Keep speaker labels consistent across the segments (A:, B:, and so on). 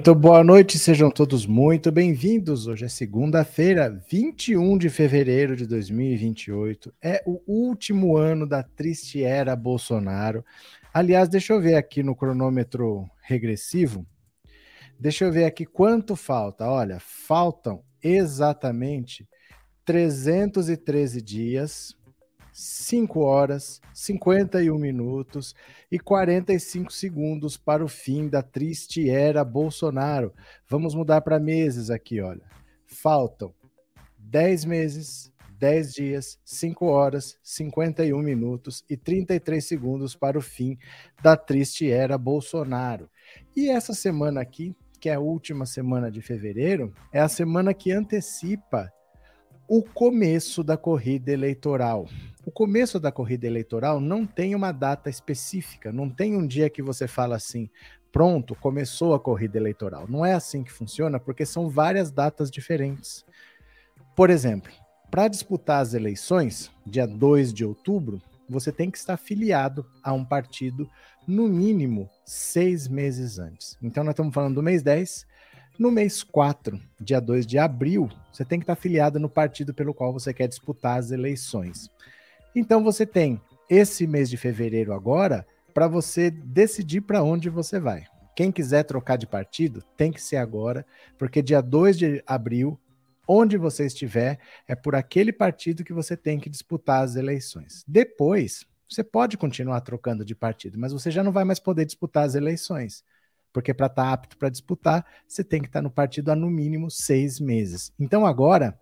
A: Muito boa noite, sejam todos muito bem-vindos. Hoje é segunda-feira, 21 de fevereiro de 2028. É o último ano da triste era Bolsonaro. Aliás, deixa eu ver aqui no cronômetro regressivo. Deixa eu ver aqui quanto falta. Olha, faltam exatamente 313 dias 5 horas, 51 minutos e 45 segundos para o fim da triste era Bolsonaro. Vamos mudar para meses aqui, olha. Faltam 10 meses, 10 dias, 5 horas, 51 minutos e 33 segundos para o fim da triste era Bolsonaro. E essa semana aqui, que é a última semana de fevereiro, é a semana que antecipa o começo da corrida eleitoral. O começo da corrida eleitoral não tem uma data específica, não tem um dia que você fala assim, pronto, começou a corrida eleitoral. Não é assim que funciona, porque são várias datas diferentes. Por exemplo, para disputar as eleições, dia 2 de outubro, você tem que estar filiado a um partido no mínimo seis meses antes. Então, nós estamos falando do mês 10, no mês 4, dia 2 de abril, você tem que estar afiliado no partido pelo qual você quer disputar as eleições. Então você tem esse mês de fevereiro agora para você decidir para onde você vai. Quem quiser trocar de partido, tem que ser agora, porque dia 2 de abril, onde você estiver, é por aquele partido que você tem que disputar as eleições. Depois, você pode continuar trocando de partido, mas você já não vai mais poder disputar as eleições porque para estar tá apto para disputar, você tem que estar tá no partido há no mínimo seis meses. Então agora,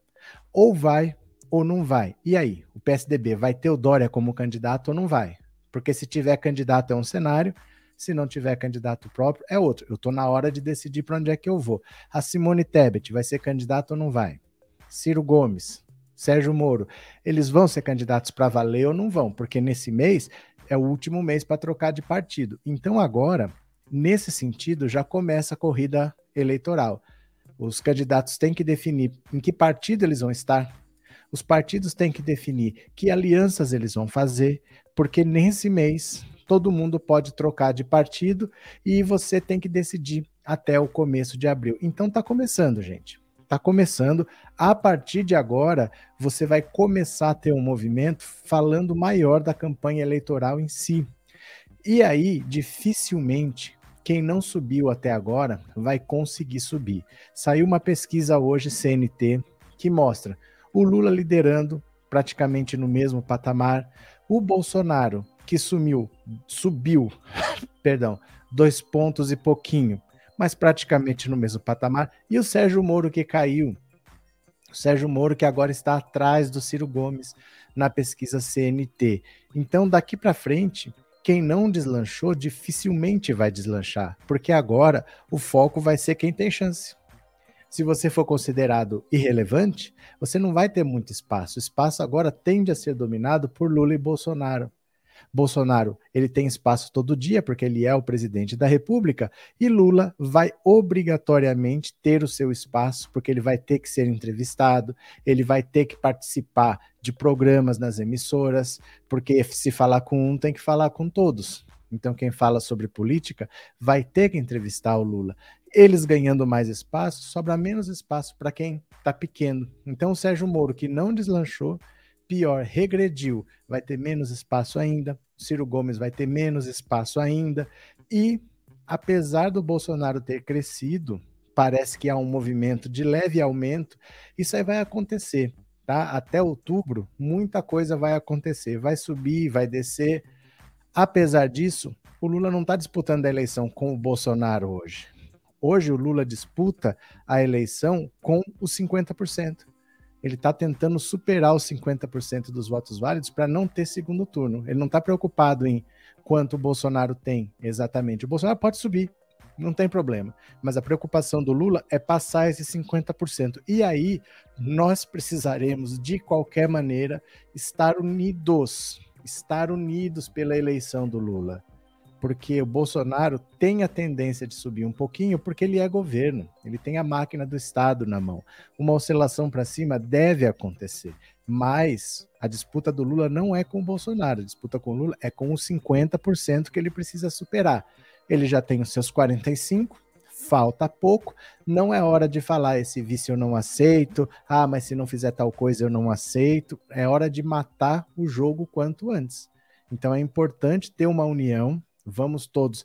A: ou vai ou não vai. E aí, o PSDB vai ter o Dória como candidato ou não vai? Porque se tiver candidato é um cenário, se não tiver candidato próprio é outro. Eu estou na hora de decidir para onde é que eu vou. A Simone Tebet vai ser candidato ou não vai? Ciro Gomes, Sérgio Moro, eles vão ser candidatos para valer ou não vão? Porque nesse mês é o último mês para trocar de partido. Então agora Nesse sentido, já começa a corrida eleitoral. Os candidatos têm que definir em que partido eles vão estar, os partidos têm que definir que alianças eles vão fazer, porque nesse mês todo mundo pode trocar de partido e você tem que decidir até o começo de abril. Então está começando, gente. Está começando. A partir de agora, você vai começar a ter um movimento falando maior da campanha eleitoral em si. E aí, dificilmente quem não subiu até agora vai conseguir subir. Saiu uma pesquisa hoje, CNT, que mostra o Lula liderando praticamente no mesmo patamar, o Bolsonaro, que sumiu, subiu, perdão, dois pontos e pouquinho, mas praticamente no mesmo patamar, e o Sérgio Moro que caiu. O Sérgio Moro que agora está atrás do Ciro Gomes na pesquisa CNT. Então, daqui para frente, quem não deslanchou dificilmente vai deslanchar, porque agora o foco vai ser quem tem chance. Se você for considerado irrelevante, você não vai ter muito espaço. O espaço agora tende a ser dominado por Lula e Bolsonaro. Bolsonaro, ele tem espaço todo dia porque ele é o presidente da República e Lula vai obrigatoriamente ter o seu espaço porque ele vai ter que ser entrevistado, ele vai ter que participar de programas nas emissoras, porque se falar com um tem que falar com todos. Então quem fala sobre política vai ter que entrevistar o Lula. Eles ganhando mais espaço, sobra menos espaço para quem está pequeno. Então o Sérgio Moro, que não deslanchou, pior, regrediu, vai ter menos espaço ainda. Ciro Gomes vai ter menos espaço ainda. E, apesar do Bolsonaro ter crescido, parece que há um movimento de leve aumento. Isso aí vai acontecer, tá? Até outubro, muita coisa vai acontecer. Vai subir, vai descer. Apesar disso, o Lula não está disputando a eleição com o Bolsonaro hoje. Hoje, o Lula disputa a eleição com os 50% ele está tentando superar os 50% dos votos válidos para não ter segundo turno. Ele não está preocupado em quanto o Bolsonaro tem exatamente. O Bolsonaro pode subir, não tem problema. Mas a preocupação do Lula é passar esses 50%. E aí nós precisaremos, de qualquer maneira, estar unidos estar unidos pela eleição do Lula porque o Bolsonaro tem a tendência de subir um pouquinho porque ele é governo, ele tem a máquina do Estado na mão. Uma oscilação para cima deve acontecer, mas a disputa do Lula não é com o Bolsonaro, a disputa com o Lula é com os 50% que ele precisa superar. Ele já tem os seus 45, falta pouco, não é hora de falar esse vício eu não aceito, ah, mas se não fizer tal coisa eu não aceito. É hora de matar o jogo quanto antes. Então é importante ter uma união, vamos todos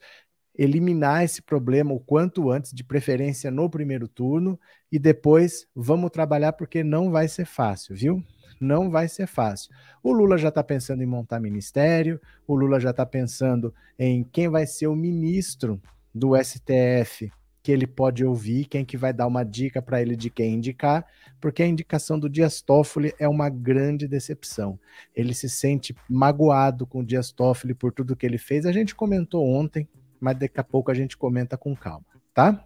A: eliminar esse problema o quanto antes, de preferência no primeiro turno, e depois vamos trabalhar porque não vai ser fácil, viu? Não vai ser fácil. O Lula já está pensando em montar ministério, o Lula já está pensando em quem vai ser o ministro do STF que ele pode ouvir, quem que vai dar uma dica para ele de quem indicar, porque a indicação do Dias Toffoli é uma grande decepção. Ele se sente magoado com o Dias Toffoli por tudo que ele fez. A gente comentou ontem, mas daqui a pouco a gente comenta com calma, tá?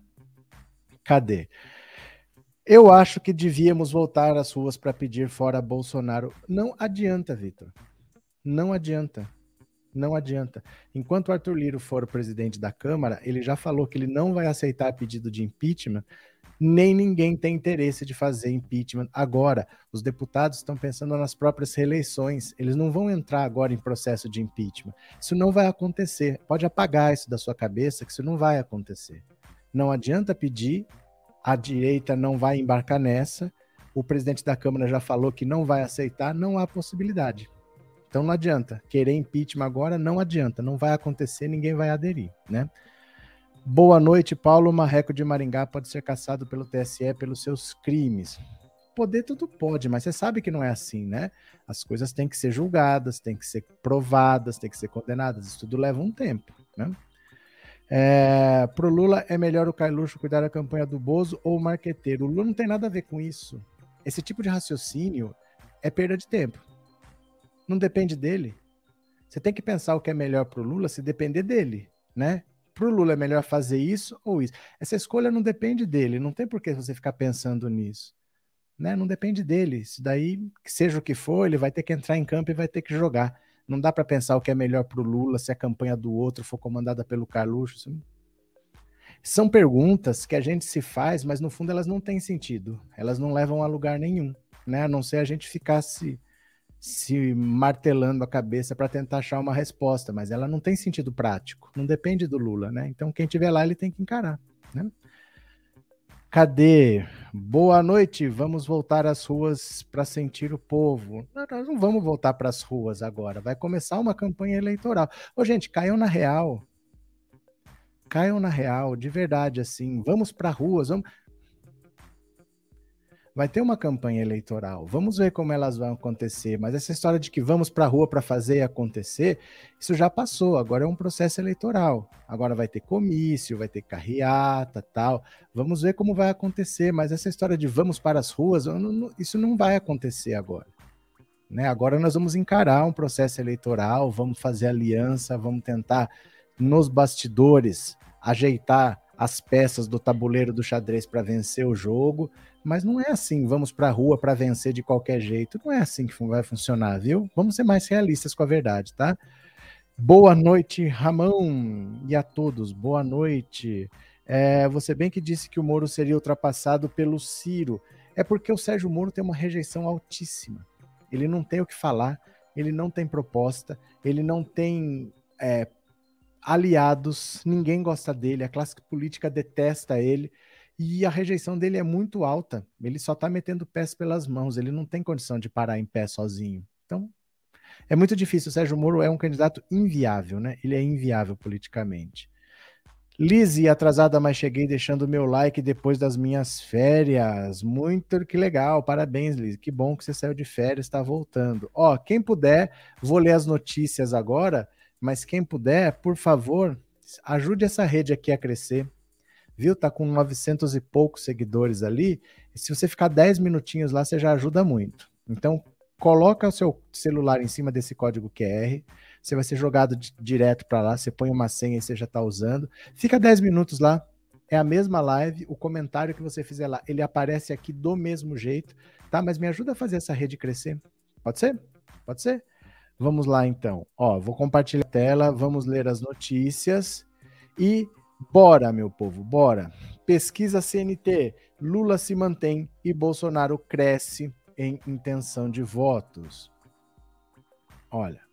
A: Cadê? Eu acho que devíamos voltar às ruas para pedir fora Bolsonaro. Não adianta, Vitor. Não adianta. Não adianta. Enquanto Arthur Liro for o presidente da Câmara, ele já falou que ele não vai aceitar pedido de impeachment, nem ninguém tem interesse de fazer impeachment agora. Os deputados estão pensando nas próprias reeleições. Eles não vão entrar agora em processo de impeachment. Isso não vai acontecer. Pode apagar isso da sua cabeça, que isso não vai acontecer. Não adianta pedir, a direita não vai embarcar nessa. O presidente da Câmara já falou que não vai aceitar, não há possibilidade. Então não adianta. Querer impeachment agora não adianta, não vai acontecer, ninguém vai aderir, né? Boa noite, Paulo Marreco de Maringá pode ser caçado pelo TSE pelos seus crimes. Poder tudo pode, mas você sabe que não é assim, né? As coisas têm que ser julgadas, têm que ser provadas, têm que ser condenadas. Isso tudo leva um tempo, né? É, pro Lula é melhor o Cailuxo cuidar da campanha do Bozo ou o marqueteiro? O Lula não tem nada a ver com isso. Esse tipo de raciocínio é perda de tempo não depende dele. Você tem que pensar o que é melhor para o Lula se depender dele, né? Para o Lula é melhor fazer isso ou isso. Essa escolha não depende dele, não tem por que você ficar pensando nisso. Né? Não depende dele. Isso daí, seja o que for, ele vai ter que entrar em campo e vai ter que jogar. Não dá para pensar o que é melhor para o Lula se a campanha do outro for comandada pelo Carluxo. São perguntas que a gente se faz, mas no fundo elas não têm sentido. Elas não levam a lugar nenhum, né? A não ser a gente ficar se se martelando a cabeça para tentar achar uma resposta, mas ela não tem sentido prático, não depende do Lula, né? Então quem tiver lá ele tem que encarar, né? Cadê? Boa noite, vamos voltar às ruas para sentir o povo. Nós não vamos voltar para as ruas agora, vai começar uma campanha eleitoral. Ô, gente, caiam na real. Caiam na real, de verdade, assim. Vamos para ruas, vamos vai ter uma campanha eleitoral. Vamos ver como elas vão acontecer. Mas essa história de que vamos para a rua para fazer acontecer, isso já passou. Agora é um processo eleitoral. Agora vai ter comício, vai ter carreata, tal. Vamos ver como vai acontecer. Mas essa história de vamos para as ruas, isso não vai acontecer agora. Né? Agora nós vamos encarar um processo eleitoral, vamos fazer aliança, vamos tentar nos bastidores ajeitar as peças do tabuleiro do xadrez para vencer o jogo, mas não é assim, vamos para a rua para vencer de qualquer jeito. Não é assim que vai funcionar, viu? Vamos ser mais realistas com a verdade, tá? Boa noite, Ramão, e a todos. Boa noite. É, você bem que disse que o Moro seria ultrapassado pelo Ciro. É porque o Sérgio Moro tem uma rejeição altíssima. Ele não tem o que falar, ele não tem proposta, ele não tem é, aliados, ninguém gosta dele, a classe política detesta ele e a rejeição dele é muito alta. Ele só está metendo pés pelas mãos, ele não tem condição de parar em pé sozinho. Então, é muito difícil. O Sérgio Moro é um candidato inviável, né? Ele é inviável politicamente. Lizzie, atrasada, mas cheguei deixando meu like depois das minhas férias. Muito que legal, parabéns, Lizzie. Que bom que você saiu de férias, está voltando. Ó, quem puder, vou ler as notícias agora, mas quem puder, por favor, ajude essa rede aqui a crescer viu? Tá com 900 e poucos seguidores ali. Se você ficar 10 minutinhos lá, você já ajuda muito. Então, coloca o seu celular em cima desse código QR, você vai ser jogado direto para lá, você põe uma senha e você já está usando. Fica 10 minutos lá, é a mesma live, o comentário que você fizer lá, ele aparece aqui do mesmo jeito, tá? Mas me ajuda a fazer essa rede crescer. Pode ser? Pode ser? Vamos lá então. Ó, vou compartilhar a tela, vamos ler as notícias e Bora, meu povo, bora. Pesquisa CNT: Lula se mantém e Bolsonaro cresce em intenção de votos. Olha.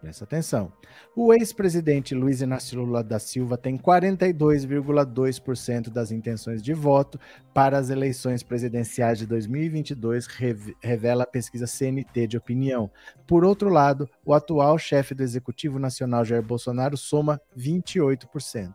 A: Presta atenção. O ex-presidente Luiz Inácio Lula da Silva tem 42,2% das intenções de voto para as eleições presidenciais de 2022, revela a pesquisa CNT de opinião. Por outro lado, o atual chefe do Executivo Nacional, Jair Bolsonaro, soma 28%.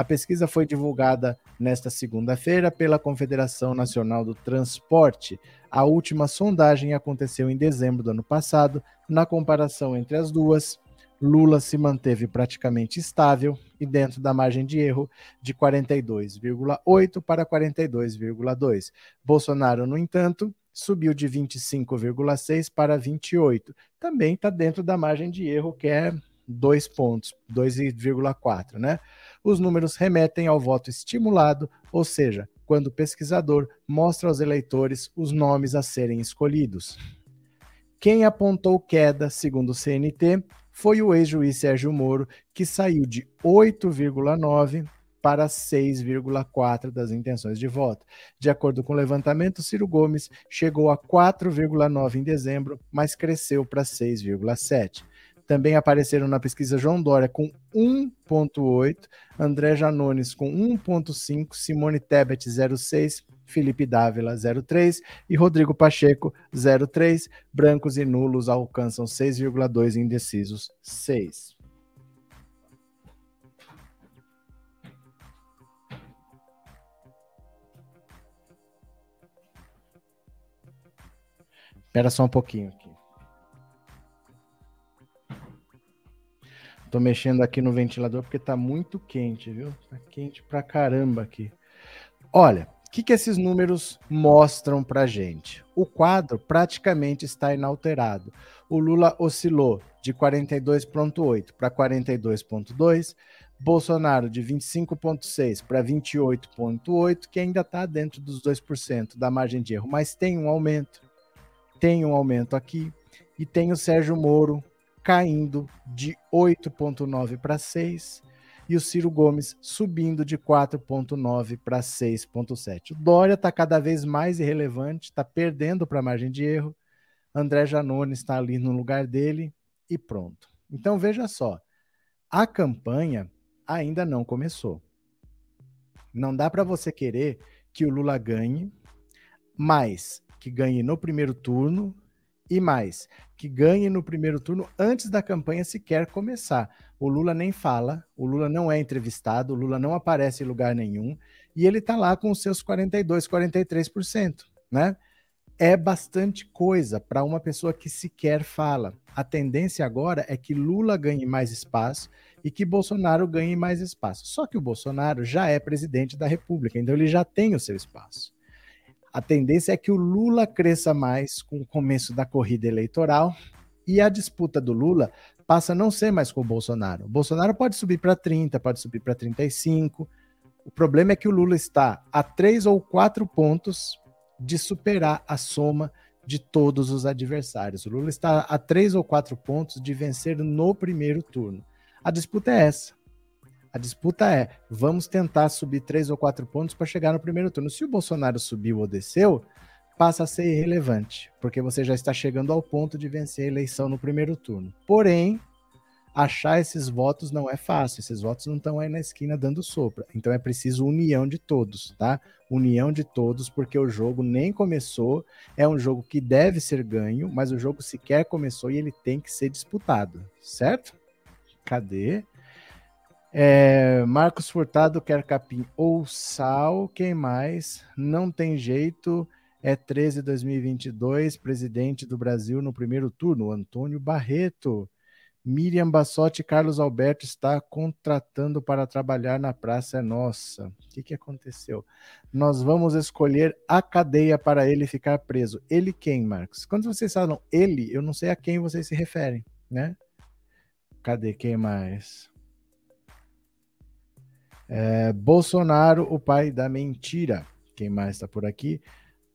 A: A pesquisa foi divulgada nesta segunda-feira pela Confederação Nacional do Transporte. A última sondagem aconteceu em dezembro do ano passado. Na comparação entre as duas, Lula se manteve praticamente estável e dentro da margem de erro de 42,8 para 42,2. Bolsonaro, no entanto, subiu de 25,6 para 28. Também está dentro da margem de erro, que é 2 pontos, 2,4, né? Os números remetem ao voto estimulado, ou seja, quando o pesquisador mostra aos eleitores os nomes a serem escolhidos. Quem apontou queda, segundo o CNT, foi o ex-juiz Sérgio Moro, que saiu de 8,9 para 6,4 das intenções de voto. De acordo com o levantamento, Ciro Gomes chegou a 4,9 em dezembro, mas cresceu para 6,7. Também apareceram na pesquisa João Dória com 1,8, André Janones com 1,5, Simone Tebet 0,6, Felipe Dávila 0,3 e Rodrigo Pacheco 0,3. Brancos e nulos alcançam 6,2 indecisos 6. Espera só um pouquinho aqui. Tô mexendo aqui no ventilador porque tá muito quente, viu? Tá quente pra caramba aqui. Olha, o que, que esses números mostram pra gente? O quadro praticamente está inalterado. O Lula oscilou de 42,8 para 42,2, Bolsonaro de 25,6 para 28,8, que ainda está dentro dos 2% da margem de erro, mas tem um aumento. Tem um aumento aqui. E tem o Sérgio Moro caindo de 8,9 para 6 e o Ciro Gomes subindo de 4,9 para 6,7. O Dória está cada vez mais irrelevante, está perdendo para a margem de erro. André Janone está ali no lugar dele e pronto. Então veja só, a campanha ainda não começou. Não dá para você querer que o Lula ganhe, mas que ganhe no primeiro turno e mais, que ganhe no primeiro turno antes da campanha sequer começar. O Lula nem fala, o Lula não é entrevistado, o Lula não aparece em lugar nenhum, e ele está lá com os seus 42, 43%, né? É bastante coisa para uma pessoa que sequer fala. A tendência agora é que Lula ganhe mais espaço e que Bolsonaro ganhe mais espaço. Só que o Bolsonaro já é presidente da República, então ele já tem o seu espaço. A tendência é que o Lula cresça mais com o começo da corrida eleitoral e a disputa do Lula passa a não ser mais com o Bolsonaro. O Bolsonaro pode subir para 30, pode subir para 35. O problema é que o Lula está a três ou quatro pontos de superar a soma de todos os adversários. O Lula está a três ou quatro pontos de vencer no primeiro turno. A disputa é essa. A disputa é: vamos tentar subir três ou quatro pontos para chegar no primeiro turno. Se o Bolsonaro subiu ou desceu, passa a ser irrelevante, porque você já está chegando ao ponto de vencer a eleição no primeiro turno. Porém, achar esses votos não é fácil, esses votos não estão aí na esquina dando sopra. Então é preciso união de todos, tá? União de todos, porque o jogo nem começou, é um jogo que deve ser ganho, mas o jogo sequer começou e ele tem que ser disputado, certo? Cadê? É, Marcos Furtado quer capim ou sal. Quem mais? Não tem jeito. É 13 2022, presidente do Brasil no primeiro turno, Antônio Barreto. Miriam Bassotti Carlos Alberto está contratando para trabalhar na Praça Nossa. O que, que aconteceu? Nós vamos escolher a cadeia para ele ficar preso. Ele quem, Marcos? Quando vocês falam ele, eu não sei a quem vocês se referem, né? Cadê quem mais? É, Bolsonaro, o pai da mentira. Quem mais está por aqui?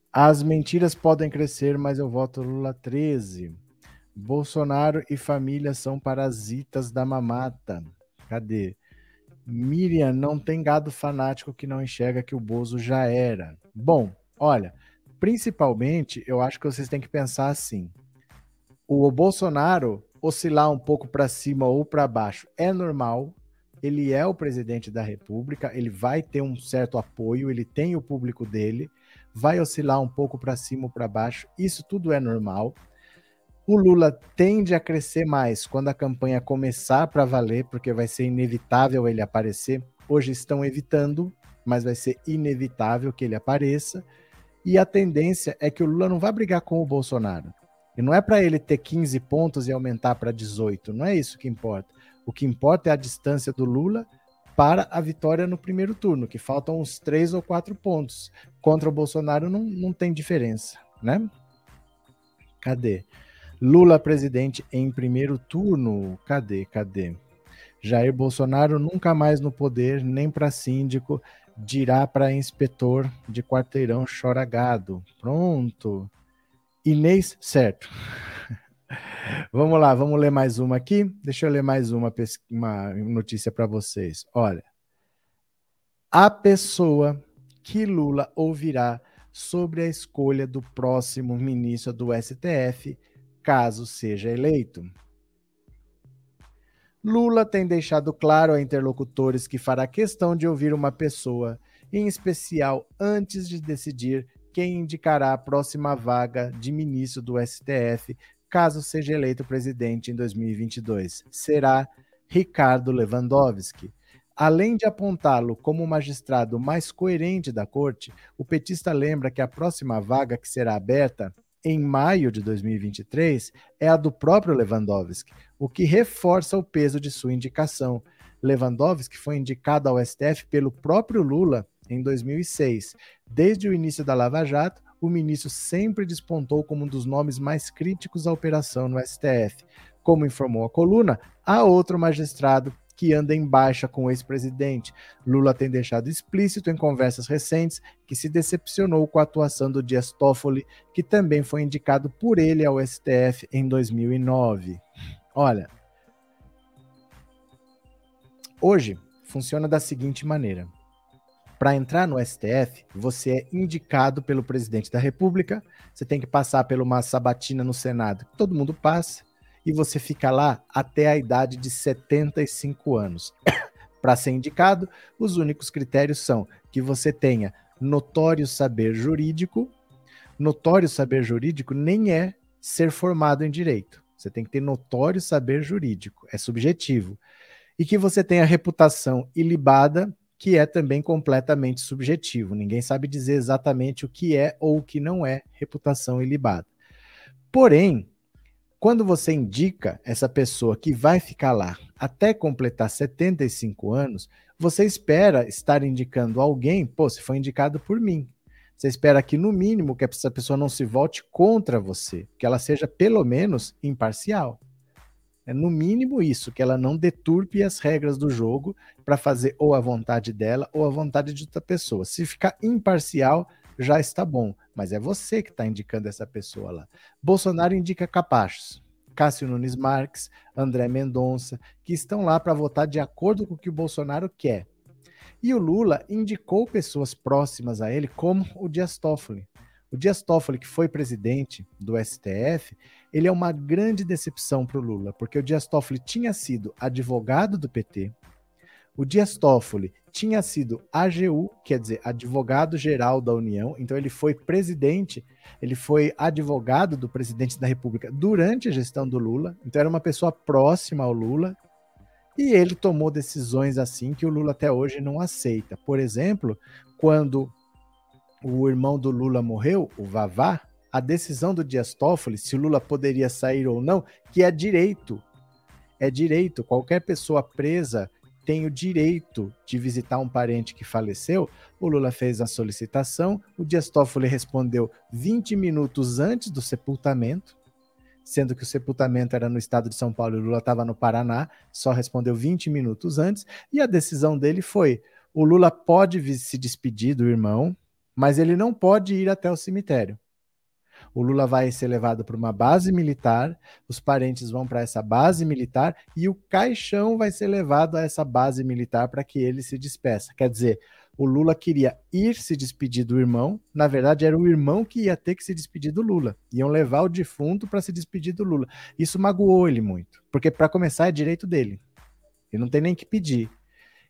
A: As mentiras podem crescer, mas eu voto Lula 13. Bolsonaro e família são parasitas da mamata. Cadê? Miriam, não tem gado fanático que não enxerga que o Bozo já era. Bom, olha, principalmente eu acho que vocês têm que pensar assim. O Bolsonaro oscilar um pouco para cima ou para baixo é normal. Ele é o presidente da República, ele vai ter um certo apoio, ele tem o público dele, vai oscilar um pouco para cima ou para baixo, isso tudo é normal. O Lula tende a crescer mais quando a campanha começar para valer, porque vai ser inevitável ele aparecer. Hoje estão evitando, mas vai ser inevitável que ele apareça. E a tendência é que o Lula não vai brigar com o Bolsonaro. E não é para ele ter 15 pontos e aumentar para 18, não é isso que importa. O que importa é a distância do Lula para a vitória no primeiro turno, que faltam uns 3 ou 4 pontos. Contra o Bolsonaro não, não tem diferença, né? Cadê? Lula presidente em primeiro turno. Cadê? Cadê? Jair Bolsonaro nunca mais no poder, nem para síndico, dirá para inspetor de quarteirão chora gado. Pronto. Inês, certo. vamos lá, vamos ler mais uma aqui. Deixa eu ler mais uma, uma notícia para vocês. Olha, a pessoa que Lula ouvirá sobre a escolha do próximo ministro do STF, caso seja eleito. Lula tem deixado claro a interlocutores que fará questão de ouvir uma pessoa, em especial antes de decidir quem indicará a próxima vaga de ministro do STF, caso seja eleito presidente em 2022. Será Ricardo Lewandowski. Além de apontá-lo como o magistrado mais coerente da corte, o petista lembra que a próxima vaga que será aberta em maio de 2023 é a do próprio Lewandowski, o que reforça o peso de sua indicação. Lewandowski foi indicado ao STF pelo próprio Lula em 2006. Desde o início da Lava Jato, o ministro sempre despontou como um dos nomes mais críticos à operação no STF. Como informou a coluna, há outro magistrado que anda em baixa com o ex-presidente. Lula tem deixado explícito em conversas recentes que se decepcionou com a atuação do Dias Toffoli, que também foi indicado por ele ao STF em 2009. Olha, hoje funciona da seguinte maneira: para entrar no STF, você é indicado pelo presidente da República, você tem que passar por uma sabatina no Senado, todo mundo passa, e você fica lá até a idade de 75 anos. para ser indicado, os únicos critérios são que você tenha notório saber jurídico. Notório saber jurídico nem é ser formado em direito. Você tem que ter notório saber jurídico, é subjetivo. E que você tenha reputação ilibada que é também completamente subjetivo. Ninguém sabe dizer exatamente o que é ou o que não é reputação ilibada. Porém, quando você indica essa pessoa que vai ficar lá até completar 75 anos, você espera estar indicando alguém, pô, se foi indicado por mim. Você espera que, no mínimo, que essa pessoa não se volte contra você, que ela seja pelo menos imparcial. É no mínimo isso, que ela não deturpe as regras do jogo para fazer ou a vontade dela ou a vontade de outra pessoa. Se ficar imparcial, já está bom, mas é você que está indicando essa pessoa lá. Bolsonaro indica capachos. Cássio Nunes Marques, André Mendonça, que estão lá para votar de acordo com o que o Bolsonaro quer. E o Lula indicou pessoas próximas a ele, como o Dias Toffoli. O Dias Toffoli, que foi presidente do STF, ele é uma grande decepção para o Lula, porque o Dias Toffoli tinha sido advogado do PT, o Dias Toffoli tinha sido AGU, quer dizer, advogado-geral da União, então ele foi presidente, ele foi advogado do presidente da República durante a gestão do Lula, então era uma pessoa próxima ao Lula, e ele tomou decisões assim que o Lula até hoje não aceita. Por exemplo, quando o irmão do Lula morreu, o Vavá, a decisão do Dias Toffoli, se o Lula poderia sair ou não, que é direito. É direito. Qualquer pessoa presa tem o direito de visitar um parente que faleceu. O Lula fez a solicitação, o Dias Toffoli respondeu 20 minutos antes do sepultamento, sendo que o sepultamento era no estado de São Paulo e o Lula estava no Paraná, só respondeu 20 minutos antes, e a decisão dele foi: o Lula pode se despedir do irmão, mas ele não pode ir até o cemitério. O Lula vai ser levado para uma base militar, os parentes vão para essa base militar e o caixão vai ser levado a essa base militar para que ele se despeça. Quer dizer, O Lula queria ir se despedir do irmão, na verdade era o irmão que ia ter que se despedir do Lula. Iam levar o defunto para se despedir do Lula. Isso magoou ele muito, porque para começar é direito dele. Ele não tem nem que pedir.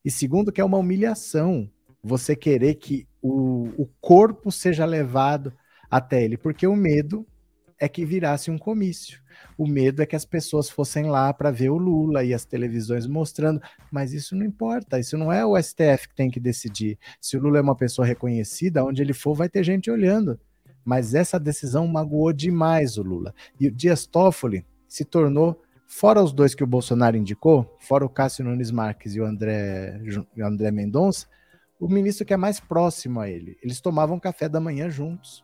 A: E segundo, que é uma humilhação você querer que o, o corpo seja levado até ele, porque o medo é que virasse um comício. O medo é que as pessoas fossem lá para ver o Lula e as televisões mostrando, mas isso não importa, isso não é o STF que tem que decidir. Se o Lula é uma pessoa reconhecida, onde ele for vai ter gente olhando. Mas essa decisão magoou demais o Lula. E o Dias Toffoli se tornou, fora os dois que o Bolsonaro indicou, fora o Cássio Nunes Marques e o André, o André Mendonça, o ministro que é mais próximo a ele. Eles tomavam café da manhã juntos.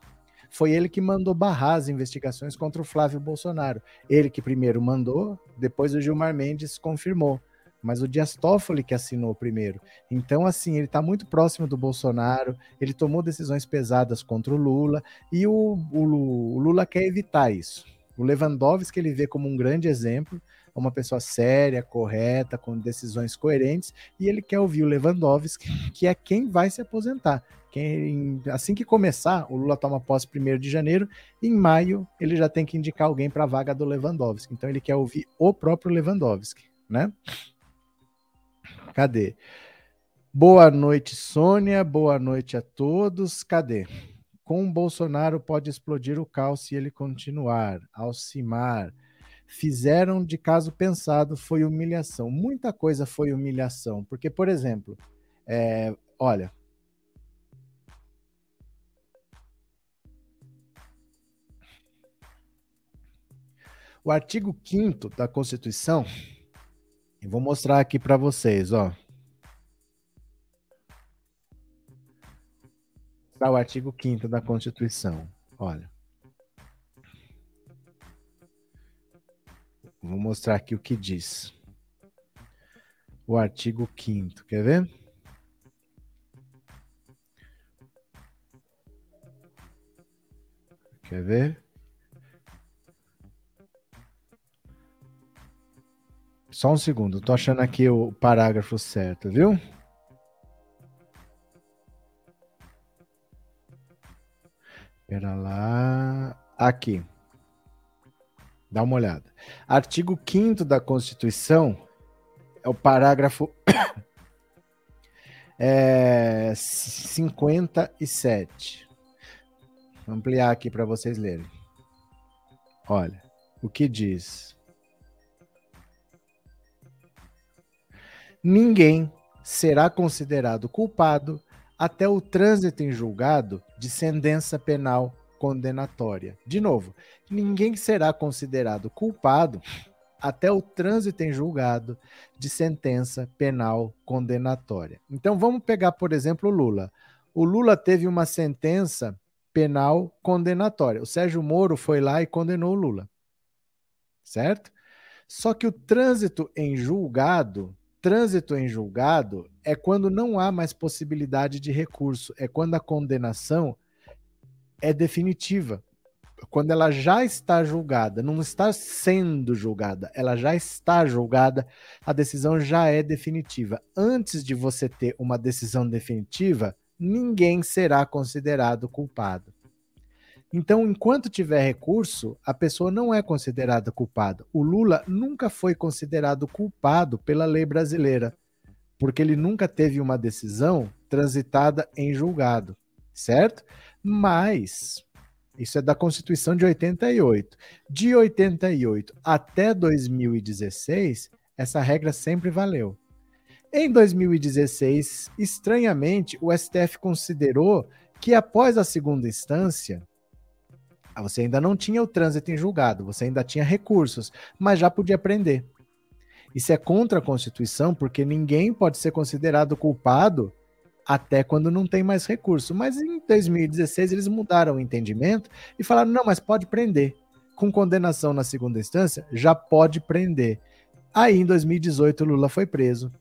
A: Foi ele que mandou barrar as investigações contra o Flávio Bolsonaro. Ele que primeiro mandou, depois o Gilmar Mendes confirmou. Mas o Dias Toffoli que assinou primeiro. Então, assim, ele está muito próximo do Bolsonaro, ele tomou decisões pesadas contra o Lula, e o, o, o Lula quer evitar isso. O Lewandowski ele vê como um grande exemplo, uma pessoa séria, correta, com decisões coerentes, e ele quer ouvir o Lewandowski, que é quem vai se aposentar. Quem, assim que começar, o Lula toma posse 1 de janeiro, em maio ele já tem que indicar alguém para a vaga do Lewandowski. Então ele quer ouvir o próprio Lewandowski, né? Cadê? Boa noite, Sônia. Boa noite a todos. Cadê? Com o Bolsonaro pode explodir o caos se ele continuar. Alcimar. Fizeram de caso pensado, foi humilhação. Muita coisa foi humilhação. Porque, por exemplo, é, olha, O artigo 5 da Constituição, eu vou mostrar aqui para vocês, ó. Está o artigo 5 da Constituição. Olha. Vou mostrar aqui o que diz. O artigo 5 quer ver? Quer ver? Só um segundo, tô achando aqui o parágrafo certo, viu? Espera lá. Aqui. Dá uma olhada. Artigo 5 da Constituição é o parágrafo é, 57. Vou ampliar aqui para vocês lerem. Olha, o que diz? ninguém será considerado culpado até o trânsito em julgado de sentença penal condenatória. De novo, ninguém será considerado culpado até o trânsito em julgado de sentença penal condenatória. Então vamos pegar, por exemplo, o Lula. O Lula teve uma sentença penal condenatória. O Sérgio Moro foi lá e condenou o Lula. Certo? Só que o trânsito em julgado Trânsito em julgado é quando não há mais possibilidade de recurso, é quando a condenação é definitiva. Quando ela já está julgada, não está sendo julgada, ela já está julgada, a decisão já é definitiva. Antes de você ter uma decisão definitiva, ninguém será considerado culpado. Então, enquanto tiver recurso, a pessoa não é considerada culpada. O Lula nunca foi considerado culpado pela lei brasileira, porque ele nunca teve uma decisão transitada em julgado, certo? Mas isso é da Constituição de 88. De 88 até 2016, essa regra sempre valeu. Em 2016, estranhamente, o STF considerou que após a segunda instância, você ainda não tinha o trânsito em julgado, você ainda tinha recursos, mas já podia prender. Isso é contra a Constituição, porque ninguém pode ser considerado culpado até quando não tem mais recurso. Mas em 2016 eles mudaram o entendimento e falaram: não, mas pode prender. Com condenação na segunda instância, já pode prender. Aí em 2018 Lula foi preso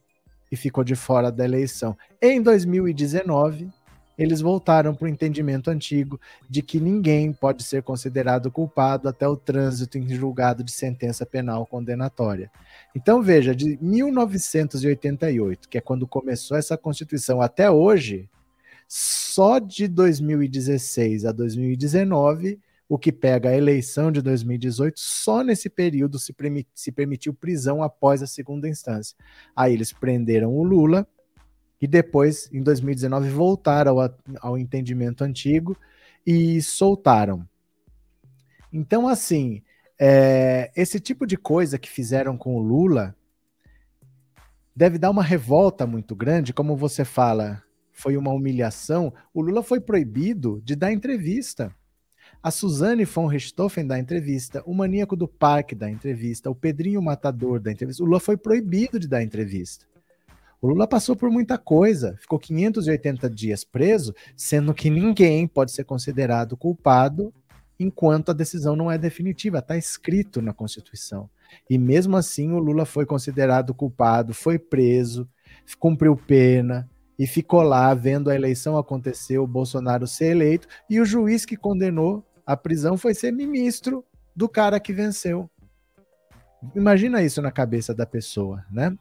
A: e ficou de fora da eleição. Em 2019, eles voltaram para o entendimento antigo de que ninguém pode ser considerado culpado até o trânsito em julgado de sentença penal condenatória. Então, veja, de 1988, que é quando começou essa Constituição, até hoje, só de 2016 a 2019, o que pega a eleição de 2018, só nesse período se, permitiu prisão após a segunda instância. Aí eles prenderam o Lula e depois, em 2019, voltaram ao, ao entendimento antigo e soltaram. Então, assim, é, esse tipo de coisa que fizeram com o Lula deve dar uma revolta muito grande, como você fala, foi uma humilhação. O Lula foi proibido de dar entrevista. A Suzane von Richthofen dá entrevista, o Maníaco do Parque dá entrevista, o Pedrinho Matador dá entrevista. O Lula foi proibido de dar entrevista. O Lula passou por muita coisa, ficou 580 dias preso, sendo que ninguém pode ser considerado culpado enquanto a decisão não é definitiva, está escrito na Constituição. E mesmo assim, o Lula foi considerado culpado, foi preso, cumpriu pena e ficou lá vendo a eleição acontecer, o Bolsonaro ser eleito, e o juiz que condenou a prisão foi ser ministro do cara que venceu. Imagina isso na cabeça da pessoa, né?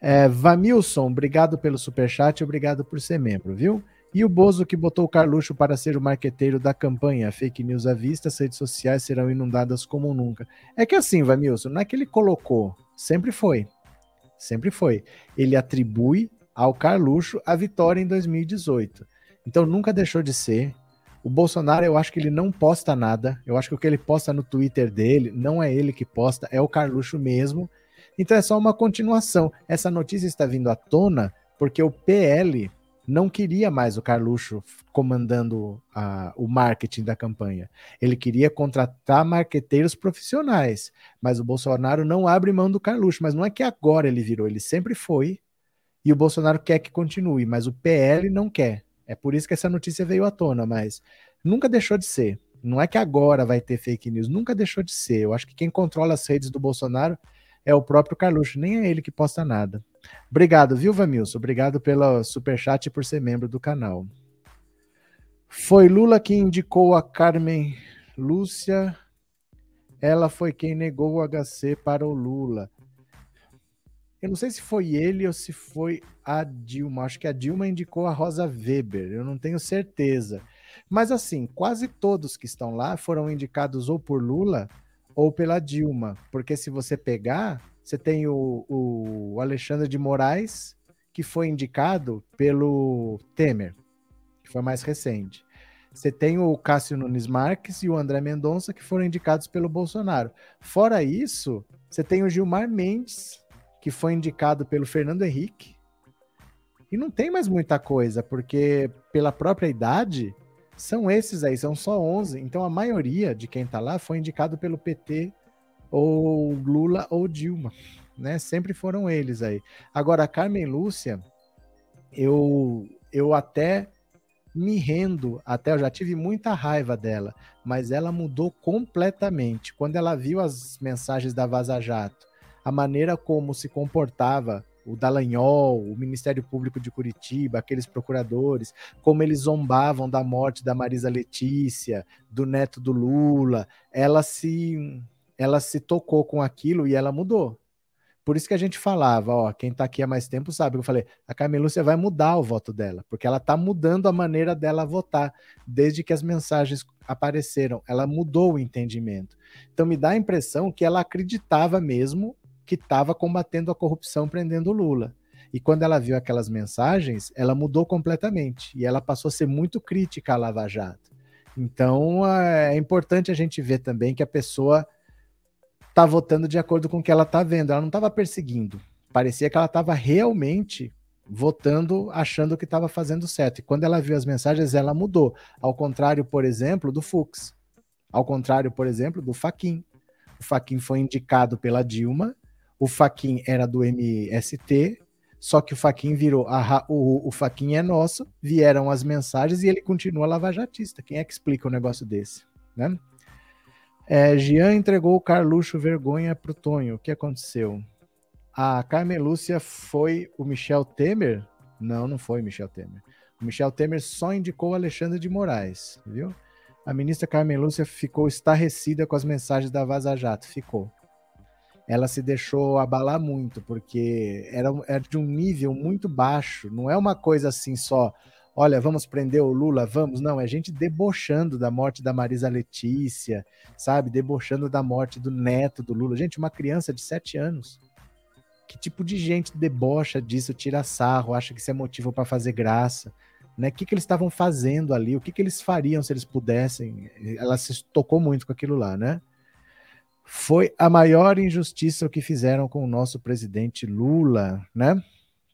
A: É, Vamilson, obrigado pelo superchat, obrigado por ser membro, viu? E o Bozo que botou o Carluxo para ser o marqueteiro da campanha. Fake news à vista, as redes sociais serão inundadas como nunca. É que assim, Vamilson, não é que ele colocou, sempre foi. Sempre foi. Ele atribui ao Carluxo a vitória em 2018. Então nunca deixou de ser. O Bolsonaro, eu acho que ele não posta nada. Eu acho que o que ele posta no Twitter dele não é ele que posta, é o Carluxo mesmo. Então é só uma continuação. Essa notícia está vindo à tona porque o PL não queria mais o Carluxo comandando a, o marketing da campanha. Ele queria contratar marqueteiros profissionais, mas o Bolsonaro não abre mão do Carluxo. Mas não é que agora ele virou, ele sempre foi. E o Bolsonaro quer que continue, mas o PL não quer. É por isso que essa notícia veio à tona, mas nunca deixou de ser. Não é que agora vai ter fake news, nunca deixou de ser. Eu acho que quem controla as redes do Bolsonaro é o próprio Carluxo, nem é ele que posta nada. Obrigado, viu, Vamilson? Obrigado pelo superchat e por ser membro do canal. Foi Lula que indicou a Carmen Lúcia. Ela foi quem negou o HC para o Lula. Eu não sei se foi ele ou se foi a Dilma. Acho que a Dilma indicou a Rosa Weber. Eu não tenho certeza. Mas assim, quase todos que estão lá foram indicados ou por Lula ou pela Dilma. Porque se você pegar, você tem o, o Alexandre de Moraes, que foi indicado pelo Temer, que foi mais recente. Você tem o Cássio Nunes Marques e o André Mendonça, que foram indicados pelo Bolsonaro. Fora isso, você tem o Gilmar Mendes, que foi indicado pelo Fernando Henrique. E não tem mais muita coisa, porque pela própria idade, são esses aí, são só 11. Então a maioria de quem está lá foi indicado pelo PT ou Lula ou Dilma, né? Sempre foram eles aí. Agora a Carmen Lúcia, eu eu até me rendo, até eu já tive muita raiva dela, mas ela mudou completamente quando ela viu as mensagens da Vaza Jato, a maneira como se comportava o Dallagnol, o Ministério Público de Curitiba, aqueles procuradores, como eles zombavam da morte da Marisa Letícia, do neto do Lula, ela se ela se tocou com aquilo e ela mudou. Por isso que a gente falava, ó, quem tá aqui há mais tempo sabe, eu falei, a Carmen Lúcia vai mudar o voto dela, porque ela tá mudando a maneira dela votar, desde que as mensagens apareceram, ela mudou o entendimento. Então me dá a impressão que ela acreditava mesmo que estava combatendo a corrupção prendendo Lula. E quando ela viu aquelas mensagens, ela mudou completamente e ela passou a ser muito crítica à Lava Jato. Então é importante a gente ver também que a pessoa está votando de acordo com o que ela está vendo. Ela não estava perseguindo. Parecia que ela estava realmente votando, achando que estava fazendo certo. E quando ela viu as mensagens, ela mudou. Ao contrário, por exemplo, do Fux. Ao contrário, por exemplo, do Faquin. O Faquin foi indicado pela Dilma o Faquin era do MST, só que o Faquin virou, a, o, o Faquin é nosso, vieram as mensagens e ele continua lavajatista. Quem é que explica um negócio desse? Né? É, Jean entregou o Carluxo vergonha pro Tonho. O que aconteceu? A Carmen Lúcia foi o Michel Temer? Não, não foi Michel Temer. Michel Temer só indicou Alexandre de Moraes, viu? A ministra Carmen Lúcia ficou estarrecida com as mensagens da Vaza Jato. Ficou. Ela se deixou abalar muito, porque era, era de um nível muito baixo. Não é uma coisa assim só, olha, vamos prender o Lula, vamos. Não, é gente debochando da morte da Marisa Letícia, sabe? Debochando da morte do neto do Lula. Gente, uma criança de sete anos. Que tipo de gente debocha disso, tira sarro, acha que isso é motivo para fazer graça? Né? O que, que eles estavam fazendo ali? O que, que eles fariam se eles pudessem? Ela se tocou muito com aquilo lá, né? Foi a maior injustiça o que fizeram com o nosso presidente Lula, né?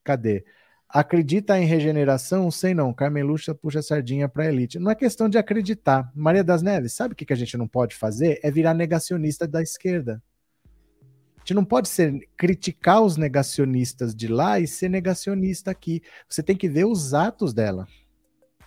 A: Cadê? Acredita em regeneração? Sei não. Carmen Lucha puxa sardinha para elite. Não é questão de acreditar. Maria das Neves, sabe o que, que a gente não pode fazer? É virar negacionista da esquerda. A gente não pode ser criticar os negacionistas de lá e ser negacionista aqui. Você tem que ver os atos dela.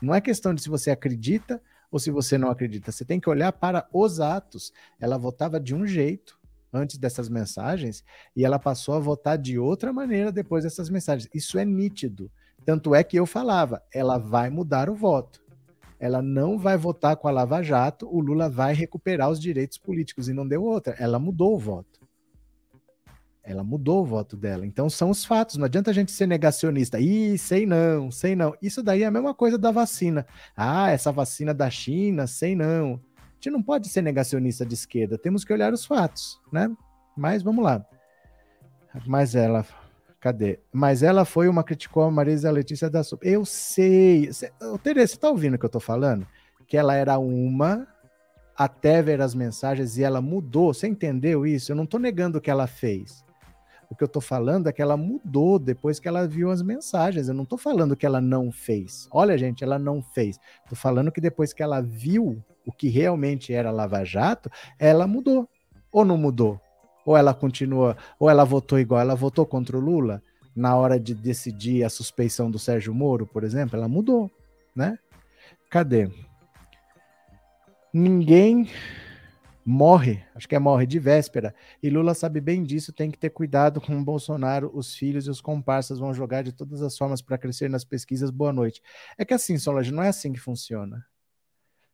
A: Não é questão de se você acredita ou se você não acredita. Você tem que olhar para os atos. Ela votava de um jeito, antes dessas mensagens e ela passou a votar de outra maneira depois dessas mensagens. Isso é nítido. Tanto é que eu falava, ela vai mudar o voto. Ela não vai votar com a Lava Jato, o Lula vai recuperar os direitos políticos e não deu outra. Ela mudou o voto. Ela mudou o voto dela. Então são os fatos. Não adianta a gente ser negacionista. Ih, sei não, sei não. Isso daí é a mesma coisa da vacina. Ah, essa vacina da China, sei não gente não pode ser negacionista de esquerda, temos que olhar os fatos, né? Mas vamos lá. Mas ela, cadê? Mas ela foi uma criticou a Marisa Letícia da Souza. Eu sei. Tereza, você tá ouvindo o que eu tô falando? Que ela era uma até ver as mensagens e ela mudou. Você entendeu isso? Eu não tô negando o que ela fez. O que eu tô falando é que ela mudou depois que ela viu as mensagens. Eu não tô falando que ela não fez. Olha, gente, ela não fez. Tô falando que depois que ela viu o que realmente era Lava Jato, ela mudou. Ou não mudou? Ou ela continua, ou ela votou igual, ela votou contra o Lula na hora de decidir a suspeição do Sérgio Moro, por exemplo, ela mudou, né? Cadê? Ninguém morre, acho que é morre de véspera, e Lula sabe bem disso, tem que ter cuidado com o Bolsonaro, os filhos e os comparsas vão jogar de todas as formas para crescer nas pesquisas, boa noite. É que assim, Solange, não é assim que funciona.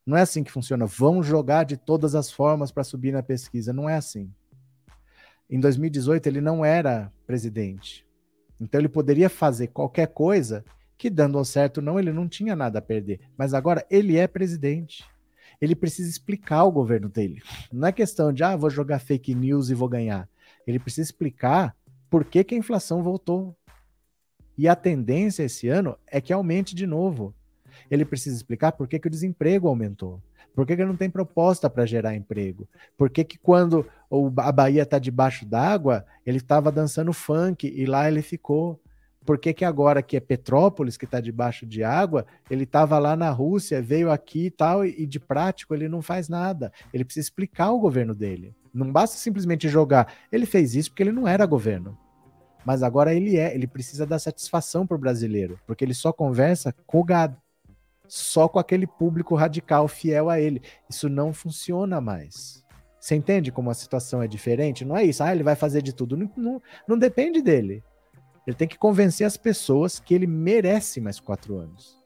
A: Não é assim que funciona. Vão jogar de todas as formas para subir na pesquisa. Não é assim. Em 2018, ele não era presidente. Então, ele poderia fazer qualquer coisa que, dando ao certo não, ele não tinha nada a perder. Mas agora, ele é presidente. Ele precisa explicar o governo dele. Não é questão de, ah, vou jogar fake news e vou ganhar. Ele precisa explicar por que, que a inflação voltou. E a tendência esse ano é que aumente de novo ele precisa explicar por que, que o desemprego aumentou. Por que, que não tem proposta para gerar emprego? Por que, que quando a Bahia está debaixo d'água, ele estava dançando funk e lá ele ficou? Por que, que agora que é Petrópolis, que está debaixo de água, ele estava lá na Rússia, veio aqui e tal, e de prático ele não faz nada. Ele precisa explicar o governo dele. Não basta simplesmente jogar. Ele fez isso porque ele não era governo. Mas agora ele é, ele precisa dar satisfação para o brasileiro, porque ele só conversa com o gado só com aquele público radical fiel a ele. Isso não funciona mais. Você entende como a situação é diferente? Não é isso, ah, ele vai fazer de tudo. Não, não, não depende dele. Ele tem que convencer as pessoas que ele merece mais quatro anos.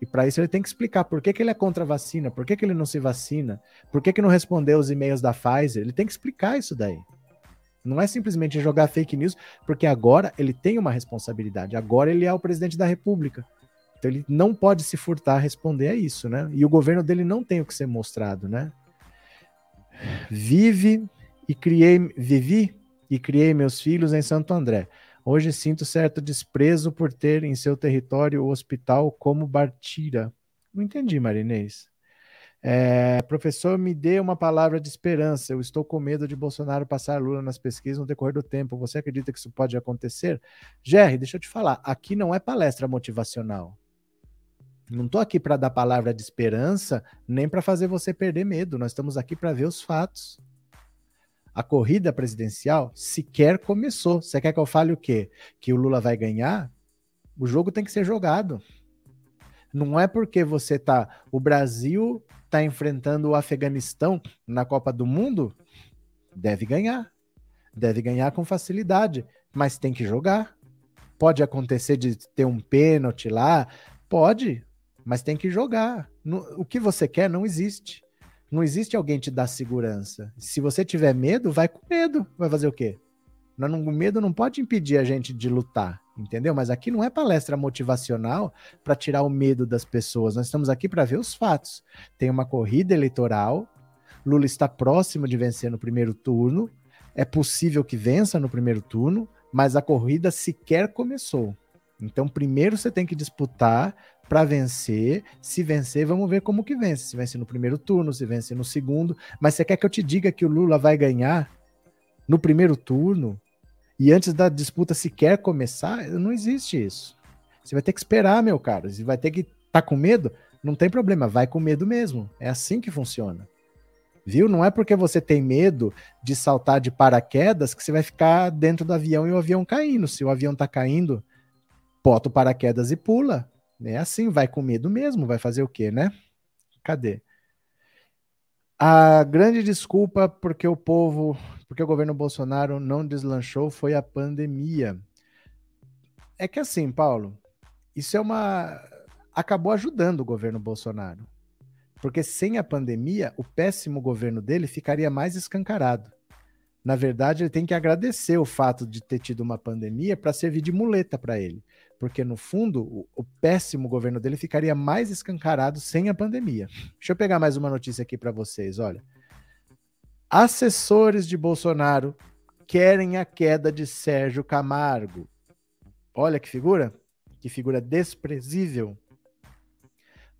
A: E para isso ele tem que explicar por que, que ele é contra a vacina, por que, que ele não se vacina, por que, que não respondeu os e-mails da Pfizer. Ele tem que explicar isso daí. Não é simplesmente jogar fake news, porque agora ele tem uma responsabilidade. Agora ele é o presidente da República. Então ele não pode se furtar a responder a isso, né? E o governo dele não tem o que ser mostrado, né? Vive e criei, vivi e criei meus filhos em Santo André. Hoje sinto certo desprezo por ter em seu território o hospital como Bartira. Não entendi, Marinês. É, professor, me dê uma palavra de esperança. Eu estou com medo de Bolsonaro passar Lula nas pesquisas no decorrer do tempo. Você acredita que isso pode acontecer? Jerry, deixa eu te falar. Aqui não é palestra motivacional. Não estou aqui para dar palavra de esperança, nem para fazer você perder medo. Nós estamos aqui para ver os fatos. A corrida presidencial sequer começou. Você quer que eu fale o quê? Que o Lula vai ganhar? O jogo tem que ser jogado. Não é porque você tá. O Brasil está enfrentando o Afeganistão na Copa do Mundo, deve ganhar. Deve ganhar com facilidade, mas tem que jogar. Pode acontecer de ter um pênalti lá, Pode, mas tem que jogar. O que você quer não existe. Não existe alguém te dar segurança. Se você tiver medo, vai com medo. Vai fazer o quê? O medo não pode impedir a gente de lutar, entendeu? Mas aqui não é palestra motivacional para tirar o medo das pessoas. Nós estamos aqui para ver os fatos. Tem uma corrida eleitoral. Lula está próximo de vencer no primeiro turno. É possível que vença no primeiro turno, mas a corrida sequer começou. Então, primeiro você tem que disputar para vencer. Se vencer, vamos ver como que vence. Se vence no primeiro turno, se vence no segundo. Mas você quer que eu te diga que o Lula vai ganhar no primeiro turno e antes da disputa sequer começar? Não existe isso. Você vai ter que esperar, meu caro. Você vai ter que estar tá com medo. Não tem problema, vai com medo mesmo. É assim que funciona. Viu? Não é porque você tem medo de saltar de paraquedas que você vai ficar dentro do avião e o avião caindo. Se o avião tá caindo, bota o paraquedas e pula. É assim, vai com medo mesmo, vai fazer o quê, né? Cadê? A grande desculpa porque o povo, porque o governo Bolsonaro não deslanchou foi a pandemia. É que assim, Paulo, isso é uma acabou ajudando o governo Bolsonaro. Porque sem a pandemia, o péssimo governo dele ficaria mais escancarado. Na verdade, ele tem que agradecer o fato de ter tido uma pandemia para servir de muleta para ele. Porque, no fundo, o, o, péssimo governo dele ficaria mais escancarado sem a pandemia. Deixa eu pegar mais uma notícia aqui para vocês. Olha. Assessores de Bolsonaro querem a queda de Sérgio Camargo. Olha que figura. Que figura desprezível.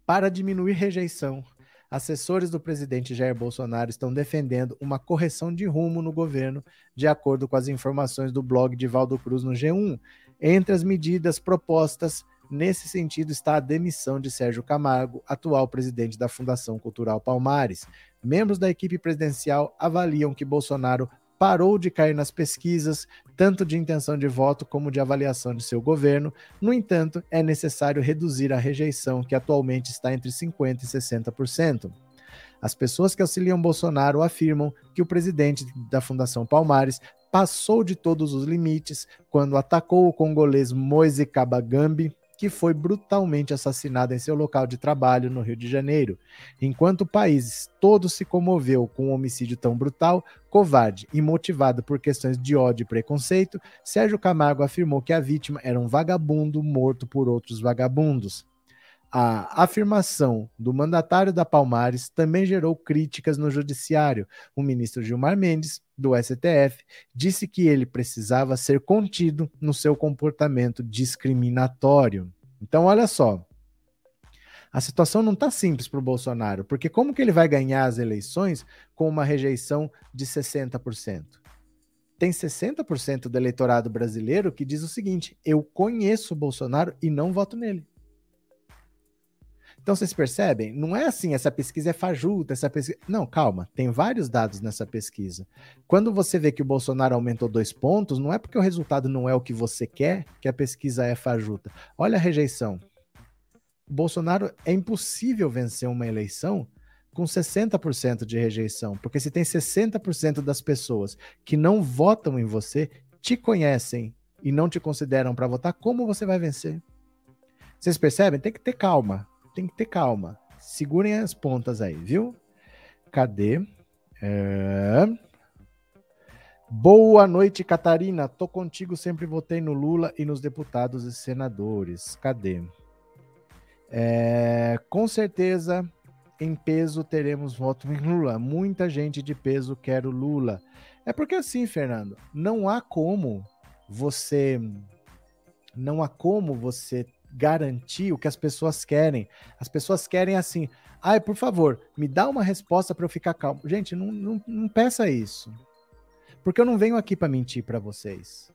A: Para diminuir rejeição, assessores do presidente Jair Bolsonaro estão defendendo uma correção de rumo no governo, de acordo com as informações do blog de Valdo Cruz no G1. Entre as medidas propostas nesse sentido está a demissão de Sérgio Camargo, atual presidente da Fundação Cultural Palmares. Membros da equipe presidencial avaliam que Bolsonaro parou de cair nas pesquisas, tanto de intenção de voto como de avaliação de seu governo. No entanto, é necessário reduzir a rejeição, que atualmente está entre 50% e 60%. As pessoas que auxiliam Bolsonaro afirmam que o presidente da Fundação Palmares passou de todos os limites quando atacou o congolês Moise Kabagambi, que foi brutalmente assassinado em seu local de trabalho no Rio de Janeiro. Enquanto o país todo se comoveu com um homicídio tão brutal, covarde e motivado por questões de ódio e preconceito, Sérgio Camargo afirmou que a vítima era um vagabundo morto por outros vagabundos. A afirmação do mandatário da Palmares também gerou críticas no judiciário. O ministro Gilmar Mendes, do STF, disse que ele precisava ser contido no seu comportamento discriminatório. Então, olha só. A situação não está simples para o Bolsonaro, porque como que ele vai ganhar as eleições com uma rejeição de 60%? Tem 60% do eleitorado brasileiro que diz o seguinte: eu conheço o Bolsonaro e não voto nele. Então vocês percebem? Não é assim, essa pesquisa é fajuta, essa pesquisa. Não, calma, tem vários dados nessa pesquisa. Quando você vê que o Bolsonaro aumentou dois pontos, não é porque o resultado não é o que você quer que a pesquisa é fajuta. Olha a rejeição. O Bolsonaro é impossível vencer uma eleição com 60% de rejeição, porque se tem 60% das pessoas que não votam em você, te conhecem e não te consideram para votar, como você vai vencer? Vocês percebem? Tem que ter calma tem que ter calma. Segurem as pontas aí, viu? Cadê? É... Boa noite, Catarina. Tô contigo, sempre votei no Lula e nos deputados e senadores. Cadê? É... Com certeza, em peso, teremos voto em Lula. Muita gente de peso quer o Lula. É porque assim, Fernando, não há como você. Não há como você garantir o que as pessoas querem. As pessoas querem assim, ai, por favor, me dá uma resposta para eu ficar calmo. Gente, não, não, não peça isso. Porque eu não venho aqui para mentir para vocês.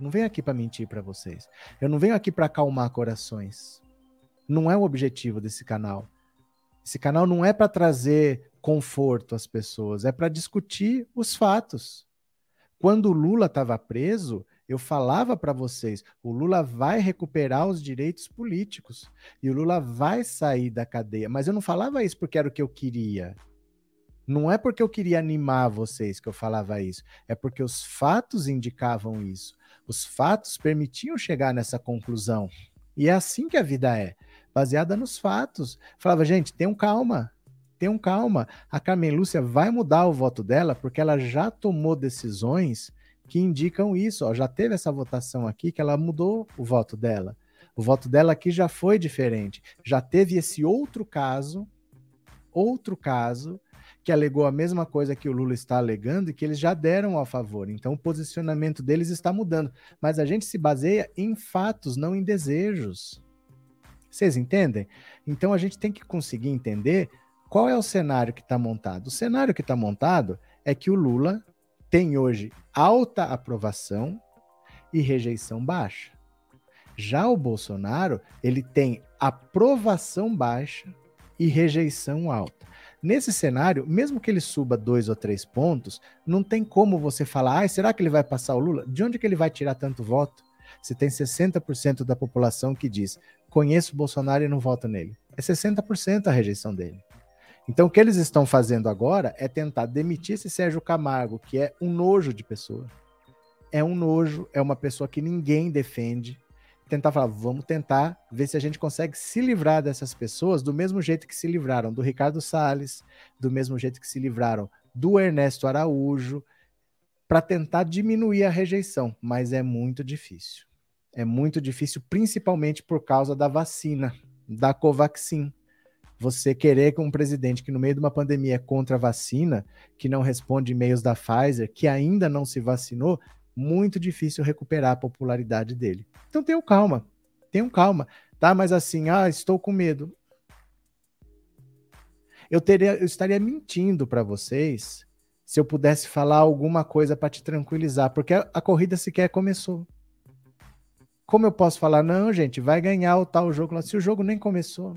A: Não venho aqui para mentir para vocês. Eu não venho aqui para acalmar corações. Não é o objetivo desse canal. Esse canal não é para trazer conforto às pessoas, é para discutir os fatos. Quando o Lula estava preso, eu falava para vocês, o Lula vai recuperar os direitos políticos e o Lula vai sair da cadeia. Mas eu não falava isso porque era o que eu queria. Não é porque eu queria animar vocês que eu falava isso, é porque os fatos indicavam isso. Os fatos permitiam chegar nessa conclusão. E é assim que a vida é, baseada nos fatos. Falava, gente, tenham calma, tenham calma. A Carmen Lúcia vai mudar o voto dela porque ela já tomou decisões que indicam isso. Ó, já teve essa votação aqui que ela mudou o voto dela. O voto dela aqui já foi diferente. Já teve esse outro caso, outro caso, que alegou a mesma coisa que o Lula está alegando e que eles já deram a favor. Então o posicionamento deles está mudando. Mas a gente se baseia em fatos, não em desejos. Vocês entendem? Então a gente tem que conseguir entender qual é o cenário que está montado. O cenário que está montado é que o Lula tem hoje alta aprovação e rejeição baixa. Já o Bolsonaro, ele tem aprovação baixa e rejeição alta. Nesse cenário, mesmo que ele suba dois ou três pontos, não tem como você falar, ah, será que ele vai passar o Lula? De onde que ele vai tirar tanto voto? Se tem 60% da população que diz, conheço o Bolsonaro e não voto nele. É 60% a rejeição dele. Então, o que eles estão fazendo agora é tentar demitir esse Sérgio Camargo, que é um nojo de pessoa. É um nojo, é uma pessoa que ninguém defende. Tentar falar, vamos tentar ver se a gente consegue se livrar dessas pessoas do mesmo jeito que se livraram do Ricardo Salles, do mesmo jeito que se livraram do Ernesto Araújo, para tentar diminuir a rejeição. Mas é muito difícil. É muito difícil, principalmente por causa da vacina, da Covaxin você querer que um presidente que no meio de uma pandemia é contra a vacina, que não responde e-mails da Pfizer, que ainda não se vacinou, muito difícil recuperar a popularidade dele. Então tenham calma, tenham calma, tá? Mas assim, ah, estou com medo. Eu, teria, eu estaria mentindo para vocês se eu pudesse falar alguma coisa para te tranquilizar, porque a, a corrida sequer começou. Como eu posso falar, não, gente, vai ganhar o tal jogo lá, se o jogo nem começou?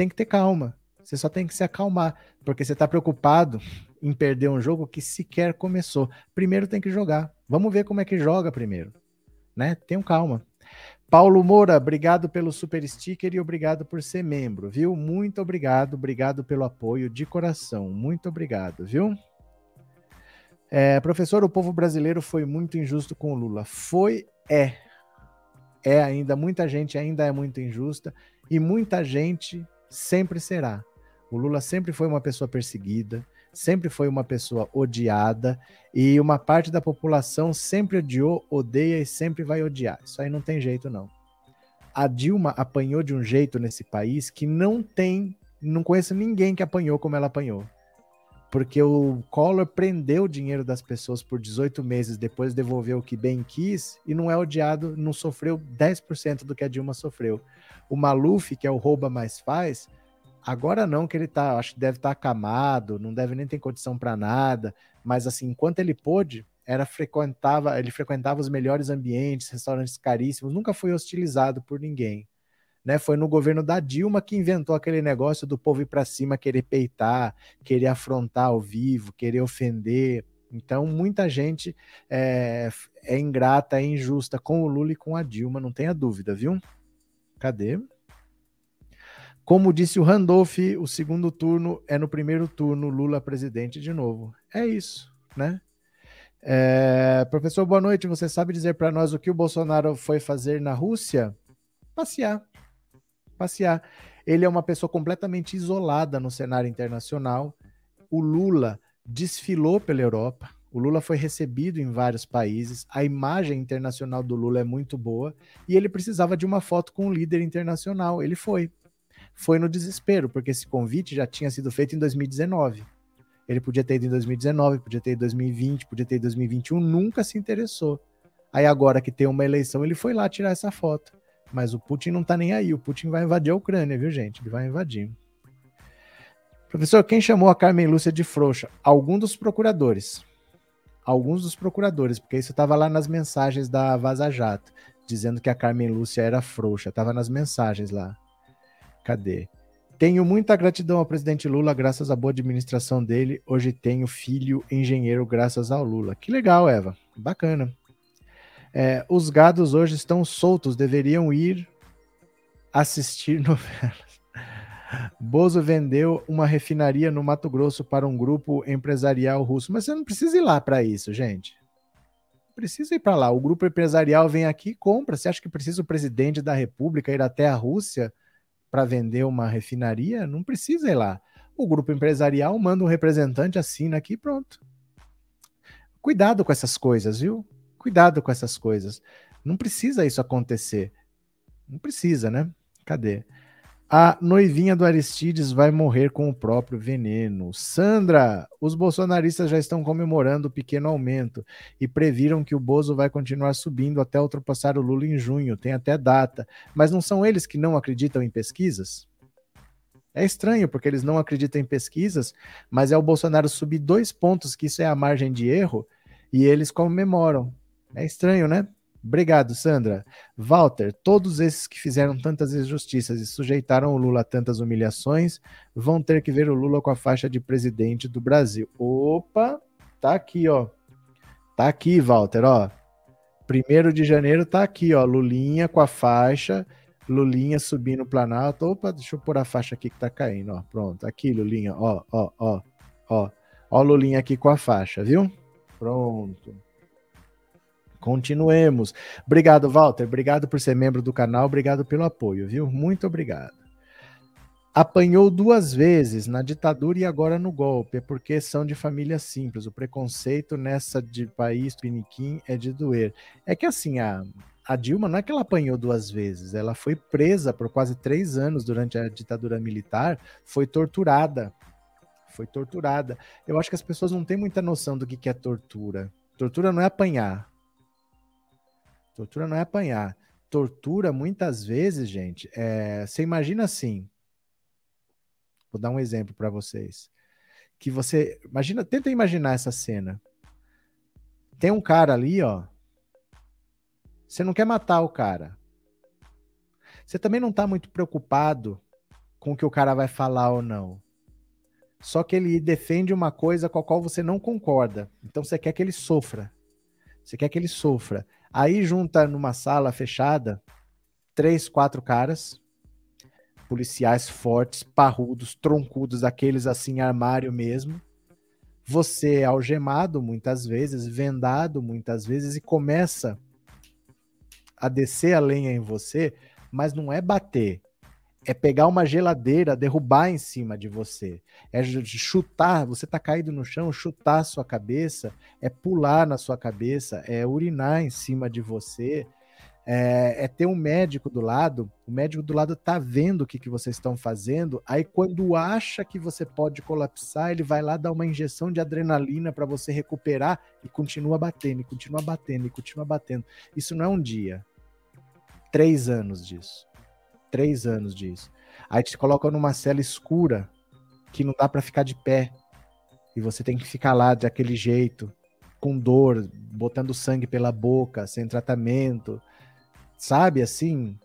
A: Tem que ter calma. Você só tem que se acalmar, porque você está preocupado em perder um jogo que sequer começou. Primeiro tem que jogar. Vamos ver como é que joga primeiro, né? Tenham calma. Paulo Moura, obrigado pelo super sticker e obrigado por ser membro, viu? Muito obrigado, obrigado pelo apoio de coração. Muito obrigado, viu? É, professor, o povo brasileiro foi muito injusto com o Lula. Foi, é. É ainda, muita gente ainda é muito injusta e muita gente sempre será. O Lula sempre foi uma pessoa perseguida, sempre foi uma pessoa odiada e uma parte da população sempre odiou, odeia e sempre vai odiar. Isso aí não tem jeito não. A Dilma apanhou de um jeito nesse país que não tem, não conheço ninguém que apanhou como ela apanhou. Porque o Collor prendeu o dinheiro das pessoas por 18 meses, depois devolveu o que bem quis e não é odiado, não sofreu 10% do que a Dilma sofreu. O Maluf, que é o rouba mais faz, agora não que ele tá, acho que deve estar tá acamado, não deve nem ter condição para nada, mas assim, enquanto ele pôde, era frequentava, ele frequentava os melhores ambientes, restaurantes caríssimos, nunca foi hostilizado por ninguém. Né, foi no governo da Dilma que inventou aquele negócio do povo ir para cima, querer peitar, querer afrontar ao vivo, querer ofender. Então, muita gente é, é ingrata, é injusta com o Lula e com a Dilma, não tenha dúvida, viu? Cadê? Como disse o Randolph, o segundo turno é no primeiro turno, Lula presidente de novo. É isso, né? É, professor, boa noite. Você sabe dizer para nós o que o Bolsonaro foi fazer na Rússia? Passear. Passear. Ele é uma pessoa completamente isolada no cenário internacional. O Lula desfilou pela Europa. O Lula foi recebido em vários países, a imagem internacional do Lula é muito boa e ele precisava de uma foto com um líder internacional. Ele foi. Foi no desespero, porque esse convite já tinha sido feito em 2019. Ele podia ter ido em 2019, podia ter ido em 2020, podia ter ido em 2021, nunca se interessou. Aí agora que tem uma eleição, ele foi lá tirar essa foto. Mas o Putin não tá nem aí. O Putin vai invadir a Ucrânia, viu, gente? Ele vai invadir. Professor, quem chamou a Carmen Lúcia de frouxa? Algum dos procuradores alguns dos procuradores, porque isso estava lá nas mensagens da Vaza Jato, dizendo que a Carmen Lúcia era frouxa, estava nas mensagens lá. Cadê? Tenho muita gratidão ao presidente Lula, graças à boa administração dele. Hoje tenho filho engenheiro, graças ao Lula. Que legal, Eva. Bacana. É, os gados hoje estão soltos, deveriam ir assistir novelas. Bozo vendeu uma refinaria no Mato Grosso para um grupo empresarial russo. Mas você não precisa ir lá para isso, gente. Não precisa ir para lá. O grupo empresarial vem aqui e compra. Você acha que precisa o presidente da República ir até a Rússia para vender uma refinaria? Não precisa ir lá. O grupo empresarial manda um representante, assina aqui e pronto. Cuidado com essas coisas, viu? Cuidado com essas coisas. Não precisa isso acontecer. Não precisa, né? Cadê? A noivinha do Aristides vai morrer com o próprio veneno. Sandra, os bolsonaristas já estão comemorando o pequeno aumento e previram que o Bozo vai continuar subindo até ultrapassar o Lula em junho. Tem até data. Mas não são eles que não acreditam em pesquisas? É estranho, porque eles não acreditam em pesquisas, mas é o Bolsonaro subir dois pontos, que isso é a margem de erro, e eles comemoram. É estranho, né? Obrigado, Sandra. Walter, todos esses que fizeram tantas injustiças e sujeitaram o Lula a tantas humilhações vão ter que ver o Lula com a faixa de presidente do Brasil. Opa, tá aqui, ó. Tá aqui, Walter, ó. Primeiro de janeiro tá aqui, ó. Lulinha com a faixa, Lulinha subindo o Planalto. Opa, deixa eu pôr a faixa aqui que tá caindo, ó. Pronto, aqui, Lulinha, ó, ó, ó, ó. Ó, Lulinha aqui com a faixa, viu? Pronto. Continuemos. Obrigado, Walter. Obrigado por ser membro do canal. Obrigado pelo apoio, viu? Muito obrigado. Apanhou duas vezes na ditadura e agora no golpe. É porque são de família simples. O preconceito nessa de país piniquim é de doer. É que assim, a, a Dilma não é que ela apanhou duas vezes. Ela foi presa por quase três anos durante a ditadura militar. Foi torturada. Foi torturada. Eu acho que as pessoas não têm muita noção do que, é tortura. Tortura não é apanhar. Tortura não é apanhar. Tortura, muitas vezes, gente, é... você imagina assim. Vou dar um exemplo para vocês. Que você. Imagina, tenta imaginar essa cena. Tem um cara ali, ó. Você não quer matar o cara. Você também não tá muito preocupado com o que o cara vai falar ou não. Só que ele defende uma coisa com a qual você não concorda. Então você quer que ele sofra. Você quer que ele sofra. Aí junta numa sala fechada três, quatro caras, policiais fortes, parrudos, troncudos, aqueles assim, armário mesmo. Você é algemado muitas vezes, vendado muitas vezes e começa a descer a lenha em você, mas não é bater, é pegar uma geladeira, derrubar em cima de você, é chutar, você tá caído no chão, chutar a sua cabeça, é pular na sua cabeça, é urinar em cima de você, é, é, ter um médico do lado, o médico do lado tá vendo o que, que vocês estão fazendo, aí quando acha que você pode colapsar, ele vai lá dar uma injeção de adrenalina para você recuperar e continua batendo, e continua batendo, e continua batendo. Isso não é um dia. Três anos disso três anos disso. Aí te colocam numa cela escura que não dá para ficar de pé. E você tem que ficar lá daquele jeito, com dor, botando sangue pela boca, sem tratamento. Sabe assim?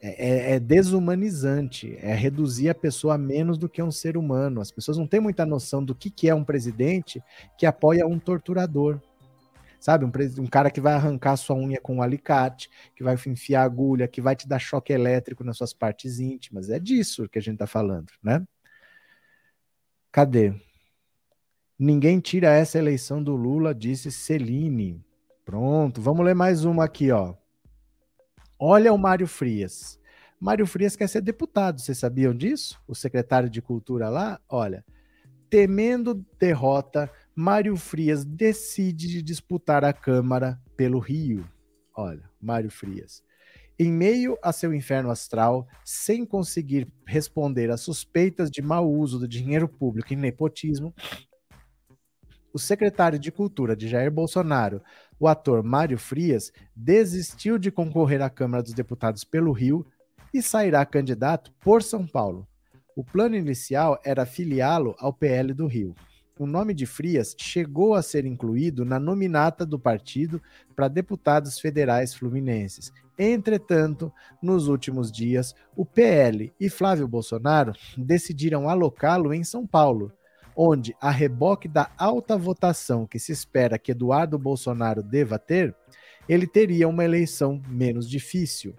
A: É, é, é, desumanizante, é reduzir a pessoa a menos do que um ser humano. As pessoas não têm muita noção do que, que é um presidente que apoia um torturador. Sabe? Um, um cara que vai arrancar sua unha com um alicate, que vai enfiar agulha, que vai te dar choque elétrico nas suas partes íntimas. É disso que a gente tá falando, né? Cadê? Ninguém tira essa eleição do Lula, disse Celine. Pronto, vamos ler mais uma aqui, ó. Olha o Mário Frias. Mário Frias quer ser deputado, vocês sabiam disso? O secretário de Cultura lá, olha, temendo derrota Mário Frias decide disputar a Câmara pelo Rio. Olha, Mário Frias. Em meio a seu inferno astral, sem conseguir responder às suspeitas de mau uso do dinheiro público e nepotismo, o secretário de Cultura de Jair Bolsonaro, o ator Mário Frias, desistiu de concorrer à Câmara dos Deputados pelo Rio e sairá candidato por São Paulo. O plano inicial era filiá-lo ao PL do Rio o nome de Frias chegou a ser incluído na nominata do partido para deputados federais fluminenses. Entretanto, nos últimos dias, o PL e Flávio Bolsonaro decidiram alocá-lo em São Paulo, onde, a reboque da alta votação que se espera que Eduardo Bolsonaro deva ter, ele teria uma eleição menos difícil.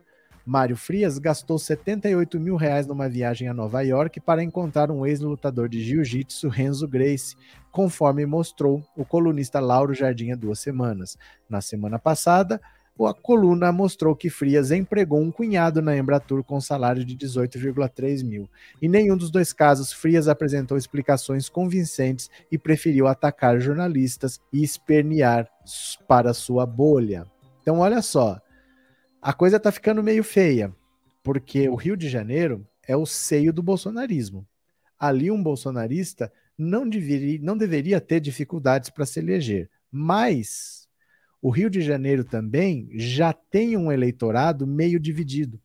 A: Mário Frias gastou 78 mil reais numa viagem a Nova York para encontrar um ex-lutador de jiu-jitsu, Renzo Grace, conforme mostrou o colunista Lauro Jardim há duas semanas. Na semana passada, a coluna mostrou que Frias empregou um cunhado na Embratur com salário de 18,3 mil. Em nenhum dos dois casos, Frias apresentou explicações convincentes e preferiu atacar jornalistas e espernear para sua bolha. Então, olha só, a coisa está ficando meio feia, porque o Rio de Janeiro é o seio do bolsonarismo. Ali, um bolsonarista não deveria, não deveria ter dificuldades para se eleger, mas o Rio de Janeiro também já tem um eleitorado meio dividido,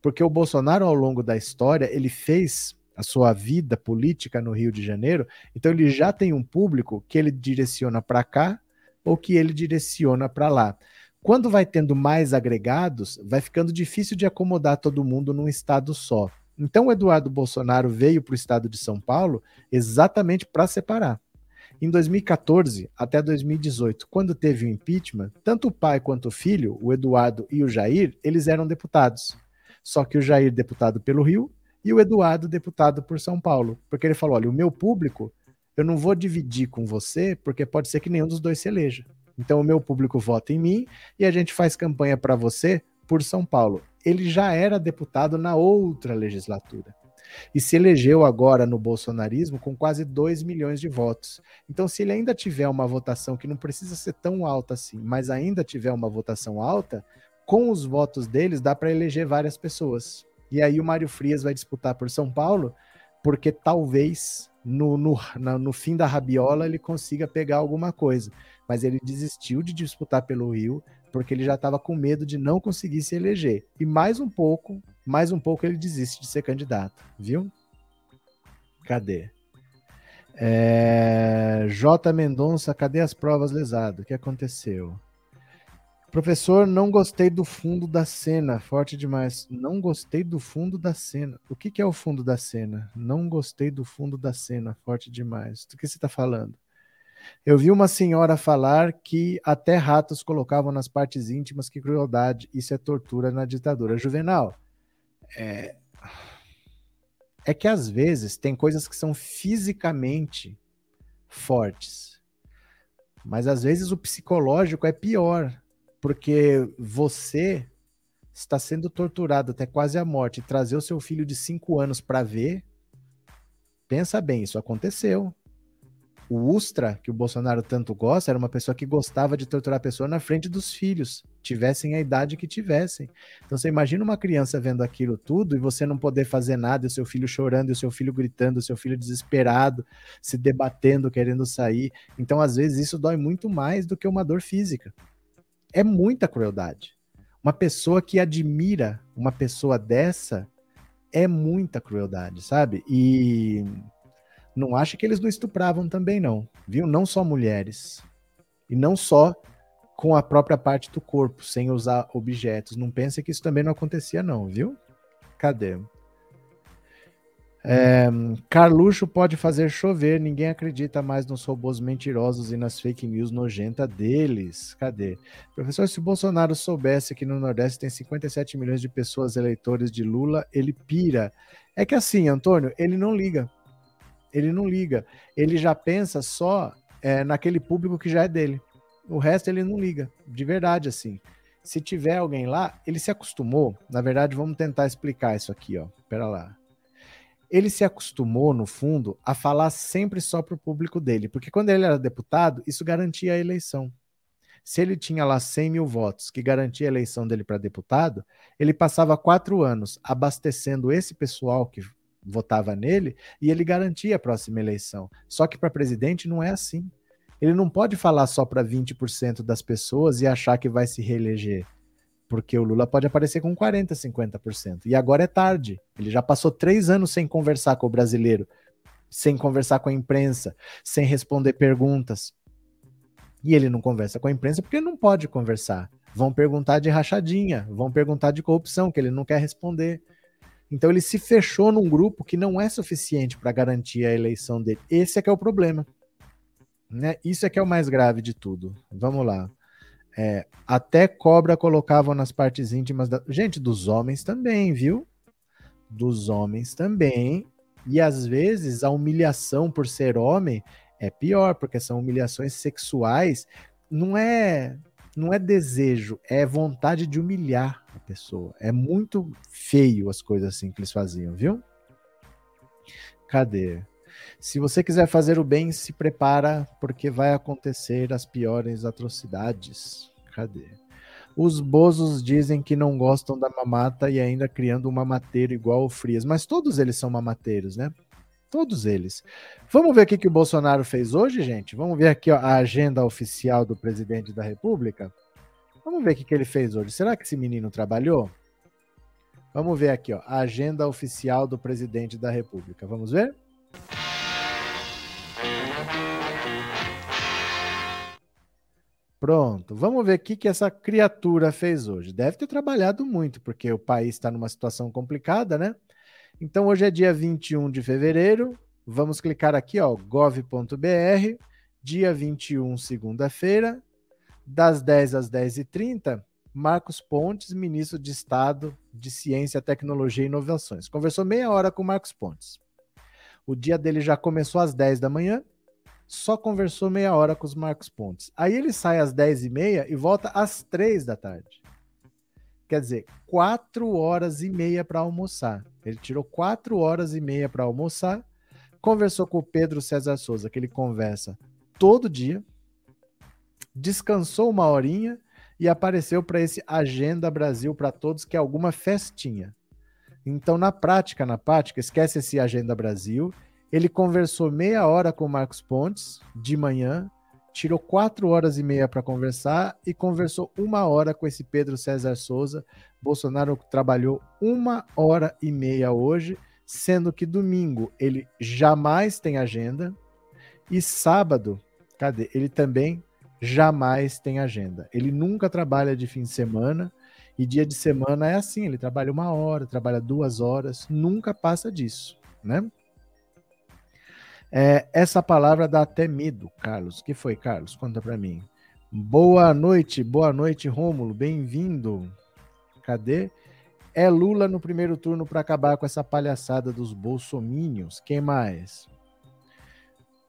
A: porque o Bolsonaro, ao longo da história, ele fez a sua vida política no Rio de Janeiro, então ele já tem um público que ele direciona para cá ou que ele direciona para lá. Quando vai tendo mais agregados, vai ficando difícil de acomodar todo mundo num estado só. Então o Eduardo Bolsonaro veio para o estado de São Paulo exatamente para separar. Em 2014 até 2018, quando teve o impeachment, tanto o pai quanto o filho, o Eduardo e o Jair, eles eram deputados. Só que o Jair deputado pelo Rio e o Eduardo deputado por São Paulo, porque ele falou: "Olha, o meu público, eu não vou dividir com você, porque pode ser que nenhum dos dois se eleja. Então o meu público vota em mim e a gente faz campanha para você por São Paulo." Ele já era deputado na outra legislatura e se elegeu agora no bolsonarismo com quase 2 milhões de votos. Então, se ele ainda tiver uma votação que não precisa ser tão alta assim, mas ainda tiver uma votação alta, com os votos deles dá para eleger várias pessoas. E aí o Mário Frias vai disputar por São Paulo, porque talvez no, no, na, no fim da rabiola ele consiga pegar alguma coisa. Mas ele desistiu de disputar pelo Rio, porque ele já estava com medo de não conseguir se eleger. E mais um pouco, mais um pouco ele desiste de ser candidato, viu? Cadê? É... J. Mendonça, cadê as provas lesado? O que aconteceu? Professor, não gostei do fundo da cena. Forte demais. Não gostei do fundo da cena. O que, que é o fundo da cena? Não gostei do fundo da cena. Forte demais. Do que você está falando? Eu vi uma senhora falar que até ratos colocavam nas partes íntimas, que crueldade, isso é tortura na ditadura. Juvenal, é, é que às vezes tem coisas que são fisicamente fortes, mas às vezes o psicológico é pior, porque você está sendo torturado até quase a morte. Trazer o seu filho de cinco anos para ver, pensa bem, isso aconteceu. O Ustra, que o Bolsonaro tanto gosta, era uma pessoa que gostava de torturar a pessoa na frente dos filhos, tivessem a idade que tivessem. Então você imagina uma criança vendo aquilo tudo e você não poder fazer nada, e o seu filho chorando, e o seu filho gritando, o seu filho desesperado, se debatendo, querendo sair. Então, às vezes, isso dói muito mais do que uma dor física. É muita crueldade. Uma pessoa que admira uma pessoa dessa é muita crueldade, sabe? E não acha que eles não estupravam também, não, viu? Não só mulheres. E não só com a própria parte do corpo, sem usar objetos. Não pense que isso também não acontecia, não, viu? Cadê? É, Carluxo pode fazer chover, ninguém acredita mais nos robôs mentirosos e nas fake news nojenta deles. Cadê? Professor, se o Bolsonaro soubesse que no Nordeste tem 57 milhões de pessoas eleitores de Lula, ele pira. É que assim, Antônio, ele não liga ele não liga. Ele já pensa só é, naquele público que já é dele. O resto ele não liga, de verdade, assim. Se tiver alguém lá, ele se acostumou. Na verdade, vamos tentar explicar isso aqui, ó. Pera lá. Ele se acostumou, no fundo, a falar sempre só para o público dele, porque quando ele era deputado, isso garantia a eleição. Se ele tinha lá 100 mil votos, que garantia a eleição dele para deputado, ele passava quatro anos abastecendo esse pessoal que votava nele e ele garantia a próxima eleição. Só que para presidente não é assim. Ele não pode falar só para 20% das pessoas e achar que vai se reeleger. Porque o Lula pode aparecer com 40%, 50%. E agora é tarde. Ele já passou três anos sem conversar com o brasileiro, sem conversar com a imprensa, sem responder perguntas. E ele não conversa com a imprensa porque não pode conversar. Vão perguntar de rachadinha, vão perguntar de corrupção, que ele não quer responder. Então ele se fechou num grupo que não é suficiente para garantir a eleição dele. Esse é que é o problema. Né? Isso é que é o mais grave de tudo. Vamos lá. É, até cobra colocavam nas partes íntimas da. Gente, dos homens também, viu? Dos homens também. E às vezes a humilhação por ser homem é pior, porque são humilhações sexuais. Não é, não é desejo, é vontade de humilhar a pessoa. É muito feio as coisas assim que eles faziam, viu? Cadê? Se você quiser fazer o bem, se prepara, porque vai acontecer as piores atrocidades. Cadê? Os bozos dizem que não gostam da mamata e ainda criando um mamateiro igual o Frias. Mas todos eles são mamateiros, né? Todos eles. Vamos ver o que, o Bolsonaro fez hoje, gente? Vamos ver aqui ó, a agenda oficial do presidente da República? Vamos ver o que, que ele fez hoje. Será que esse menino trabalhou? Vamos ver aqui, ó, a agenda oficial do presidente da República. Vamos ver? Pronto, vamos ver o que, que essa criatura fez hoje. Deve ter trabalhado muito, porque o país está numa situação complicada, né? Então, hoje é dia 21 de fevereiro. Vamos clicar aqui, ó, gov.br, dia 21, segunda-feira, das 10 às 10h30. Marcos Pontes, ministro de Estado de Ciência, Tecnologia e Inovações. Conversou meia hora com Marcos Pontes. O dia dele já começou às 10 da manhã, só conversou meia hora com os Marcos Pontes. Aí ele sai às 10 e meia e volta às 3 da tarde. Quer dizer, 4 horas e meia para almoçar. Ele tirou 4 horas e meia para almoçar, conversou com o Pedro César Souza, que ele conversa todo dia, descansou uma horinha e apareceu para esse Agenda Brasil para Todos, que é alguma festinha. Então, na prática, na prática, esquece esse Agenda Brasil ele conversou meia hora com o Marcos Pontes de manhã, tirou quatro horas e meia para conversar e conversou uma hora com esse Pedro César Souza. Bolsonaro trabalhou uma hora e meia hoje, sendo que domingo ele jamais tem agenda e sábado, cadê? Ele também jamais tem agenda. Ele nunca trabalha de fim de semana e dia de semana é assim: ele trabalha uma hora, trabalha duas horas, nunca passa disso, né? É, essa palavra dá até medo, Carlos. que foi, Carlos? Conta para mim. Boa noite, boa noite, Rômulo. Bem-vindo. Cadê? É Lula no primeiro turno para acabar com essa palhaçada dos bolsomínios. Quem mais?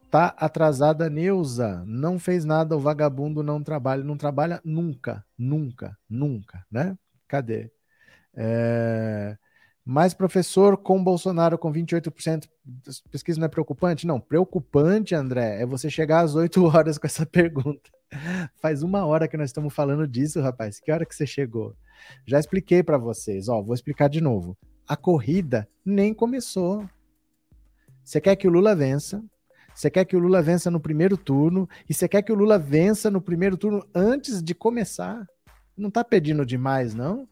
A: Tá atrasada Neuza. Não fez nada, o vagabundo não trabalha. Não trabalha nunca, nunca, nunca, né? Cadê? É... Mais professor com Bolsonaro com 28%. Pesquisa não é preocupante? Não, preocupante, André, é você chegar às 8 horas com essa pergunta. Faz uma hora que nós estamos falando disso, rapaz. Que hora que você chegou? Já expliquei para vocês, ó, vou explicar de novo. A corrida nem começou. Você quer que o Lula vença? Você quer que o Lula vença no primeiro turno? E você quer que o Lula vença no primeiro turno antes de começar? Não tá pedindo demais, não?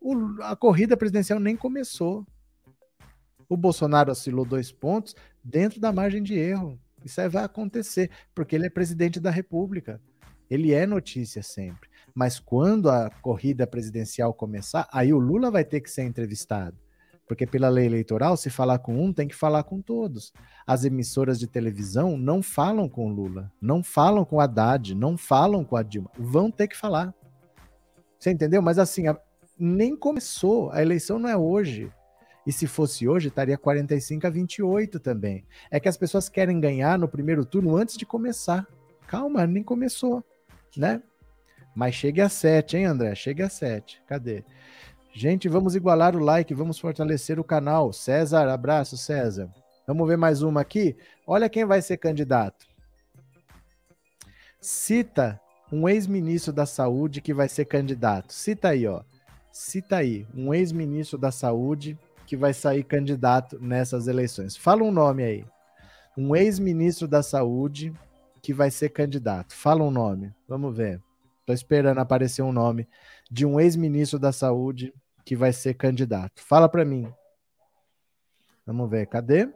A: O, a corrida presidencial nem começou. O Bolsonaro oscilou dois pontos dentro da margem de erro. Isso aí vai acontecer, porque ele é presidente da República. Ele é notícia sempre. Mas quando a corrida presidencial começar, aí o Lula vai ter que ser entrevistado. Porque pela lei eleitoral, se falar com um, tem que falar com todos. As emissoras de televisão não falam com Lula, não falam com Haddad, não falam com a Dilma. Vão ter que falar. Você entendeu? Mas assim, nem começou. A eleição não é hoje. E se fosse hoje, estaria 45 a 28 também. É que as pessoas querem ganhar no primeiro turno antes de começar. Calma, nem começou, né? Mas chegue a 7, hein, André? Chegue a 7. Cadê? Gente, vamos igualar o like, vamos fortalecer o canal. César, abraço, César. Vamos ver mais uma aqui. Olha quem vai ser candidato. Cita um ex-ministro da Saúde que vai ser candidato. Cita aí, ó. Cita aí um ex-ministro da Saúde que vai sair candidato nessas eleições. Fala um nome aí. Um ex-ministro da Saúde que vai ser candidato. Fala um nome. Vamos ver. Estou esperando aparecer um nome de um ex-ministro da Saúde que vai ser candidato. Fala para mim. Vamos ver. Cadê?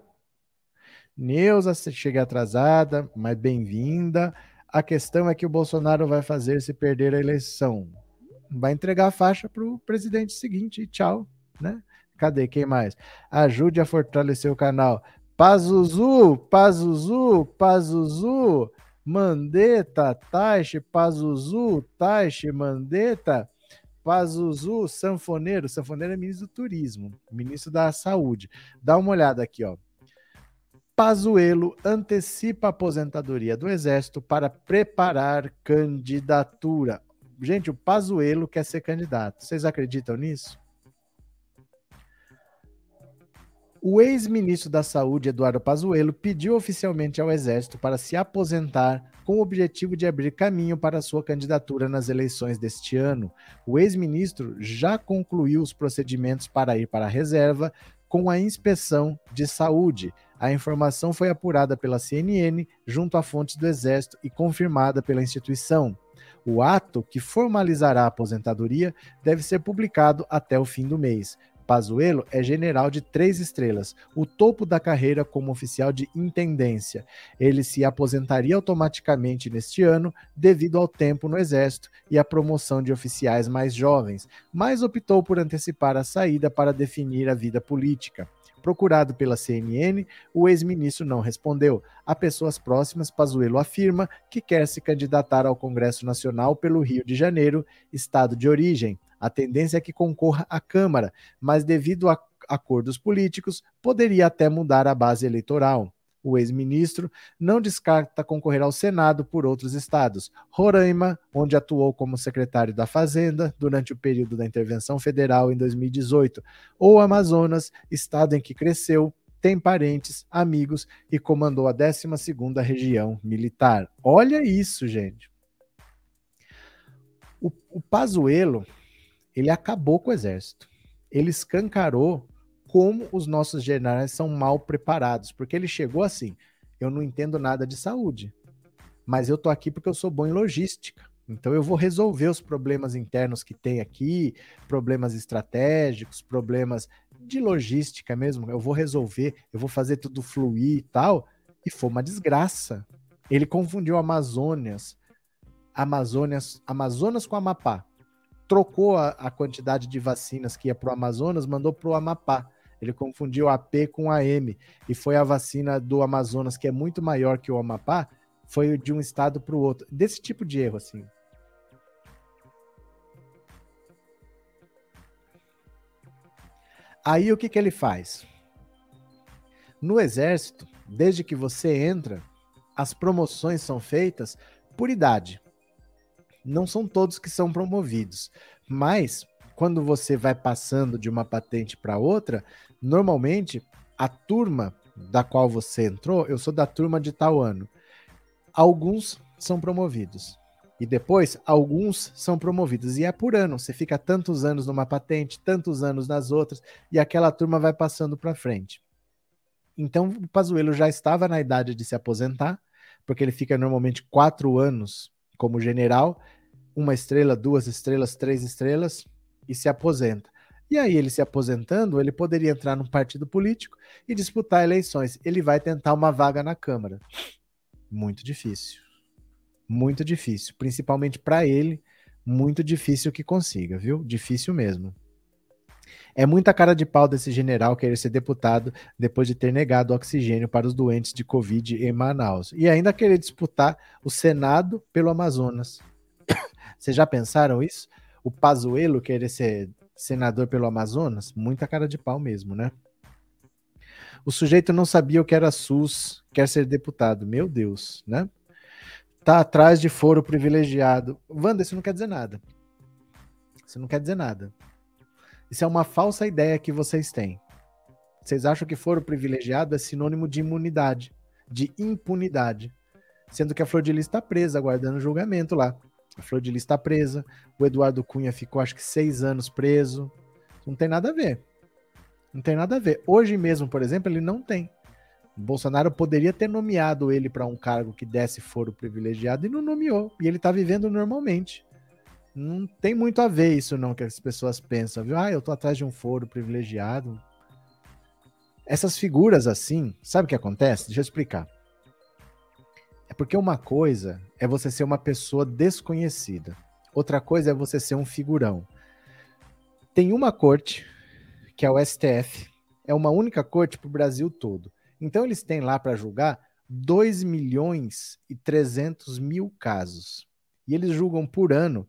A: Neuza, chega atrasada, mas bem-vinda. A questão é que o Bolsonaro vai fazer se perder a eleição vai entregar a faixa para o presidente seguinte e tchau, né? Cadê? Quem mais? Ajude a fortalecer o canal. Pazuzu, Pazuzu, Pazuzu. Mandeta, Taixe, Pazuzu, Taixe, Mandeta, Pazuzu, Sanfoneiro. Sanfoneiro é ministro do Turismo, ministro da Saúde. Dá uma olhada aqui, ó. Pazuello antecipa a aposentadoria do Exército para preparar candidatura. Gente, o Pazuello quer ser candidato. Vocês acreditam nisso? O ex-ministro da Saúde, Eduardo Pazuello, pediu oficialmente ao Exército para se aposentar com o objetivo de abrir caminho para sua candidatura nas eleições deste ano. O ex-ministro já concluiu os procedimentos para ir para a reserva com a inspeção de saúde. A informação foi apurada pela CNN junto a fontes do Exército e confirmada pela instituição. O ato que formalizará a aposentadoria deve ser publicado até o fim do mês. Pazuello é general de três estrelas, o topo da carreira como oficial de intendência. Ele se aposentaria automaticamente neste ano devido ao tempo no exército e à promoção de oficiais mais jovens, mas optou por antecipar a saída para definir a vida política. Procurado pela CNN, o ex-ministro não respondeu. A pessoas próximas, Pazuello afirma que quer se candidatar ao Congresso Nacional pelo Rio de Janeiro, estado de origem. A tendência é que concorra à Câmara, mas devido a acordos políticos, poderia até mudar a base eleitoral. O ex-ministro não descarta concorrer ao Senado por outros estados. Roraima, onde atuou como secretário da Fazenda durante o período da intervenção federal em 2018, ou Amazonas, estado em que cresceu, tem parentes, amigos e comandou a 12ª região militar. Olha isso, gente. O, o Pazuello, ele acabou com o exército. Ele escancarou como os nossos generais são mal preparados, porque ele chegou assim: eu não entendo nada de saúde, mas eu tô aqui porque eu sou bom em logística. Então eu vou resolver os problemas internos que tem aqui, problemas estratégicos, problemas de logística mesmo. Eu vou resolver, eu vou fazer tudo fluir e tal. E foi uma desgraça. Ele confundiu Amazônias, Amazônias, Amazonas com Amapá. Trocou a, a quantidade de vacinas que ia para o Amazonas, mandou para o Amapá. Ele confundiu AP com AM e foi a vacina do Amazonas, que é muito maior que o Amapá, foi de um estado para o outro. Desse tipo de erro, assim. Aí o que, que ele faz? No exército, desde que você entra, as promoções são feitas por idade. Não são todos que são promovidos, mas quando você vai passando de uma patente para outra, normalmente a turma da qual você entrou, eu sou da turma de tal ano. Alguns são promovidos. E depois, alguns são promovidos. E é por ano. Você fica tantos anos numa patente, tantos anos nas outras, e aquela turma vai passando para frente. Então, o Pazuello já estava na idade de se aposentar, porque ele fica normalmente quatro anos como general, uma estrela, duas estrelas, três estrelas, e se aposenta. E aí, ele se aposentando, ele poderia entrar num partido político e disputar eleições. Ele vai tentar uma vaga na Câmara. Muito difícil. Muito difícil. Principalmente para ele, muito difícil que consiga, viu? Difícil mesmo. É muita cara de pau desse general querer ser deputado depois de ter negado oxigênio para os doentes de Covid em Manaus. E ainda querer disputar o Senado pelo Amazonas. Vocês já pensaram isso? O Pazuello querer ser senador pelo Amazonas, muita cara de pau mesmo, né? O sujeito não sabia o que era SUS, quer ser deputado. Meu Deus, né? Tá atrás de foro privilegiado. Wanda, isso não quer dizer nada. Isso não quer dizer nada. Isso é uma falsa ideia que vocês têm. Vocês acham que foro privilegiado é sinônimo de imunidade, de impunidade. Sendo que a Flor de Lis está presa, aguardando julgamento lá. A Flor de Lis está presa. O Eduardo Cunha ficou, acho que, seis anos preso. Não tem nada a ver. Não tem nada a ver. Hoje mesmo, por exemplo, ele não tem. O Bolsonaro poderia ter nomeado ele para um cargo que desse foro privilegiado e não nomeou. E ele está vivendo normalmente. Não tem muito a ver isso, não, que as pessoas pensam, viu? Ah, eu tô atrás de um foro privilegiado. Essas figuras assim, sabe o que acontece? Deixa eu explicar. É porque uma coisa é você ser uma pessoa desconhecida. Outra coisa é você ser um figurão. Tem uma corte, que é o STF, é uma única corte para o Brasil todo. Então eles têm lá para julgar 2 milhões e 300 mil casos. E eles julgam por ano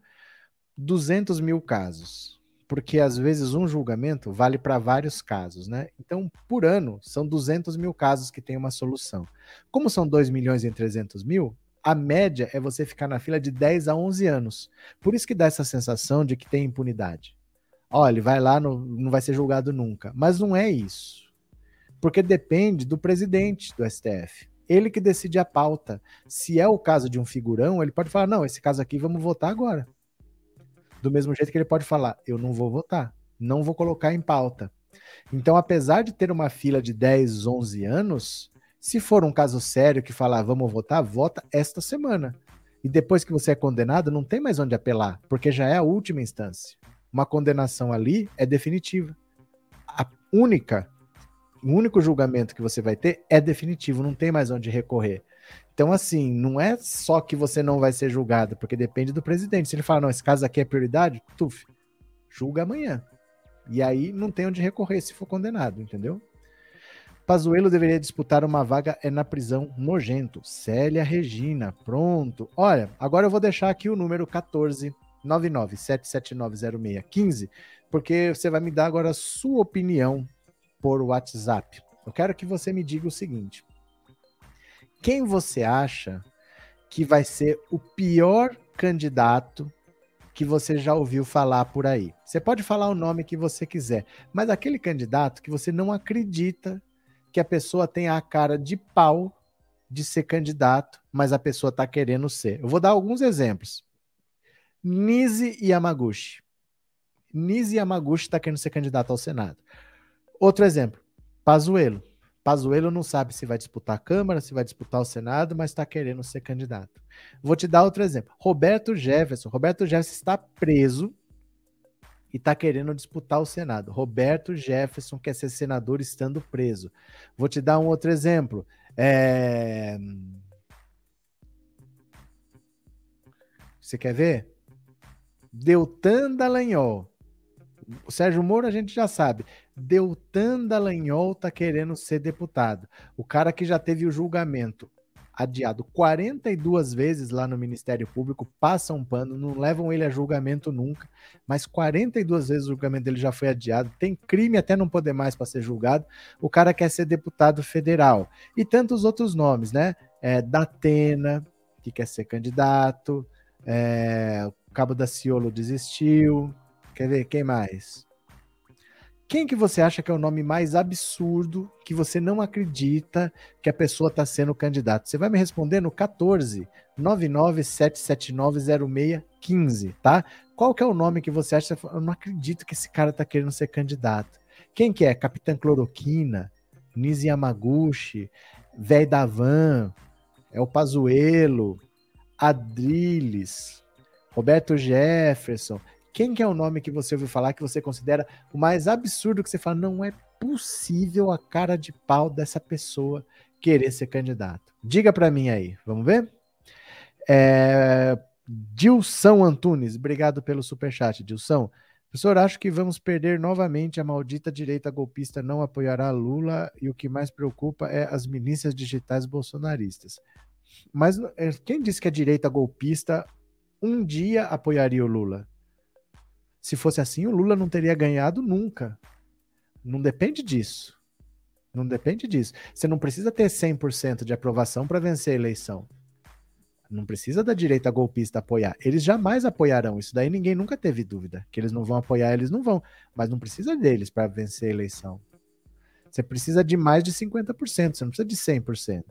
A: 200 mil casos. Porque às vezes um julgamento vale para vários casos, né? Então, por ano, são 200 mil casos que tem uma solução. Como são 2 milhões e 300 mil, a média é você ficar na fila de 10 a 11 anos. Por isso que dá essa sensação de que tem impunidade. Olha, ele vai lá, não vai ser julgado nunca. Mas não é isso. Porque depende do presidente do STF. Ele que decide a pauta. Se é o caso de um figurão, ele pode falar: não, esse caso aqui vamos votar agora. Do mesmo jeito que ele pode falar: eu não vou votar, não vou colocar em pauta. Então, apesar de ter uma fila de 10, 11 anos, se for um caso sério que falar vamos votar, vota esta semana. E depois que você é condenado, não tem mais onde apelar, porque já é a última instância. Uma condenação ali é definitiva. A única, o único julgamento que você vai ter é definitivo, não tem mais onde recorrer. Então, assim, não é só que você não vai ser julgado, porque depende do presidente. Se ele falar, não, esse caso aqui é prioridade, tuf, julga amanhã. E aí não tem onde recorrer se for condenado, entendeu? Pazuello deveria disputar uma vaga é na prisão nojento. Célia Regina, pronto. Olha, agora eu vou deixar aqui o número 14 997790615, porque você vai me dar agora a sua opinião por WhatsApp. Eu quero que você me diga o seguinte: quem você acha que vai ser o pior candidato que você já ouviu falar por aí? Você pode falar o nome que você quiser, mas aquele candidato que você não acredita que a pessoa tenha a cara de pau de ser candidato, mas a pessoa está querendo ser. Eu vou dar alguns exemplos. Nise Yamaguchi. Nise Yamaguchi está querendo ser candidato ao Senado. Outro exemplo, Pazuello. Pazuello não sabe se vai disputar a Câmara, se vai disputar o Senado, mas está querendo ser candidato. Vou te dar outro exemplo. Roberto Jefferson. Roberto Jefferson está preso e está querendo disputar o Senado. Roberto Jefferson quer ser senador estando preso. Vou te dar um outro exemplo. É... Você quer ver? Deltan Dallagnol. O Sérgio Moro a gente já sabe. Deltan Dallagnol está querendo ser deputado. O cara que já teve o julgamento adiado 42 vezes lá no Ministério Público, passam um pano, não levam ele a julgamento nunca, mas 42 vezes o julgamento dele já foi adiado, tem crime até não poder mais para ser julgado, o cara quer ser deputado federal. E tantos outros nomes, né? É, Datena, que quer ser candidato, é, o Cabo da Ciolo desistiu, quer ver, quem mais? Quem que você acha que é o nome mais absurdo que você não acredita que a pessoa está sendo candidato? Você vai me responder no 14 997790615, tá? Qual que é o nome que você acha? Eu não acredito que esse cara está querendo ser candidato. Quem que é? Capitã Cloroquina, Nisi Yamaguchi, Véi da Van, é o Pazuelo, Adriles, Roberto Jefferson. Quem que é o nome que você ouviu falar que você considera o mais absurdo que você fala, não é possível a cara de pau dessa pessoa querer ser candidato? Diga para mim aí, vamos ver? É... Dilson Antunes, obrigado pelo superchat, Dilson. Professor, acho que vamos perder novamente. A maldita direita golpista não apoiará Lula e o que mais preocupa é as milícias digitais bolsonaristas. Mas é, quem disse que a direita golpista um dia apoiaria o Lula? Se fosse assim, o Lula não teria ganhado nunca. Não depende disso. Não depende disso. Você não precisa ter 100% de aprovação para vencer a eleição. Não precisa da direita golpista apoiar. Eles jamais apoiarão. Isso daí ninguém nunca teve dúvida. Que eles não vão apoiar, eles não vão. Mas não precisa deles para vencer a eleição. Você precisa de mais de 50%, você não precisa de 100%.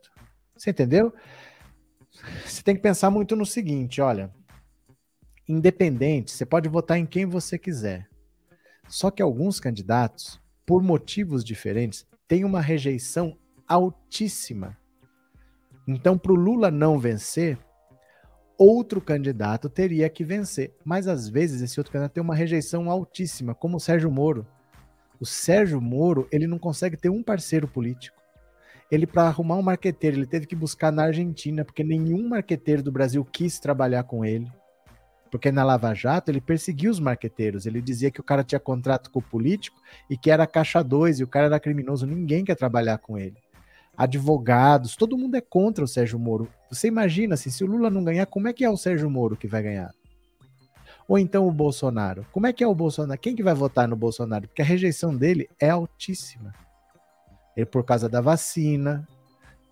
A: Você entendeu? Você tem que pensar muito no seguinte, olha, independente, você pode votar em quem você quiser. Só que alguns candidatos, por motivos diferentes, têm uma rejeição altíssima. Então, para o Lula não vencer, outro candidato teria que vencer. Mas às vezes esse outro candidato tem uma rejeição altíssima, como o Sérgio Moro. O Sérgio Moro, ele não consegue ter um parceiro político. Ele, para arrumar um marqueteiro, ele teve que buscar na Argentina, porque nenhum marqueteiro do Brasil quis trabalhar com ele. Porque na Lava Jato ele perseguia os marqueteiros, ele dizia que o cara tinha contrato com o político e que era caixa 2 e o cara era criminoso, ninguém quer trabalhar com ele. advogados, todo mundo é contra o Sérgio Moro. Você imagina assim, se o Lula não ganhar, como é que é o Sérgio Moro que vai ganhar? Ou então o Bolsonaro? Como é que é o Bolsonaro? Quem que vai votar no Bolsonaro? Porque a rejeição dele é altíssima. Ele por causa da vacina,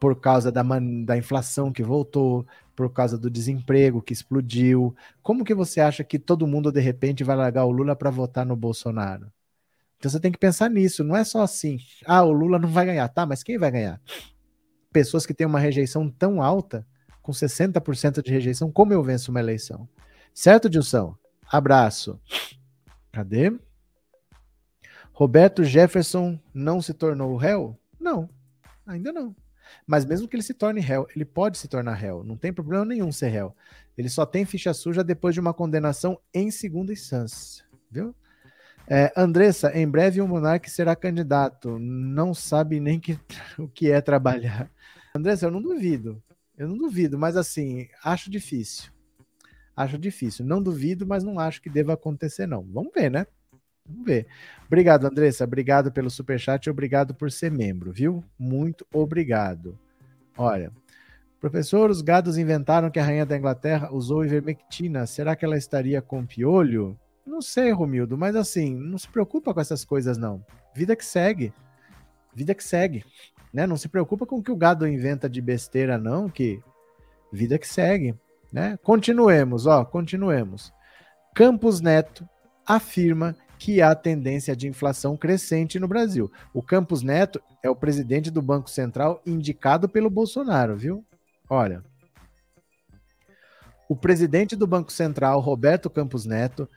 A: por causa da, da inflação que voltou, por causa do desemprego que explodiu. Como que você acha que todo mundo de repente vai largar o Lula para votar no Bolsonaro? Então você tem que pensar nisso, não é só assim, ah, o Lula não vai ganhar, tá, mas quem vai ganhar? Pessoas que têm uma rejeição tão alta, com 60% de rejeição, como eu venço uma eleição? Certo, Dilson? Abraço. Cadê? Roberto Jefferson não se tornou réu? Não, ainda não. Mas mesmo que ele se torne réu, ele pode se tornar réu, não tem problema nenhum ser réu. Ele só tem ficha suja depois de uma condenação em segunda instância, viu? É, Andressa, em breve o Monarque será candidato. Não sabe nem que, o que é trabalhar. Andressa, eu não duvido. Eu não duvido, mas assim, acho difícil. Acho difícil. Não duvido, mas não acho que deva acontecer, não. Vamos ver, né? Vamos ver. Obrigado, Andressa. Obrigado pelo superchat e obrigado por ser membro, viu? Muito obrigado. Olha, professor, os gados inventaram que a rainha da Inglaterra usou ivermectina. Será que ela estaria com piolho? Não sei, Romildo, mas assim, não se preocupa com essas coisas, não. Vida que segue. Vida que segue. Né? Não se preocupa com o que o gado inventa de besteira, não, que vida que segue. Né? Continuemos, ó, continuemos. Campos Neto afirma que há tendência de inflação crescente no Brasil. O Campos Neto é o presidente do Banco Central indicado pelo Bolsonaro, viu? Olha. O presidente do Banco Central, Roberto Campos Neto,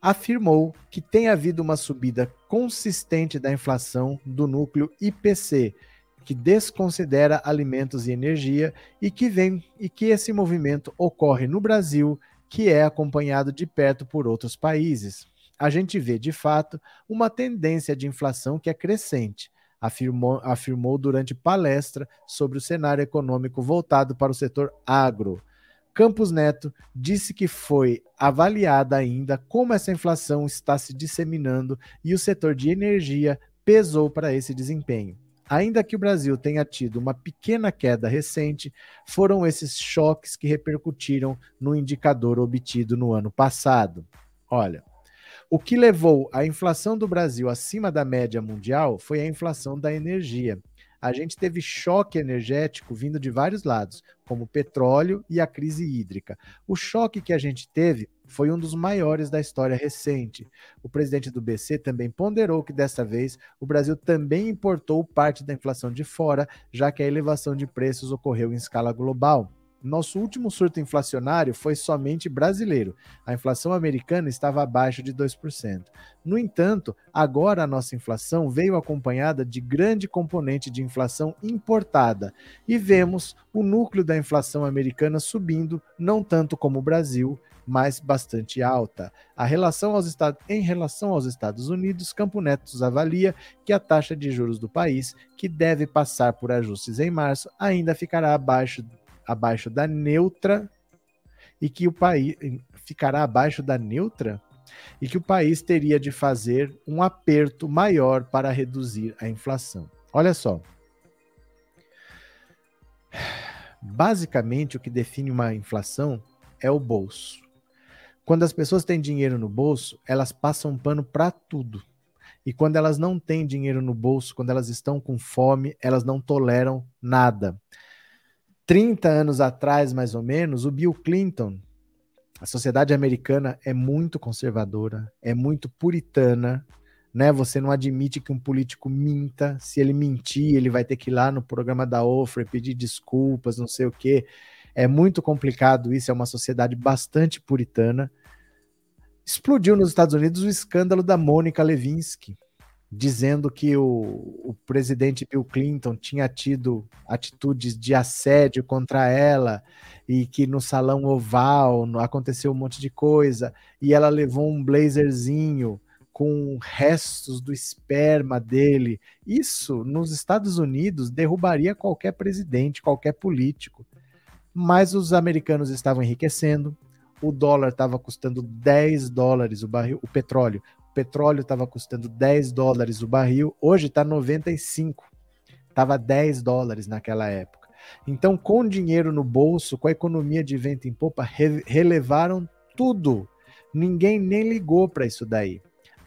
A: afirmou que tem havido uma subida consistente da inflação do núcleo IPC, que desconsidera alimentos e energia e que vem e que esse movimento ocorre no Brasil, que é acompanhado de perto por outros países. A gente vê, de fato, uma tendência de inflação que é crescente, afirmou, afirmou durante palestra sobre o cenário econômico voltado para o setor agro. Campos Neto disse que foi avaliada ainda como essa inflação está se disseminando e o setor de energia pesou para esse desempenho. Ainda que o Brasil tenha tido uma pequena queda recente, foram esses choques que repercutiram no indicador obtido no ano passado. Olha, o que levou a inflação do Brasil acima da média mundial foi a inflação da energia a gente teve choque energético vindo de vários lados, como petróleo e a crise hídrica. O choque que a gente teve foi um dos maiores da história recente. O presidente do BC também ponderou que dessa vez o Brasil também importou parte da inflação de fora, já que a elevação de preços ocorreu em escala global. Nosso último surto inflacionário foi somente brasileiro. A inflação americana estava abaixo de 2%. No entanto, agora a nossa inflação veio acompanhada de grande componente de inflação importada e vemos o núcleo da inflação americana subindo, não tanto como o Brasil, mas bastante alta. A relação aos Estados, em relação aos Estados Unidos, Campo Neto avalia que a taxa de juros do país, que deve passar por ajustes em março, ainda ficará abaixo abaixo da neutra e que o país ficará abaixo da neutra e que o país teria de fazer um aperto maior para reduzir a inflação. Olha só. Basicamente, o que define uma inflação é o bolso. Quando as pessoas têm dinheiro no bolso, elas passam pano para tudo. E quando elas não têm dinheiro no bolso, quando elas estão com fome, elas não toleram nada. 30 anos atrás, mais ou menos, o Bill Clinton, a sociedade americana é muito conservadora, é muito puritana, né? Você não admite que um político minta. Se ele mentir, ele vai ter que ir lá no programa da Ofra pedir desculpas, não sei o quê. É muito complicado isso, é uma sociedade bastante puritana. Explodiu nos Estados Unidos o escândalo da Mônica Levinsky, dizendo que o, o, presidente Bill Clinton tinha tido atitudes de assédio contra ela e que no salão oval aconteceu um monte de coisa e ela levou um blazerzinho com restos do esperma dele. Isso nos Estados Unidos derrubaria qualquer presidente, qualquer político. Mas os americanos estavam enriquecendo, o dólar estava custando 10 dólares o barril, o petróleo, petróleo estava custando 10 dólares o barril, hoje está 95. Estava 10 dólares naquela época. Então, com dinheiro no bolso, com a economia de vento em popa, re relevaram tudo. Ninguém nem ligou para isso daí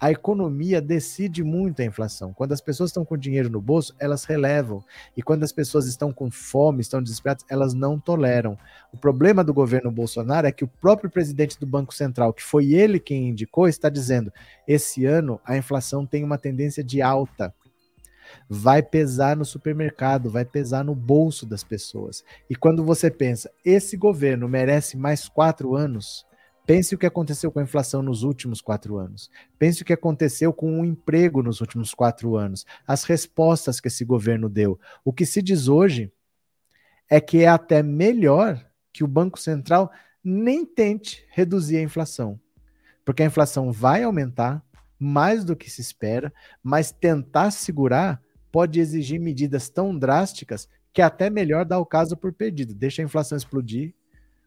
A: a economia decide muito a inflação. Quando as pessoas estão com dinheiro no bolso, elas relevam. E quando as pessoas estão com fome, estão desesperadas, elas não toleram. O problema do governo Bolsonaro é que o próprio presidente do Banco Central, que foi ele quem indicou, está dizendo: esse ano a inflação tem uma tendência de alta. Vai pesar no supermercado, vai pesar no bolso das pessoas. E quando você pensa, esse governo merece mais quatro anos, Pense o que aconteceu com a inflação nos últimos quatro anos. Pense o que aconteceu com o emprego nos últimos quatro anos. As respostas que esse governo deu. O que se diz hoje é que é até melhor que o Banco Central nem tente reduzir a inflação. Porque a inflação vai aumentar mais do que se espera, mas tentar segurar pode exigir medidas tão drásticas que é até melhor dar o caso por perdido. Deixa a inflação explodir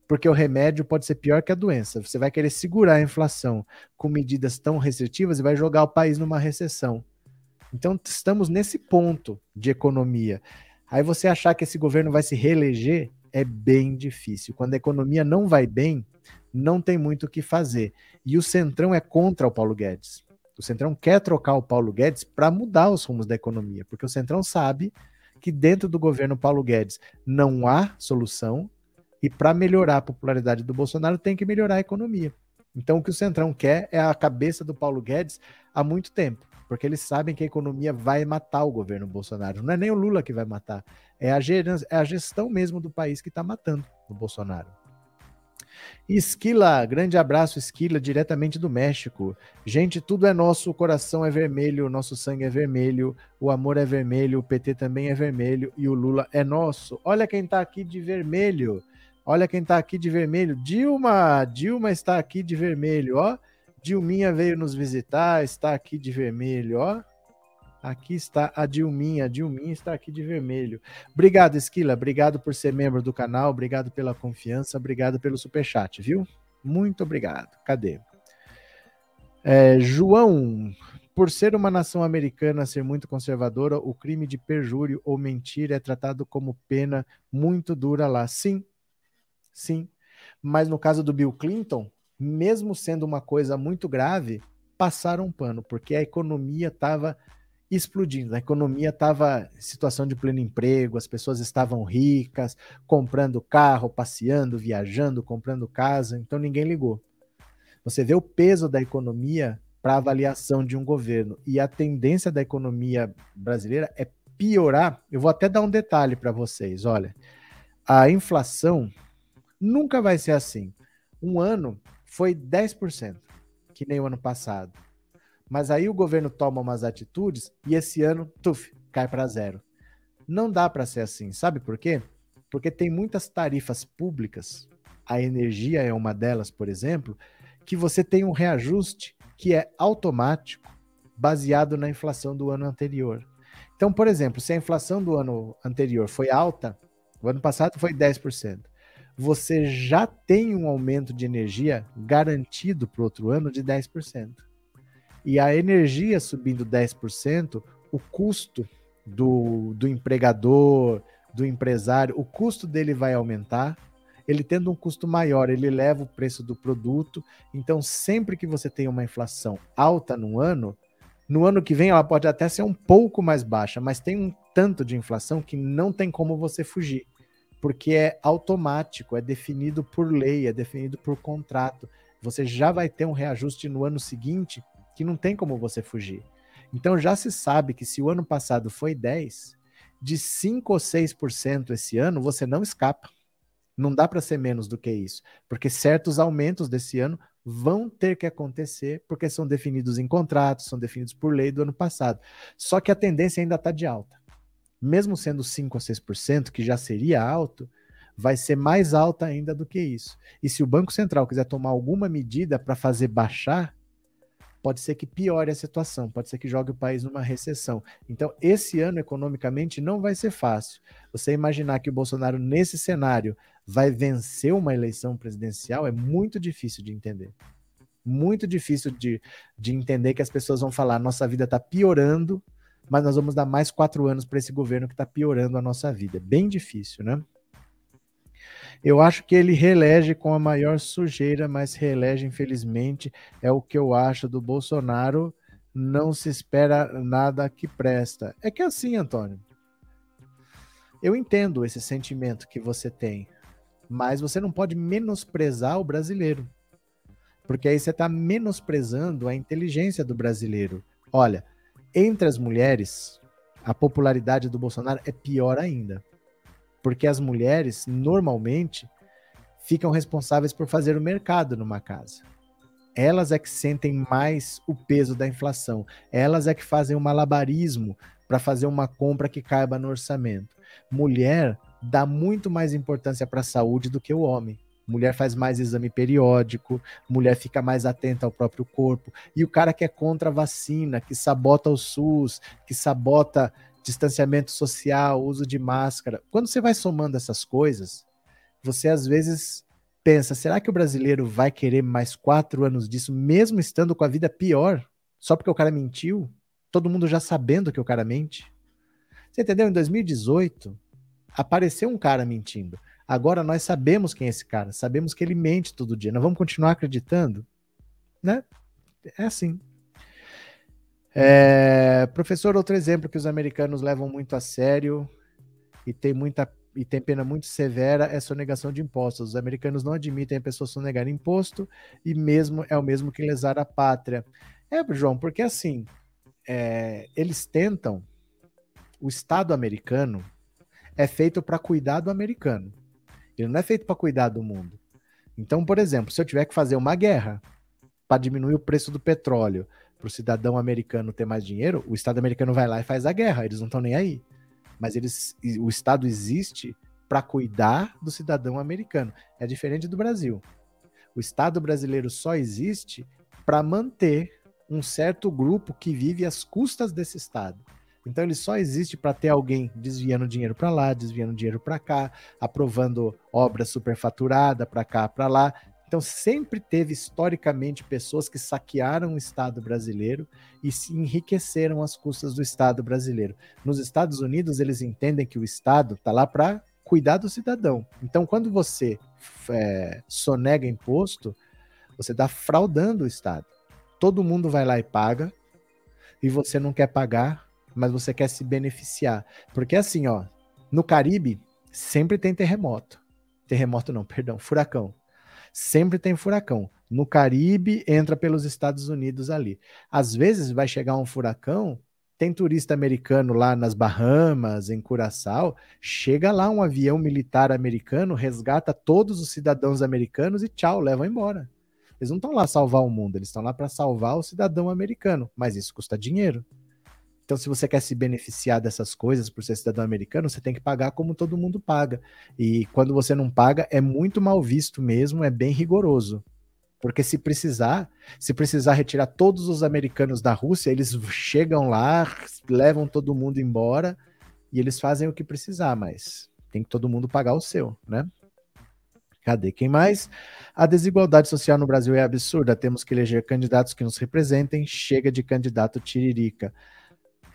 A: porque o remédio pode ser pior que a doença. Você vai querer segurar a inflação com medidas tão restritivas e vai jogar o país numa recessão. Então, estamos nesse ponto de economia. Aí você achar que esse governo vai se reeleger é bem difícil. Quando a economia não vai bem, não tem muito o que fazer. E o Centrão é contra o Paulo Guedes. O Centrão quer trocar o Paulo Guedes para mudar os rumos da economia, porque o Centrão sabe que dentro do governo Paulo Guedes não há solução, e para melhorar a popularidade do Bolsonaro, tem que melhorar a economia. Então, o que o Centrão quer é a cabeça do Paulo Guedes há muito tempo, porque eles sabem que a economia vai matar o governo Bolsonaro. Não é nem o Lula que vai matar, é a, é a gestão mesmo do país que está matando o Bolsonaro. Esquila, grande abraço, Esquila, diretamente do México. Gente, tudo é nosso, o coração é vermelho, o nosso sangue é vermelho, o amor é vermelho, o PT também é vermelho e o Lula é nosso. Olha quem está aqui de vermelho. Olha quem está aqui de vermelho. Dilma, Dilma está aqui de vermelho, ó. Dilminha veio nos visitar, está aqui de vermelho, ó. Aqui está a Dilminha, a Dilminha está aqui de vermelho. Obrigado, Esquila, obrigado por ser membro do canal, obrigado pela confiança, obrigado pelo superchat, viu? Muito obrigado. Cadê? É, João, por ser uma nação americana ser muito conservadora, o crime de perjúrio ou mentira é tratado como pena muito dura lá. Sim, Sim. Mas no caso do Bill Clinton, mesmo sendo uma coisa muito grave, passaram um pano, porque a economia estava explodindo. A economia estava em situação de pleno emprego, as pessoas estavam ricas, comprando carro, passeando, viajando, comprando casa, então ninguém ligou. Você vê o peso da economia para avaliação de um governo e a tendência da economia brasileira é piorar. Eu vou até dar um detalhe para vocês. Olha, a inflação Nunca vai ser assim. Um ano foi 10%, que nem o ano passado. Mas aí o governo toma umas atitudes e esse ano, tuf, cai para zero. Não dá para ser assim. Sabe por quê? Porque tem muitas tarifas públicas, a energia é uma delas, por exemplo, que você tem um reajuste que é automático, baseado na inflação do ano anterior. Então, por exemplo, se a inflação do ano anterior foi alta, o ano passado foi 10% você já tem um aumento de energia garantido para o outro ano de 10%. E a energia subindo 10%, o custo do, do empregador, do empresário, o custo dele vai aumentar. Ele tendo um custo maior, ele leva o preço do produto. Então, sempre que você tem uma inflação alta no ano, no ano que vem ela pode até ser um pouco mais baixa, mas tem um tanto de inflação que não tem como você fugir porque é automático, é definido por lei, é definido por contrato. Você já vai ter um reajuste no ano seguinte que não tem como você fugir. Então já se sabe que se o ano passado foi 10, de 5 ou 6% esse ano você não escapa. Não dá para ser menos do que isso, porque certos aumentos desse ano vão ter que acontecer, porque são definidos em contratos, são definidos por lei do ano passado. Só que a tendência ainda está de alta mesmo sendo 5 a 6%, que já seria alto, vai ser mais alta ainda do que isso. E se o Banco Central quiser tomar alguma medida para fazer baixar, pode ser que piore a situação, pode ser que jogue o país numa recessão. Então, esse ano economicamente não vai ser fácil. Você imaginar que o Bolsonaro, nesse cenário, vai vencer uma eleição presidencial é muito difícil de entender. Muito difícil de, de entender que as pessoas vão falar: nossa vida está piorando mas nós vamos dar mais quatro anos para esse governo que está piorando a nossa vida. Bem difícil, né? Eu acho que ele reelege com a maior sujeira, mas reelege, infelizmente, é o que eu acho do Bolsonaro. Não se espera nada que presta. É que é assim, Antônio. Eu entendo esse sentimento que você tem, mas você não pode menosprezar o brasileiro. Porque aí você está menosprezando a inteligência do brasileiro. Olha, entre as mulheres, a popularidade do Bolsonaro é pior ainda. Porque as mulheres, normalmente, ficam responsáveis por fazer o mercado numa casa. Elas é que sentem mais o peso da inflação. Elas é que fazem o malabarismo para fazer uma compra que caiba no orçamento. Mulher dá muito mais importância para a saúde do que o homem. Mulher faz mais exame periódico, mulher fica mais atenta ao próprio corpo. E o cara que é contra a vacina, que sabota o SUS, que sabota distanciamento social, uso de máscara. Quando você vai somando essas coisas, você às vezes pensa: será que o brasileiro vai querer mais quatro anos disso, mesmo estando com a vida pior, só porque o cara mentiu? Todo mundo já sabendo que o cara mente? Você entendeu? Em 2018, apareceu um cara mentindo. Agora nós sabemos quem é esse cara, sabemos que ele mente todo dia. Nós vamos continuar acreditando? Né? É assim. É, professor, outro exemplo que os americanos levam muito a sério e tem muita e tem pena muito severa é sonegação de impostos. Os americanos não admitem a pessoa sonegar imposto e mesmo é o mesmo que lesar a pátria. É, João, porque assim é, eles tentam. O Estado americano é feito para cuidar do americano. Ele não é feito para cuidar do mundo. Então, por exemplo, se eu tiver que fazer uma guerra para diminuir o preço do petróleo, para o cidadão americano ter mais dinheiro, o Estado americano vai lá e faz a guerra, eles não estão nem aí. Mas eles, o Estado existe para cuidar do cidadão americano. É diferente do Brasil. O Estado brasileiro só existe para manter um certo grupo que vive às custas desse Estado. Então ele só existe para ter alguém desviando dinheiro para lá, desviando dinheiro para cá, aprovando obra superfaturada para cá, para lá. Então, sempre teve historicamente pessoas que saquearam o Estado brasileiro e se enriqueceram às custas do Estado brasileiro. Nos Estados Unidos, eles entendem que o Estado está lá para cuidar do cidadão. Então, quando você é, sonega imposto, você está fraudando o Estado. Todo mundo vai lá e paga, e você não quer pagar, mas você quer se beneficiar. Porque assim, ó, no Caribe sempre tem terremoto. Terremoto não, perdão, furacão sempre tem furacão. No Caribe, entra pelos Estados Unidos ali. Às vezes vai chegar um furacão, tem turista americano lá nas Bahamas, em Curaçao, chega lá um avião militar americano, resgata todos os cidadãos americanos e tchau, leva embora. Eles não estão lá salvar o mundo, eles estão lá para salvar o cidadão americano, mas isso custa dinheiro. Então, se você quer se beneficiar dessas coisas por ser cidadão americano, você tem que pagar como todo mundo paga. E quando você não paga, é muito mal visto mesmo, é bem rigoroso. Porque se precisar, se precisar retirar todos os americanos da Rússia, eles chegam lá, levam todo mundo embora e eles fazem o que precisar, mas tem que todo mundo pagar o seu, né? Cadê quem mais? A desigualdade social no Brasil é absurda. Temos que eleger candidatos que nos representem. Chega de candidato tiririca.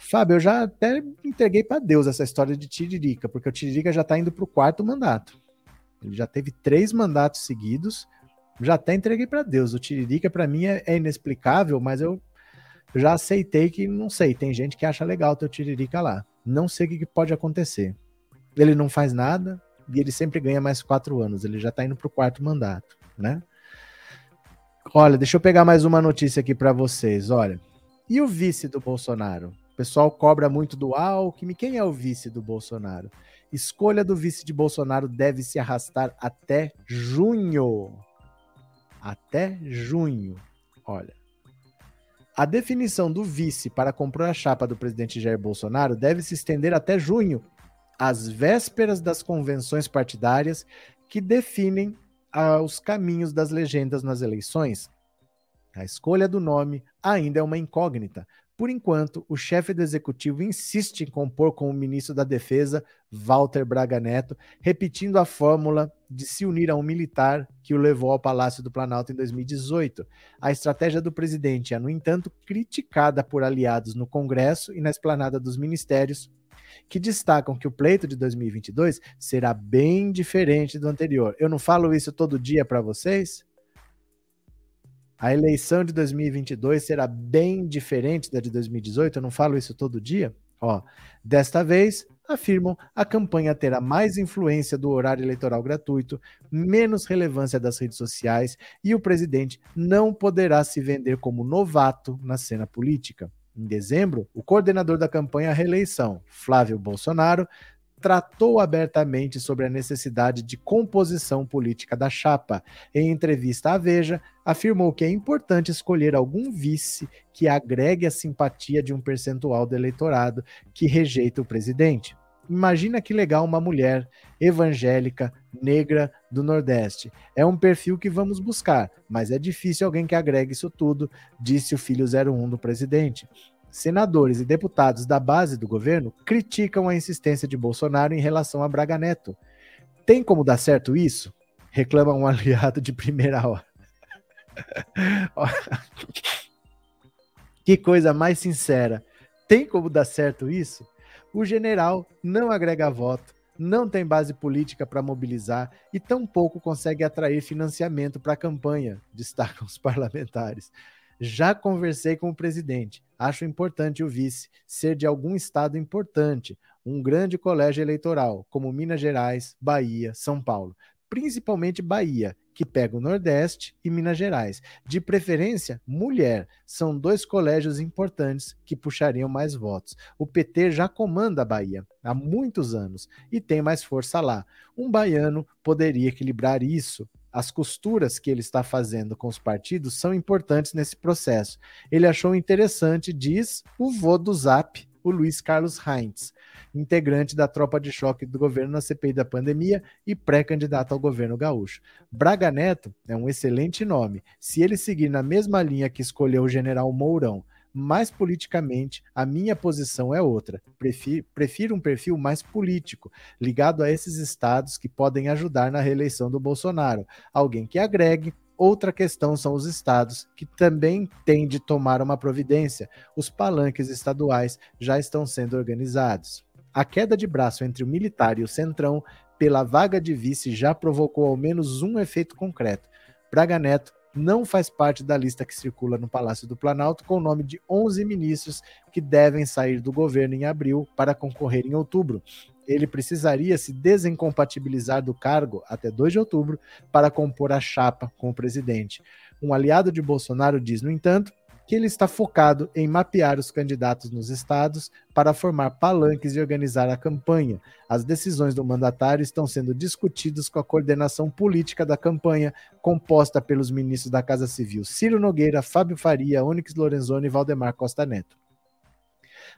A: Fábio, eu já até entreguei para Deus essa história de Tiririca, porque o Tiririca já está indo para o quarto mandato. Ele já teve três mandatos seguidos, já até entreguei para Deus. O Tiririca, para mim, é, é, inexplicável, mas eu já aceitei que, não sei, tem gente que acha legal ter o Tiririca lá. Não sei o que, que pode acontecer. Ele não faz nada e ele sempre ganha mais quatro anos. Ele já está indo para o quarto mandato, né? Olha, deixa eu pegar mais uma notícia aqui para vocês. Olha, e o vice do Bolsonaro? O pessoal cobra muito do Alckmin. Quem é o vice do Bolsonaro? Escolha do vice de Bolsonaro deve se arrastar até junho. Até junho. Olha. A definição do vice para comprar a chapa do presidente Jair Bolsonaro deve se estender até junho, às vésperas das convenções partidárias que definem ah, os caminhos das legendas nas eleições. A escolha do nome ainda é uma incógnita. Por enquanto, o chefe do executivo insiste em compor com o ministro da Defesa, Walter Braga Neto, repetindo a fórmula de se unir a um militar que o levou ao Palácio do Planalto em 2018. A estratégia do presidente é, no entanto, criticada por aliados no Congresso e na esplanada dos ministérios, que destacam que o pleito de 2022 será bem diferente do anterior. Eu não falo isso todo dia para vocês? A eleição de 2022 será bem diferente da de 2018, eu não falo isso todo dia. Ó, desta vez, afirmam, a campanha terá mais influência do horário eleitoral gratuito, menos relevância das redes sociais e o presidente não poderá se vender como novato na cena política. Em dezembro, o coordenador da campanha à reeleição, Flávio Bolsonaro, tratou abertamente sobre a necessidade de composição política da chapa. Em entrevista à Veja, afirmou que é importante escolher algum vice que agregue a simpatia de um percentual do eleitorado que rejeita o presidente. Imagina que legal uma mulher evangélica, negra do Nordeste. É um perfil que vamos buscar, mas é difícil alguém que agregue isso tudo, disse o filho 01 do presidente senadores e deputados da base do governo criticam a insistência de Bolsonaro em relação a Braga Neto. Tem como dar certo isso? Reclama um aliado de primeira hora. que coisa mais sincera. Tem como dar certo isso? O general não agrega voto, não tem base política para mobilizar e tampouco consegue atrair financiamento para a campanha, destacam os parlamentares. Já conversei com o presidente. Acho importante o vice ser de algum estado importante, um grande colégio eleitoral, como Minas Gerais, Bahia, São Paulo. Principalmente Bahia, que pega o Nordeste e Minas Gerais. De preferência, mulher. São dois colégios importantes que puxariam mais votos. O PT já comanda a Bahia há muitos anos e tem mais força lá. Um baiano poderia equilibrar isso as costuras que ele está fazendo com os partidos são importantes nesse processo. Ele achou interessante, diz o vô do Zap, o Luiz Carlos Heinz, integrante da tropa de choque do governo na CPI da pandemia e pré-candidato ao governo gaúcho. Braga Neto é um excelente nome. Se ele seguir na mesma linha que escolheu o general Mourão, mas politicamente a minha posição é outra. Prefiro, prefiro, um perfil mais político, ligado a esses estados que podem ajudar na reeleição do Bolsonaro. Alguém que agregue. Outra questão são os estados, que também têm de tomar uma providência. Os palanques estaduais já estão sendo organizados. A queda de braço entre o militar e o centrão pela vaga de vice já provocou ao menos um efeito concreto. Braga Neto não faz parte da lista que circula no Palácio do Planalto, com o nome de 11 ministros que devem sair do governo em abril para concorrer em outubro. Ele precisaria se desincompatibilizar do cargo até 2 de outubro para compor a chapa com o presidente. Um aliado de Bolsonaro diz, no entanto, que ele está focado em mapear os candidatos nos estados para formar palanques e organizar a campanha. As decisões do mandatário estão sendo discutidas com a coordenação política da campanha, composta pelos ministros da Casa Civil Ciro Nogueira, Fábio Faria, Onyx Lorenzoni e Valdemar Costa Neto.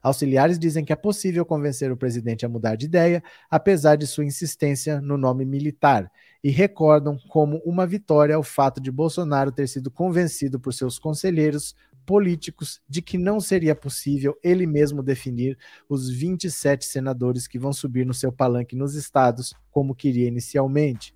A: Auxiliares dizem que é possível convencer o presidente a mudar de ideia, apesar de sua insistência no nome militar, e recordam como uma vitória o fato de Bolsonaro ter sido convencido por seus conselheiros políticos de que não seria possível ele mesmo definir os 27 senadores que vão subir no seu palanque nos estados, como queria inicialmente.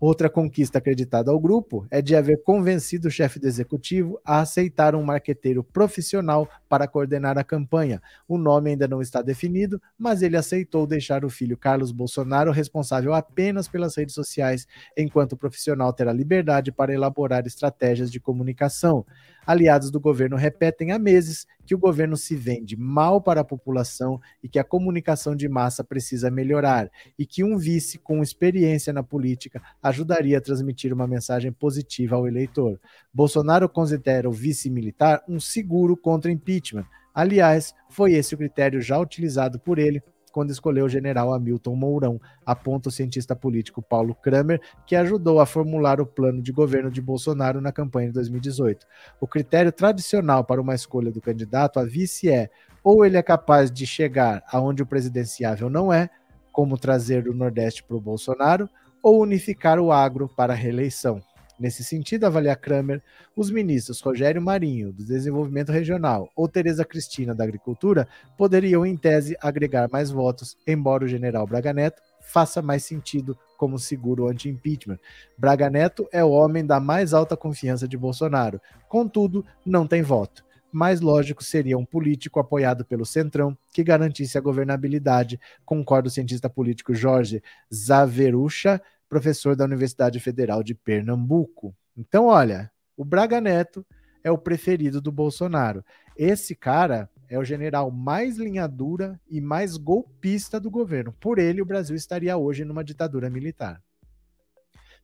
A: Outra conquista acreditada ao grupo é de haver convencido o chefe do executivo a aceitar um marqueteiro profissional para coordenar a campanha. O nome ainda não está definido, mas ele aceitou deixar o filho Carlos Bolsonaro responsável apenas pelas redes sociais, enquanto o profissional terá liberdade para elaborar estratégias de comunicação. Aliados do governo repetem há meses que o governo se vende mal para a população e que a comunicação de massa precisa melhorar, e que um vice com experiência na política ajudaria a transmitir uma mensagem positiva ao eleitor. Bolsonaro considera o vice militar um seguro contra impeachment. Aliás, foi esse o critério já utilizado por ele quando escolheu o general Hamilton Mourão, aponta o cientista político Paulo Kramer, que ajudou a formular o plano de governo de Bolsonaro na campanha de 2018. O critério tradicional para uma escolha do candidato a vice é ou ele é capaz de chegar aonde o presidenciável não é, como trazer o Nordeste para o Bolsonaro, ou unificar o agro para a reeleição. Nesse sentido, avalia Kramer, os ministros Rogério Marinho, do Desenvolvimento Regional, ou Tereza Cristina, da Agricultura, poderiam, em tese, agregar mais votos, embora o general Braga Neto faça mais sentido como seguro anti-impeachment. Braga Neto é o homem da mais alta confiança de Bolsonaro, contudo, não tem voto. Mais lógico seria um político apoiado pelo Centrão que garantisse a governabilidade, concorda o cientista político Jorge Zaverucha, professor da Universidade Federal de Pernambuco. Então, olha, o Braga Neto é o preferido do Bolsonaro. Esse cara é o general mais linha dura e mais golpista do governo. Por ele, o Brasil estaria hoje numa ditadura militar.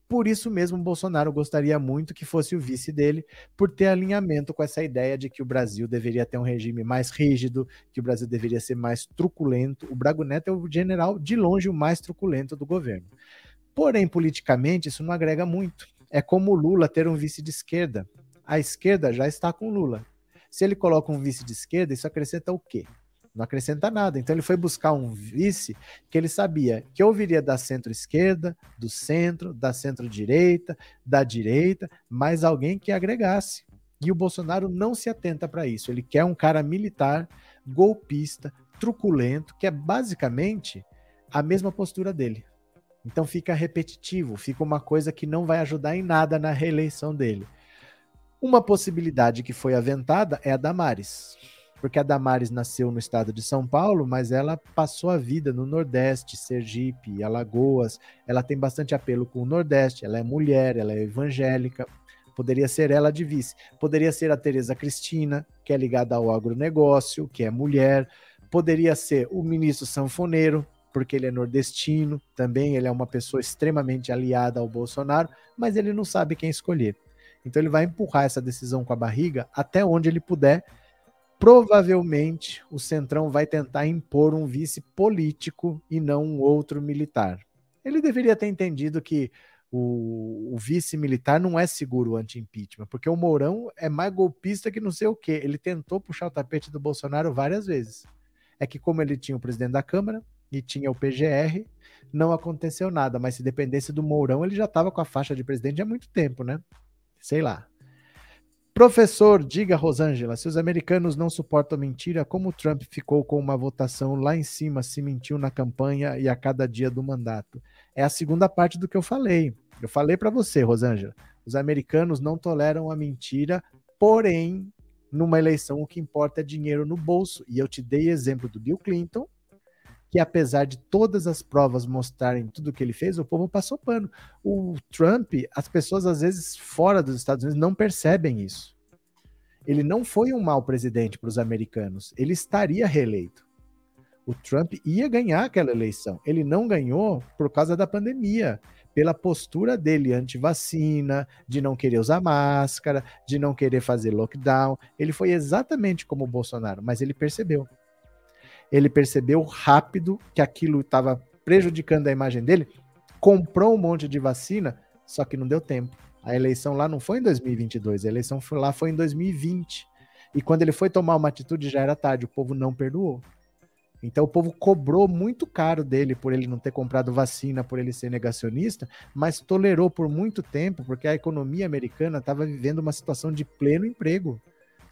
A: Por isso mesmo, Bolsonaro gostaria muito que fosse o vice dele, por ter alinhamento com essa ideia de que o Brasil deveria ter um regime mais rígido, que o Brasil deveria ser mais truculento. O Braga Neto é o general de longe o mais truculento do governo. Porém, politicamente, isso não agrega muito. É como Lula ter um vice de esquerda. A esquerda já está com Lula. Se ele coloca um vice de esquerda, isso acrescenta o quê? Não acrescenta nada. Então ele foi buscar um vice que ele sabia que ouviria da centro-esquerda, do centro, da centro-direita, da direita, mas alguém que agregasse. E o Bolsonaro não se atenta para isso. Ele quer um cara militar, golpista, truculento, que é basicamente a mesma postura dele. Então fica repetitivo, fica uma coisa que não vai ajudar em nada na reeleição dele. Uma possibilidade que foi aventada é a Damares, porque a Damares nasceu no estado de São Paulo, mas ela passou a vida no Nordeste, Sergipe, Alagoas. Ela tem bastante apelo com o Nordeste, ela é mulher, ela é evangélica. Poderia ser ela de vice. Poderia ser a Tereza Cristina, que é ligada ao agronegócio, que é mulher. Poderia ser o ministro Sanfoneiro, porque ele é nordestino, também ele é uma pessoa extremamente aliada ao Bolsonaro, mas ele não sabe quem escolher. Então ele vai empurrar essa decisão com a barriga até onde ele puder. Provavelmente o Centrão vai tentar impor um vice político e não um outro militar. Ele deveria ter entendido que o, o vice militar não é seguro anti-impeachment, porque o Mourão é mais golpista que não sei o quê. Ele tentou puxar o tapete do Bolsonaro várias vezes. É que, como ele tinha o presidente da Câmara e tinha o PGR, não aconteceu nada. Mas se dependesse do Mourão, ele já estava com a faixa de presidente há muito tempo, né? Sei lá. Professor, diga, Rosângela, se os americanos não suportam mentira, como Trump ficou com uma votação lá em cima, se mentiu na campanha e a cada dia do mandato? É a segunda parte do que eu falei. Eu falei para você, Rosângela, os americanos não toleram a mentira, porém, numa eleição o que importa é dinheiro no bolso. E eu te dei exemplo do Bill Clinton que apesar de todas as provas mostrarem tudo o que ele fez, o povo passou pano. O Trump, as pessoas às vezes fora dos Estados Unidos não percebem isso. Ele não foi um mau presidente para os americanos, ele estaria reeleito. O Trump ia ganhar aquela eleição. Ele não ganhou por causa da pandemia, pela postura dele anti-vacina, de não querer usar máscara, de não querer fazer lockdown. Ele foi exatamente como o Bolsonaro, mas ele percebeu ele percebeu rápido que aquilo estava prejudicando a imagem dele, comprou um monte de vacina, só que não deu tempo. A eleição lá não foi em 2022, a eleição foi lá foi em 2020. E quando ele foi tomar uma atitude já era tarde, o povo não perdoou. Então o povo cobrou muito caro dele por ele não ter comprado vacina, por ele ser negacionista, mas tolerou por muito tempo, porque a economia americana estava vivendo uma situação de pleno emprego.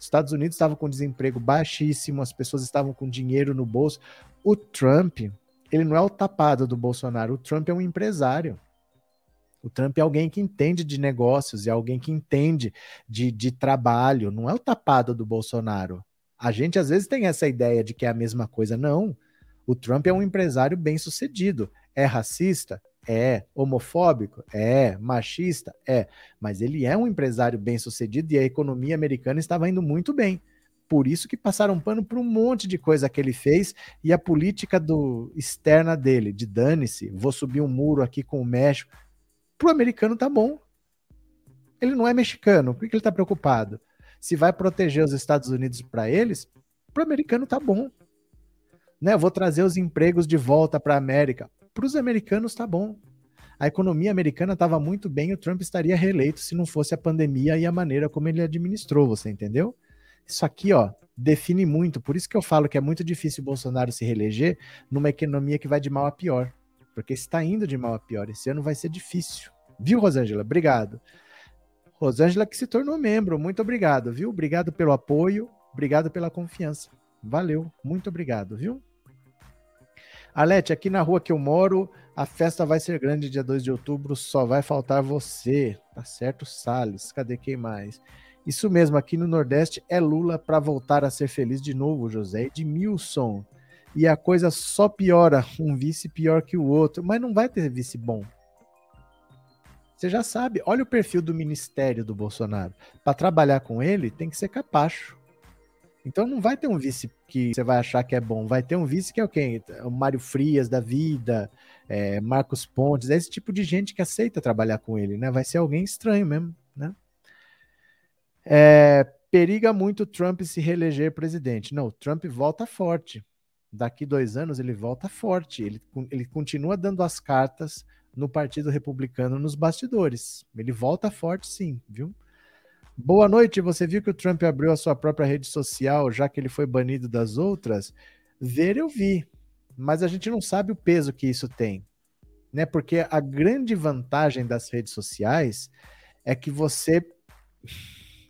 A: Estados Unidos estavam com desemprego baixíssimo, as pessoas estavam com dinheiro no bolso. O Trump, ele não é o tapado do Bolsonaro, o Trump é um empresário. O Trump é alguém que entende de negócios, é alguém que entende de, de trabalho, não é o tapado do Bolsonaro. A gente às vezes tem essa ideia de que é a mesma coisa. Não. O Trump é um empresário bem sucedido. É racista? É. Homofóbico? É. Machista? É. Mas ele é um empresário bem sucedido e a economia americana estava indo muito bem. Por isso que passaram pano por um monte de coisa que ele fez e a política do externa dele, de dane-se, vou subir um muro aqui com o México. Pro americano tá bom. Ele não é mexicano, por que ele tá preocupado? Se vai proteger os Estados Unidos para eles, pro americano tá bom. Né, vou trazer os empregos de volta para a América para os americanos tá bom. A economia americana estava muito bem, o Trump estaria reeleito se não fosse a pandemia e a maneira como ele administrou, você entendeu? Isso aqui, ó, define muito. Por isso que eu falo que é muito difícil o Bolsonaro se reeleger numa economia que vai de mal a pior. Porque está indo de mal a pior. Esse ano vai ser difícil. Viu, Rosângela? Obrigado. Rosângela que se tornou membro, muito obrigado, viu? Obrigado pelo apoio, obrigado pela confiança. Valeu, muito obrigado, viu? Alete, aqui na rua que eu moro, a festa vai ser grande dia 2 de outubro, só vai faltar você. Tá certo, Salles. Cadê quem mais? Isso mesmo, aqui no Nordeste é Lula para voltar a ser feliz de novo, José Edmilson. E a coisa só piora, um vice pior que o outro, mas não vai ter vice bom. Você já sabe, olha o perfil do ministério do Bolsonaro. Para trabalhar com ele, tem que ser capacho. Então não vai ter um vice que você vai achar que é bom, vai ter um vice que é o quê? O Mário Frias da vida, é, Marcos Pontes, é esse tipo de gente que aceita trabalhar com ele, né? Vai ser alguém estranho mesmo, né? É, periga muito Trump se reeleger presidente. Não, Trump volta forte. Daqui dois anos ele volta forte. Ele, ele continua dando as cartas no Partido Republicano nos bastidores. Ele volta forte, sim, viu? Boa noite. Você viu que o Trump abriu a sua própria rede social, já que ele foi banido das outras? Ver eu vi, mas a gente não sabe o peso que isso tem, né? Porque a grande vantagem das redes sociais é que você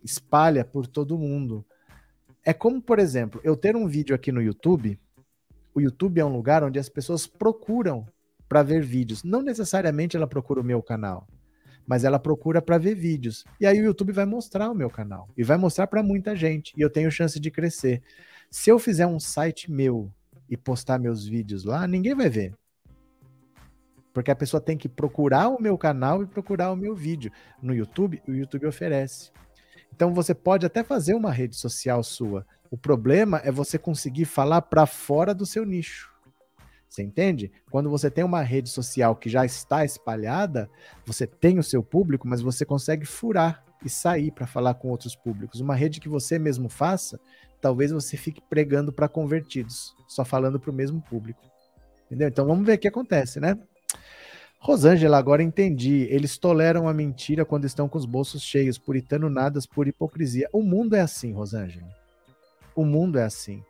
A: espalha por todo mundo. É como, por exemplo, eu ter um vídeo aqui no YouTube. O YouTube é um lugar onde as pessoas procuram para ver vídeos. Não necessariamente ela procura o meu canal mas ela procura para ver vídeos. E aí o YouTube vai mostrar o meu canal e vai mostrar para muita gente e eu tenho chance de crescer. Se eu fizer um site meu e postar meus vídeos lá, ninguém vai ver. Porque a pessoa tem que procurar o meu canal e procurar o meu vídeo. No YouTube, o YouTube oferece. Então você pode até fazer uma rede social sua. O problema é você conseguir falar para fora do seu nicho. Você entende? Quando você tem uma rede social que já está espalhada, você tem o seu público, mas você consegue furar e sair para falar com outros públicos. Uma rede que você mesmo faça, talvez você fique pregando para convertidos, só falando para o mesmo público. Entendeu? Então vamos ver o que acontece, né? Rosângela, agora entendi. Eles toleram a mentira quando estão com os bolsos cheios, puritano nadas por hipocrisia. O mundo é assim, Rosângela. O mundo é assim.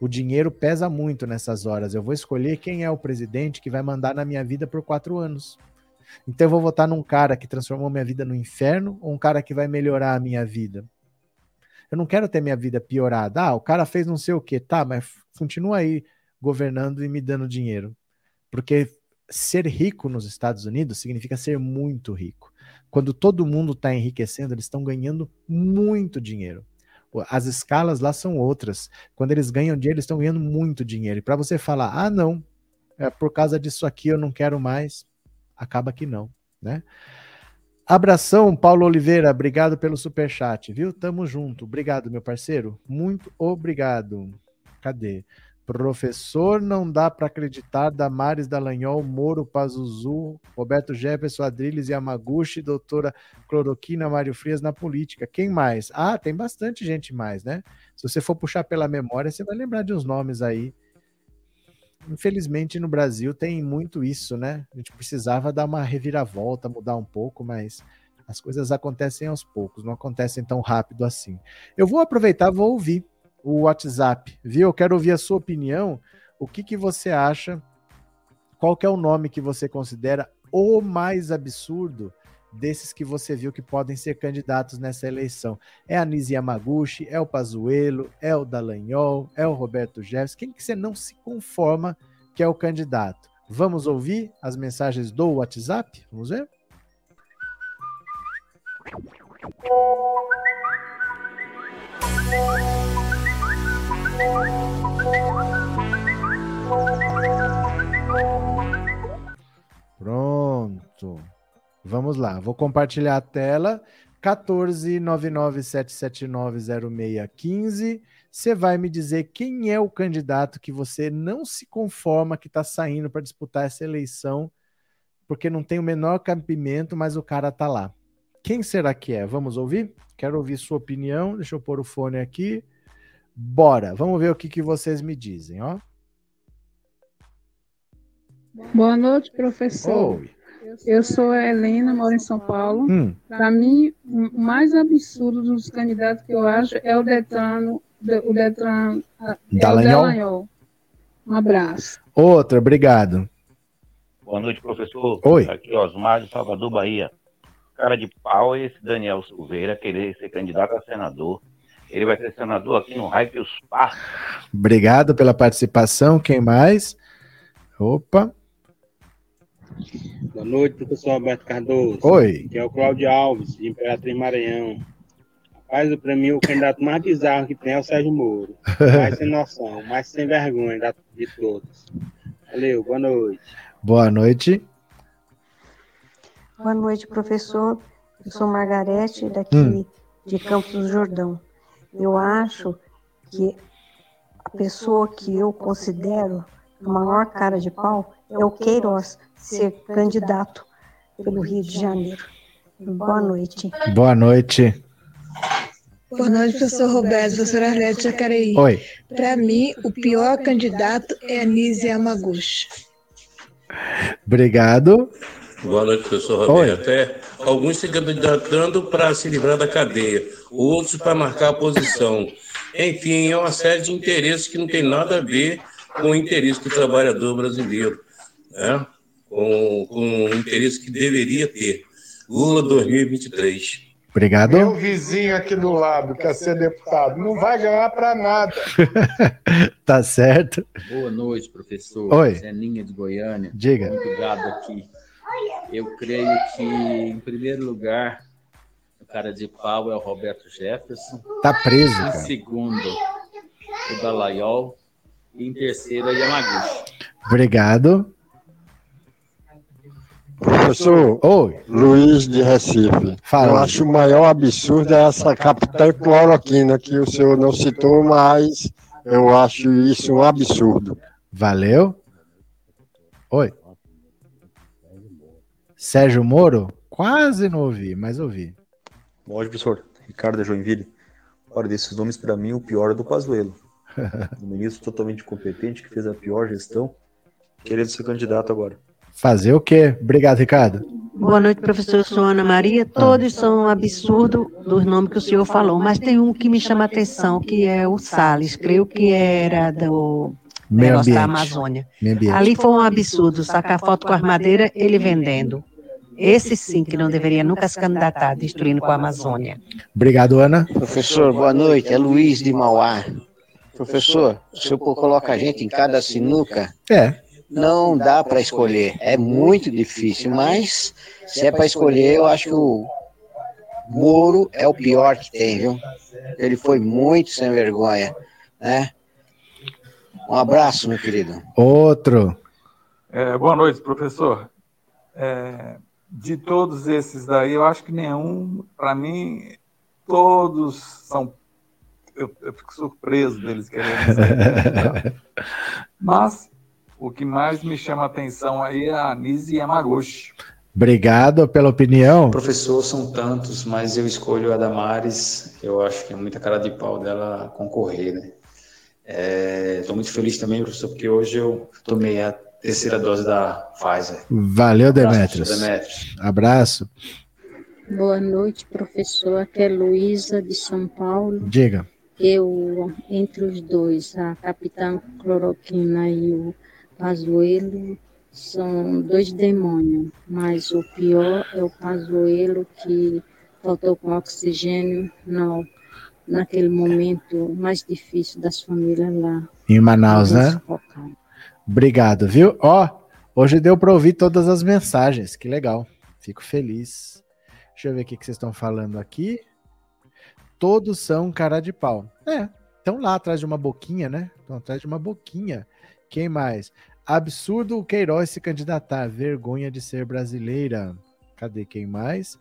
A: O dinheiro pesa muito nessas horas. Eu vou escolher quem é o presidente que vai mandar na minha vida por quatro anos. Então eu vou votar num cara que transformou minha vida no inferno ou um cara que vai melhorar a minha vida? Eu não quero ter minha vida piorada. Ah, o cara fez não sei o que, tá, mas continua aí governando e me dando dinheiro. Porque ser rico nos Estados Unidos significa ser muito rico. Quando todo mundo está enriquecendo, eles estão ganhando muito dinheiro as escalas lá são outras. Quando eles ganham dinheiro, eles estão ganhando muito dinheiro. E para você falar, ah, não, é por causa disso aqui eu não quero mais, acaba que não, né? Abração, Paulo Oliveira, obrigado pelo super chat, viu? Tamo junto. Obrigado, meu parceiro. Muito obrigado. Cadê? Professor, não dá para acreditar, Damares Dallagnol, Moro Pazuzu, Roberto Jefferson, Adriles Yamaguchi, doutora Cloroquina, Mário Frias na política. Quem mais? Ah, tem bastante gente mais, né? Se você for puxar pela memória, você vai lembrar de uns nomes aí. Infelizmente, no Brasil tem muito isso, né? A gente precisava dar uma reviravolta, mudar um pouco, mas as coisas acontecem aos poucos, não acontecem tão rápido assim. Eu vou aproveitar, vou ouvir o WhatsApp, viu? Eu quero ouvir a sua opinião. O que, que você acha? Qual que é o nome que você considera o mais absurdo desses que você viu que podem ser candidatos nessa eleição? É a Nisi Yamaguchi, é o Pazuello, é o Dallagnol, é o Roberto Jefferson? Quem que você não se conforma que é o candidato? Vamos ouvir as mensagens do WhatsApp? Vamos ver? Pronto. Vamos lá, vou compartilhar a tela. 14997790615. Você vai me dizer quem é o candidato que você não se conforma que está saindo para disputar essa eleição, porque não tem o menor campimento, mas o cara tá lá. Quem será que é? Vamos ouvir? Quero ouvir sua opinião. Deixa eu pôr o fone aqui. Bora, vamos ver o que, que vocês me dizem, ó.
B: Boa noite, professor. Oi. Eu sou a Helena, moro em São Paulo. Hum. Para mim, o mais absurdo dos candidatos que eu acho é o Detran, o Detran é
A: Dallagnol.
B: Um abraço.
A: Outra, obrigado.
C: Boa noite, professor.
A: Oi.
C: Aqui, Osmar de Salvador, Bahia. cara de pau é esse Daniel Silveira querer ser candidato a senador. Ele vai ser senador aqui no Raio Passos.
A: Obrigado pela participação. Quem mais? Opa.
D: Boa noite, professor Alberto Cardoso.
A: Oi.
D: Que é o Cláudio Alves, de Imperatriz Maranhão. Rapaz, para mim, o candidato mais bizarro que tem é o Sérgio Moro. Mais sem noção, mais sem vergonha de todos. Valeu, boa noite.
A: Boa noite.
E: Boa noite, professor. Eu sou Margarete, daqui hum. de Campos do Jordão. Eu acho que a pessoa que eu considero a maior cara de pau é o Queiroz ser candidato pelo Rio de Janeiro. Boa noite.
A: Boa noite.
F: Boa noite, professor Roberto, professor Arlete Jacareí.
A: Oi.
F: Para mim, o pior candidato é Anise Yamaguchi.
A: Obrigado.
G: Boa noite, professor Roberto. É, alguns se candidatando para se livrar da cadeia, outros para marcar a posição. Enfim, é uma série de interesses que não tem nada a ver com o interesse do trabalhador brasileiro, né? com, com o interesse que deveria ter. Lula 2023.
A: Obrigado.
H: Meu vizinho aqui do lado quer ser deputado, não vai ganhar para nada.
A: tá certo.
I: Boa noite, professor.
A: Oi.
I: Zeninha de Goiânia.
A: Diga.
I: Muito gado aqui. Eu creio que, em primeiro lugar, o cara de pau é o Roberto Jefferson.
A: Tá preso,
I: Em
A: cara.
I: segundo, o Dallagnol. E em terceiro, a Yamaguchi.
A: Obrigado.
J: Professor
A: Oi.
J: Luiz de Recife.
A: Fala.
J: Eu acho o maior absurdo é essa capitã cloroquina que o senhor não citou, mas eu acho isso um absurdo.
A: Valeu. Oi. Sérgio Moro? Quase não ouvi, mas ouvi.
K: Bom, professor. Ricardo Joinville. Olha, desses nomes, para mim, o pior é do Pazuello. um ministro totalmente competente, que fez a pior gestão, querendo ser candidato agora.
A: Fazer o quê? Obrigado, Ricardo.
E: Boa noite, professor. Eu sou Ana Maria. Todos são um absurdo dos nomes que o senhor falou, mas tem um que me chama a atenção, que é o Salles. Creio que era do
A: Meio
E: negócio da
A: ambiente.
E: Amazônia.
A: Meio ambiente.
E: Ali foi um absurdo, sacar foto com armadeira, ele vendendo. Esse sim que não deveria nunca se candidatar, destruindo com a Amazônia.
A: Obrigado, Ana.
L: Professor, boa noite. É Luiz de Mauá. Professor, o senhor coloca a gente em cada sinuca,
A: É.
L: não dá para escolher. É muito difícil, mas se é para escolher, eu acho que o Moro é o pior que tem, viu? Ele foi muito sem vergonha, né? Um abraço, meu querido.
A: Outro.
M: É, boa noite, professor. É, de todos esses daí, eu acho que nenhum, para mim, todos são. Eu, eu fico surpreso deles querendo ser candidato. Mas o que mais me chama a atenção aí é a Anise Yamaguchi.
A: Obrigado pela opinião.
N: Professor, são tantos, mas eu escolho a Damares. Eu acho que é muita cara de pau dela concorrer, né? Estou muito feliz também, professor, porque hoje eu tomei a terceira dose da Pfizer.
A: Valeu,
N: Abraço,
A: Demetrios. Abraço.
O: Boa noite, professor. Aqui é Luísa de São Paulo.
A: Diga.
O: Eu, entre os dois, a Capitã Cloroquina e o Pazuello, são dois demônios, mas o pior é o Pazuello que faltou com oxigênio no, naquele momento mais difícil das famílias lá.
A: Em Manaus, né? Obrigado, viu? Ó, hoje deu para ouvir todas as mensagens. Que legal. Fico feliz. Deixa eu ver o que vocês estão falando aqui. Todos são cara de pau. É, estão lá atrás de uma boquinha, né? Estão atrás de uma boquinha. Quem mais? Absurdo o Queiroz se candidatar. Vergonha de ser brasileira. Cadê quem mais?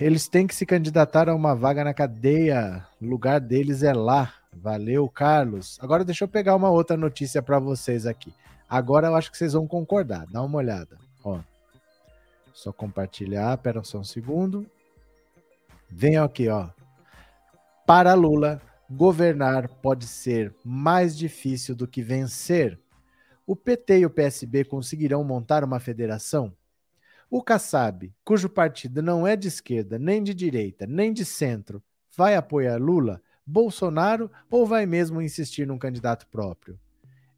A: Eles têm que se candidatar a uma vaga na cadeia. O lugar deles é lá. Valeu, Carlos. Agora deixa eu pegar uma outra notícia para vocês aqui. Agora eu acho que vocês vão concordar. Dá uma olhada. Ó. Só compartilhar. Pera só um segundo. Venham aqui, ó. Para Lula, governar pode ser mais difícil do que vencer. O PT e o PSB conseguirão montar uma federação? O Kassab, cujo partido não é de esquerda, nem de direita, nem de centro, vai apoiar Lula, Bolsonaro ou vai mesmo insistir num candidato próprio?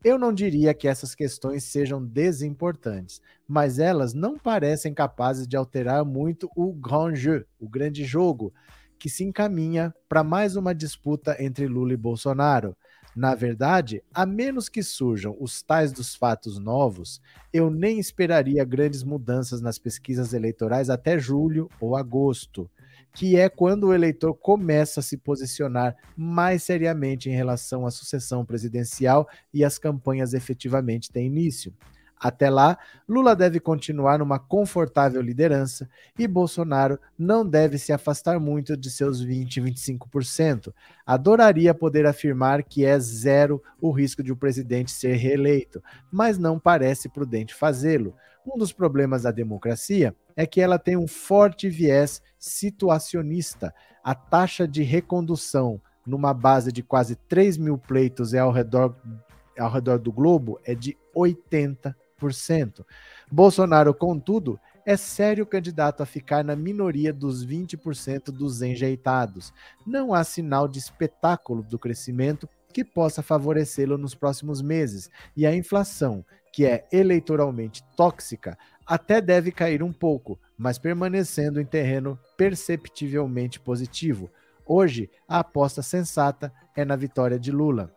A: Eu não diria que essas questões sejam desimportantes, mas elas não parecem capazes de alterar muito o grand jeu, o grande jogo, que se encaminha para mais uma disputa entre Lula e Bolsonaro. Na verdade, a menos que surjam os tais dos fatos novos, eu nem esperaria grandes mudanças nas pesquisas eleitorais até julho ou agosto que é quando o eleitor começa a se posicionar mais seriamente em relação à sucessão presidencial e as campanhas efetivamente têm início. Até lá, Lula deve continuar numa confortável liderança e Bolsonaro não deve se afastar muito de seus 20, 25%. Adoraria poder afirmar que é zero o risco de o presidente ser reeleito, mas não parece prudente fazê-lo. Um dos problemas da democracia é que ela tem um forte viés situacionista. A taxa de recondução numa base de quase 3 mil pleitos é ao redor, ao redor do globo é de 80%. Bolsonaro, contudo, é sério candidato a ficar na minoria dos 20% dos enjeitados. Não há sinal de espetáculo do crescimento que possa favorecê-lo nos próximos meses, e a inflação, que é eleitoralmente tóxica, até deve cair um pouco, mas permanecendo em terreno perceptivelmente positivo. Hoje, a aposta sensata é na vitória de Lula.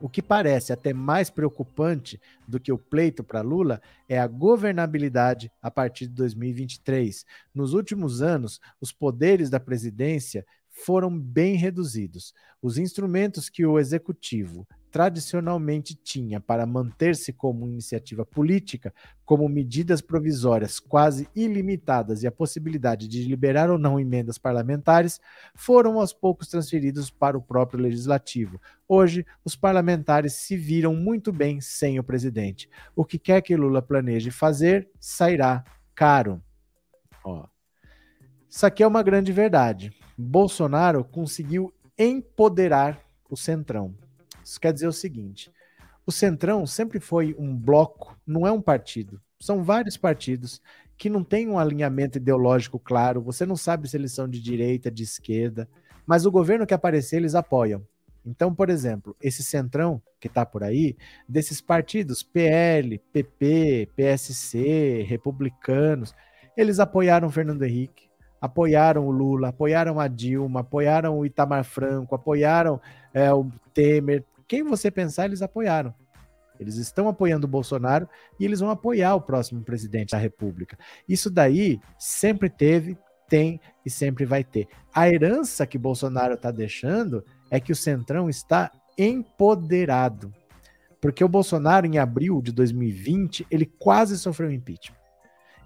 A: O que parece até mais preocupante do que o pleito para Lula é a governabilidade a partir de 2023. Nos últimos anos, os poderes da presidência foram bem reduzidos. Os instrumentos que o executivo tradicionalmente tinha para manter-se como iniciativa política, como medidas provisórias quase ilimitadas e a possibilidade de liberar ou não emendas parlamentares, foram aos poucos transferidos para o próprio legislativo. Hoje, os parlamentares se viram muito bem sem o presidente. O que quer que Lula planeje fazer sairá caro. Ó. Isso aqui é uma grande verdade. Bolsonaro conseguiu empoderar o Centrão. Isso quer dizer o seguinte: o Centrão sempre foi um bloco, não é um partido. São vários partidos que não têm um alinhamento ideológico claro, você não sabe se eles são de direita, de esquerda, mas o governo que aparecer, eles apoiam. Então, por exemplo, esse centrão que está por aí, desses partidos PL, PP, PSC, republicanos, eles apoiaram Fernando Henrique, apoiaram o Lula, apoiaram a Dilma, apoiaram o Itamar Franco, apoiaram é, o Temer, quem você pensar, eles apoiaram. Eles estão apoiando o Bolsonaro e eles vão apoiar o próximo presidente da República. Isso daí sempre teve, tem e sempre vai ter. A herança que Bolsonaro está deixando é que o Centrão está empoderado. Porque o Bolsonaro, em abril de 2020, ele quase sofreu impeachment.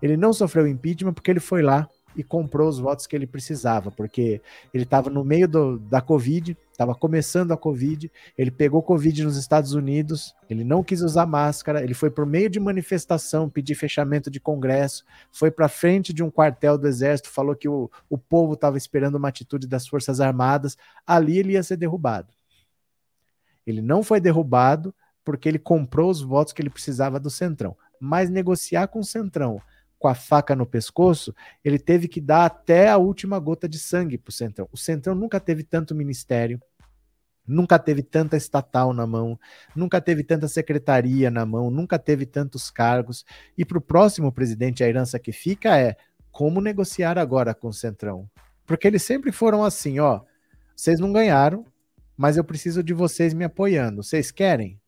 A: Ele não sofreu impeachment porque ele foi lá e comprou os votos que ele precisava, porque ele estava no meio do, da Covid, estava começando a Covid, ele pegou Covid nos Estados Unidos, ele não quis usar máscara, ele foi por meio de manifestação pedir fechamento de Congresso, foi para frente de um quartel do Exército, falou que o, o povo estava esperando uma atitude das Forças Armadas, ali ele ia ser derrubado. Ele não foi derrubado porque ele comprou os votos que ele precisava do Centrão, mas negociar com o Centrão com a faca no pescoço, ele teve que dar até a última gota de sangue para o Centrão. O Centrão nunca teve tanto ministério, nunca teve tanta estatal na mão, nunca teve tanta secretaria na mão, nunca teve tantos cargos. E para o próximo presidente, a herança que fica é como negociar agora com o Centrão. Porque eles sempre foram assim, ó, vocês não ganharam, mas eu preciso de vocês me apoiando. Vocês querem?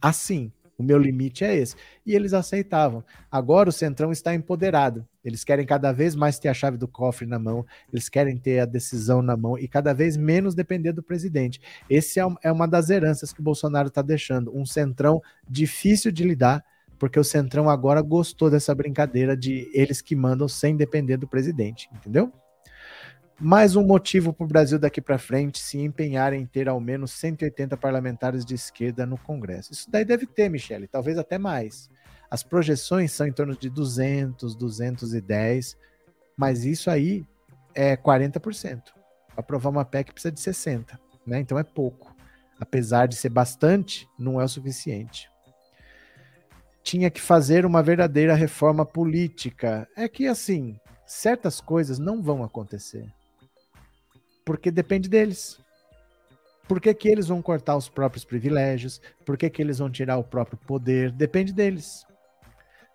A: Assim. O meu limite é esse. E eles aceitavam. Agora o Centrão está empoderado. Eles querem cada vez mais ter a chave do cofre na mão, eles querem ter a decisão na mão e cada vez menos depender do presidente. Esse é, é uma das heranças que o Bolsonaro está deixando. Um Centrão difícil de lidar, porque o Centrão agora gostou dessa brincadeira de eles que mandam sem depender do presidente, entendeu? Mais um motivo para o Brasil daqui para frente se empenhar em ter ao menos 180 parlamentares de esquerda no Congresso. Isso daí deve ter, Michele, talvez até mais. As projeções são em torno de 200, 210, mas isso aí é 40%. Para aprovar uma PEC precisa de 60, né? Então é pouco. Apesar de ser bastante, não é o suficiente. Tinha que fazer uma verdadeira reforma política. É que assim, certas coisas não vão acontecer porque depende deles. Por que, que eles vão cortar os próprios privilégios? Por que, que eles vão tirar o próprio poder? Depende deles.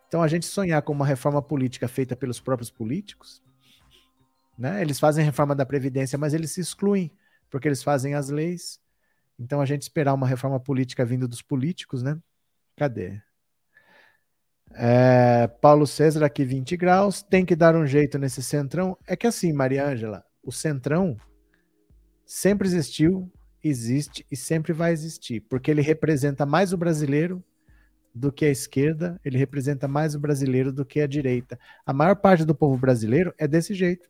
A: Então, a gente sonhar com uma reforma política feita pelos próprios políticos, né? Eles fazem reforma da Previdência, mas eles se excluem, porque eles fazem as leis. Então, a gente esperar uma reforma política vindo dos políticos, né? Cadê? É, Paulo César aqui 20 graus, tem que dar um jeito nesse centrão. É que assim, Maria Ângela, o centrão sempre existiu, existe e sempre vai existir, porque ele representa mais o brasileiro do que a esquerda, ele representa mais o brasileiro do que a direita. A maior parte do povo brasileiro é desse jeito.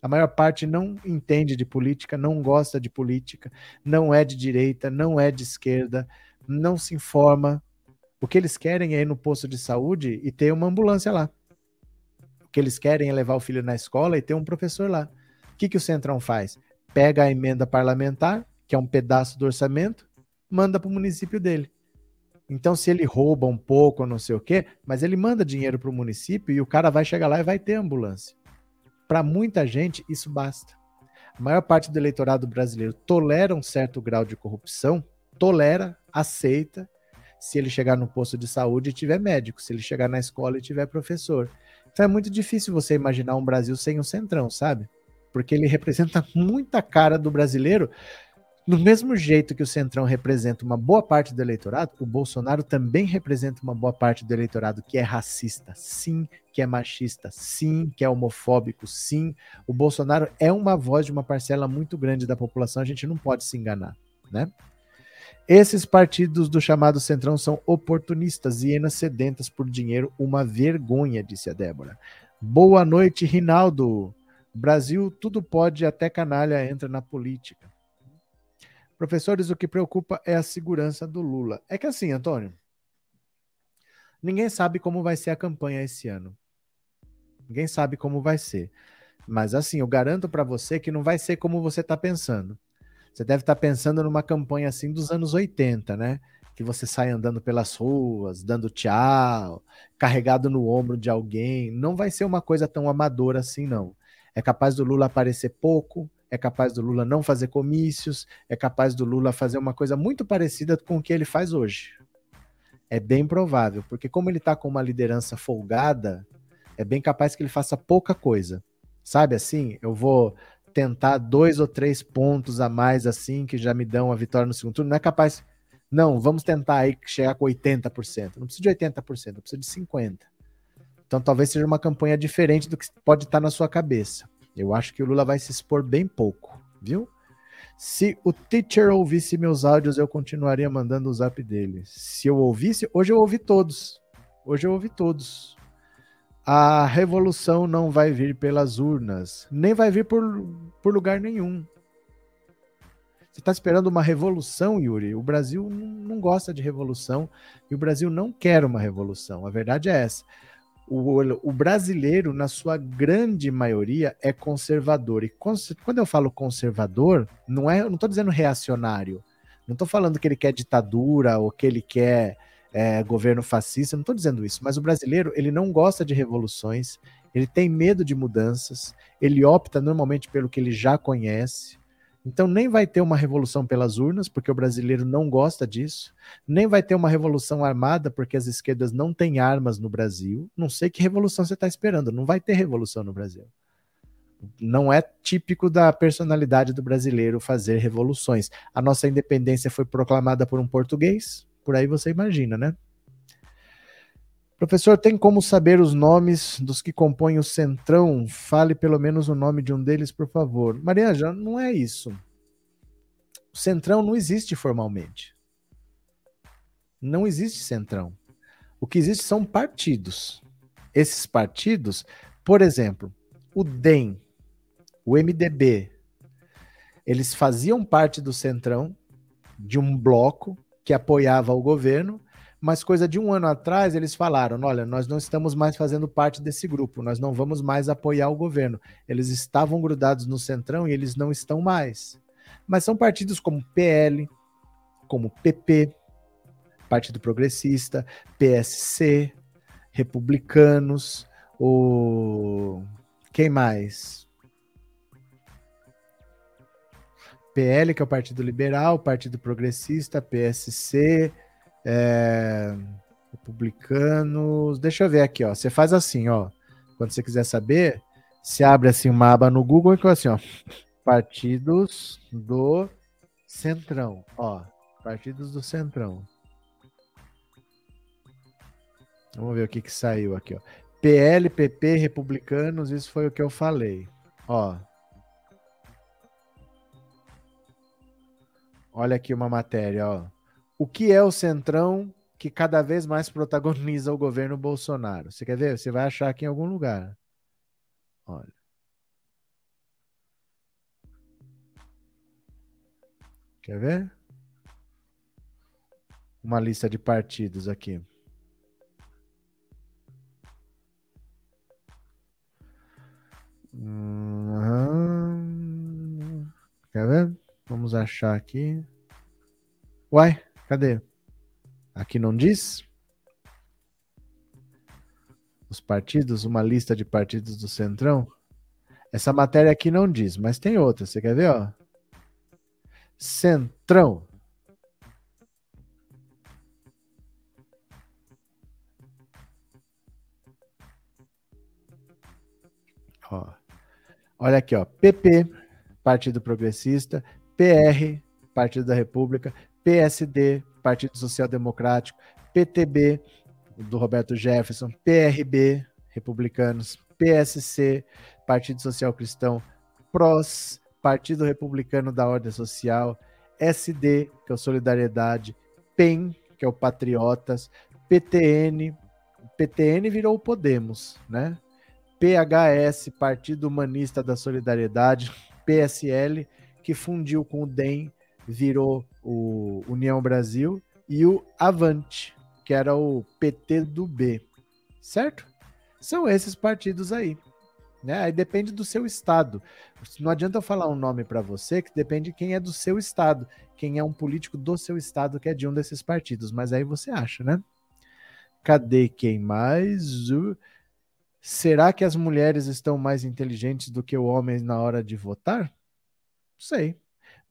A: A maior parte não entende de política, não gosta de política, não é de direita, não é de esquerda, não se informa. O que eles querem é ir no posto de saúde e ter uma ambulância lá. O que eles querem é levar o filho na escola e ter um professor lá. O que, que o Centrão faz? Pega a emenda parlamentar, que é um pedaço do orçamento, manda para o município dele. Então, se ele rouba um pouco, não sei o quê, mas ele manda dinheiro para o município e o cara vai chegar lá e vai ter ambulância. Para muita gente, isso basta. A maior parte do eleitorado brasileiro tolera um certo grau de corrupção, tolera, aceita, se ele chegar no posto de saúde e tiver médico, se ele chegar na escola e tiver professor. Então é muito difícil você imaginar um Brasil sem um centrão, sabe? Porque ele representa muita cara do brasileiro, do mesmo jeito que o Centrão representa uma boa parte do eleitorado, o Bolsonaro também representa uma boa parte do eleitorado que é racista, sim, que é machista, sim, que é homofóbico, sim. O Bolsonaro é uma voz de uma parcela muito grande da população, a gente não pode se enganar, né? Esses partidos do chamado Centrão são oportunistas, hienas sedentas por dinheiro, uma vergonha, disse a Débora. Boa noite, Rinaldo. Brasil, tudo pode, até canalha entra na política. Professores, o que preocupa é a segurança do Lula. É que assim, Antônio, ninguém sabe como vai ser a campanha esse ano. Ninguém sabe como vai ser. Mas assim, eu garanto para você que não vai ser como você está pensando. Você deve estar tá pensando numa campanha assim dos anos 80, né? Que você sai andando pelas ruas, dando tchau, carregado no ombro de alguém. Não vai ser uma coisa tão amadora assim, não. É capaz do Lula aparecer pouco, é capaz do Lula não fazer comícios, é capaz do Lula fazer uma coisa muito parecida com o que ele faz hoje. É bem provável, porque como ele está com uma liderança folgada, é bem capaz que ele faça pouca coisa. Sabe assim? Eu vou tentar dois ou três pontos a mais assim, que já me dão a vitória no segundo turno. Não é capaz. Não, vamos tentar aí chegar com 80%. Não precisa de 80%, precisa de 50%. Então talvez seja uma campanha diferente do que pode estar na sua cabeça. Eu acho que o Lula vai se expor bem pouco, viu? Se o teacher ouvisse meus áudios, eu continuaria mandando o zap dele. Se eu ouvisse, hoje eu ouvi todos. Hoje eu ouvi todos. A revolução não vai vir pelas urnas, nem vai vir por, por lugar nenhum. Você está esperando uma revolução, Yuri? O Brasil não gosta de revolução e o Brasil não quer uma revolução. A verdade é essa o, o, brasileiro, na sua grande maioria, é conservador. E cons quando eu falo conservador, não é, não estou dizendo reacionário. Não estou falando que ele quer ditadura ou que ele quer é, governo fascista. Não estou dizendo isso. Mas o brasileiro, ele não gosta de revoluções. Ele tem medo de mudanças. Ele opta normalmente pelo que ele já conhece. Então nem vai ter uma revolução pelas urnas, porque o brasileiro não gosta disso. Nem vai ter uma revolução armada, porque as esquerdas não têm armas no Brasil. Não sei que revolução você está esperando. Não vai ter revolução no Brasil. Não é típico da personalidade do brasileiro fazer revoluções. A nossa independência foi proclamada por um português. Por aí você imagina, né? Professor, tem como saber os nomes dos que compõem o Centrão? Fale pelo menos o nome de um deles, por favor. Maria, já não é isso. O Centrão não existe formalmente. Não existe Centrão. O que existe são partidos. Esses partidos, por exemplo, o DEM, o MDB, eles faziam parte do Centrão, de um bloco que apoiava o governo, mas coisa de um ano atrás eles falaram: olha, nós não estamos mais fazendo parte desse grupo, nós não vamos mais apoiar o governo. Eles estavam grudados no Centrão e eles não estão mais. Mas são partidos como PL, como PP, Partido Progressista, PSC, Republicanos, o. Quem mais? PL, que é o Partido Liberal, Partido Progressista, PSC, é, Republicanos. Deixa eu ver aqui, ó. Você faz assim, ó. Quando você quiser saber, você abre assim uma aba no Google e assim, ó. Partidos do Centrão, ó. Partidos do Centrão. Vamos ver o que, que saiu aqui, ó. PL, PP, Republicanos, isso foi o que eu falei. Ó. Olha aqui uma matéria, ó. O que é o Centrão que cada vez mais protagoniza o governo Bolsonaro? Você quer ver? Você vai achar aqui em algum lugar. Olha. Quer ver? Uma lista de partidos aqui. Uhum. Quer ver? Vamos achar aqui. Uai, cadê? Aqui não diz? Os partidos, uma lista de partidos do Centrão. Essa matéria aqui não diz, mas tem outra. Você quer ver, ó? Centrão. Ó. Olha aqui, ó. PP, Partido Progressista, PR, Partido da República, PSD, Partido Social Democrático, PTB, do Roberto Jefferson, PRB, Republicanos, PSC, Partido Social Cristão, PROS, Partido Republicano da Ordem Social, SD, que é o Solidariedade, PEN, que é o Patriotas, PTN, PTN virou o Podemos, né? PHS, Partido Humanista da Solidariedade, PSL, que fundiu com o DEM, virou o União Brasil, e o Avante, que era o PT do B, certo? São esses partidos aí. Né? Aí depende do seu estado. Não adianta eu falar um nome para você, que depende de quem é do seu estado, quem é um político do seu estado que é de um desses partidos, mas aí você acha, né? Cadê quem mais? Uh, Será que as mulheres estão mais inteligentes do que o homem na hora de votar? Não sei.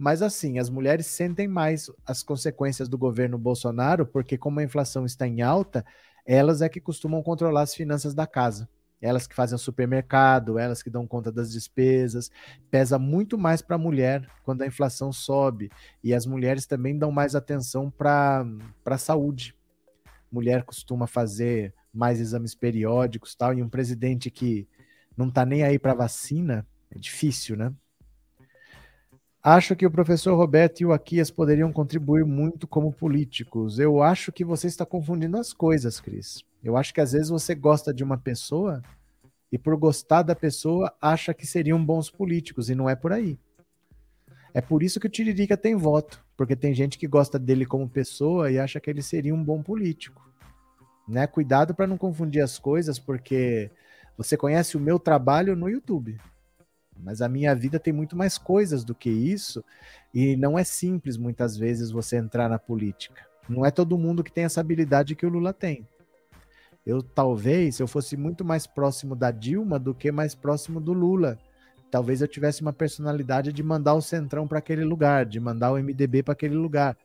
A: Mas assim, as mulheres sentem mais as consequências do governo Bolsonaro, porque como a inflação está em alta, elas é que costumam controlar as finanças da casa. Elas que fazem o supermercado, elas que dão conta das despesas, pesa muito mais para a mulher quando a inflação sobe. E as mulheres também dão mais atenção para a saúde. Mulher costuma fazer mais exames periódicos tal, e um presidente que não está nem aí para vacina, é difícil, né? Acho que o professor Roberto e o Aquias poderiam contribuir muito como políticos. Eu acho que você está confundindo as coisas, Cris. Eu acho que às vezes você gosta de uma pessoa e por gostar da pessoa acha que seriam bons políticos e não é por aí. É por isso que o Tiririca tem voto, porque tem gente que gosta dele como pessoa e acha que ele seria um bom político né? Cuidado para não confundir as coisas, porque você conhece o meu trabalho no YouTube. Mas a minha vida tem muito mais coisas do que isso, e não é simples muitas vezes você entrar na política. Não é todo mundo que tem essa habilidade que o Lula tem. Eu talvez eu fosse muito mais próximo da Dilma do que mais próximo do Lula. Talvez eu tivesse uma personalidade de mandar o Centrão para aquele lugar, de mandar o MDB para aquele lugar.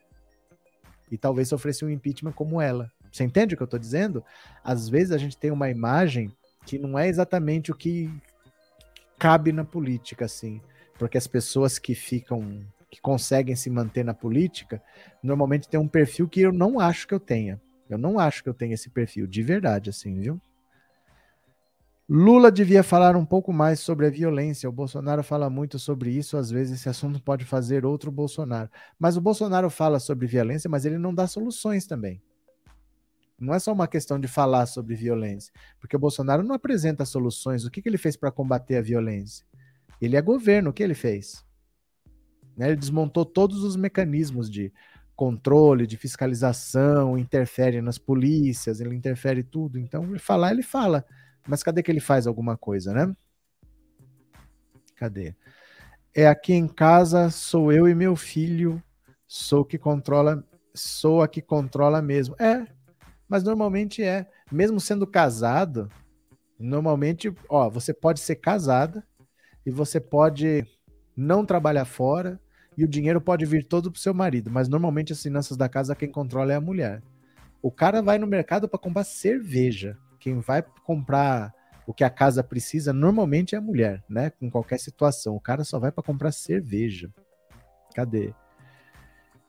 A: E talvez sofresse um impeachment como ela. Você entende o que eu estou dizendo? Às vezes a gente tem uma imagem que não é exatamente o que cabe na política, assim. Porque as pessoas que ficam, que conseguem se manter na política, normalmente tem um perfil que eu não acho que eu tenha. Eu não acho que eu tenha esse perfil, de verdade, assim, viu? Lula devia falar um pouco mais sobre a violência. O Bolsonaro fala muito sobre isso, às vezes esse assunto pode fazer outro Bolsonaro. Mas o Bolsonaro fala sobre violência, mas ele não dá soluções também. Não é só uma questão de falar sobre violência, porque o Bolsonaro não apresenta soluções. O que, que ele fez para combater a violência? Ele é governo, o que ele fez? Né? Ele desmontou todos os mecanismos de controle, de fiscalização, interfere nas polícias, ele interfere tudo. Então, falar, ele fala. Mas cadê que ele faz alguma coisa, né? Cadê? É aqui em casa, sou eu e meu filho, sou que controla, sou a que controla mesmo. É, mas normalmente é, mesmo sendo casado, normalmente, ó, você pode ser casada e você pode não trabalhar fora e o dinheiro pode vir todo pro seu marido, mas normalmente as finanças da casa quem controla é a mulher. O cara vai no mercado para comprar cerveja. Quem vai comprar o que a casa precisa normalmente é a mulher, né? Com qualquer situação. O cara só vai para comprar cerveja. Cadê?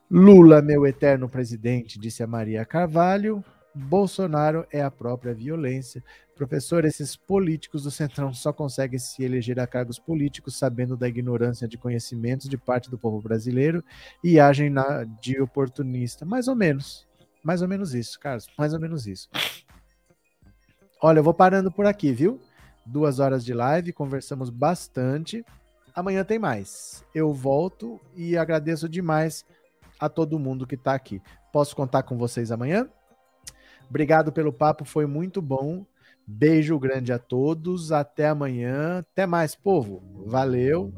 A: Lula, meu eterno presidente, disse a Maria Carvalho. Bolsonaro é a própria violência. Professor, esses políticos do Centrão só conseguem se eleger a cargos políticos sabendo da ignorância de conhecimentos de parte do povo brasileiro e agem na, de oportunista. Mais ou menos. Mais ou menos isso, Carlos. Mais ou menos isso. Olha, eu vou parando por aqui, viu? Duas horas de live, conversamos bastante. Amanhã tem mais. Eu volto e agradeço demais a todo mundo que está aqui. Posso contar com vocês amanhã? Obrigado pelo papo, foi muito bom. Beijo grande a todos. Até amanhã. Até mais, povo. Valeu.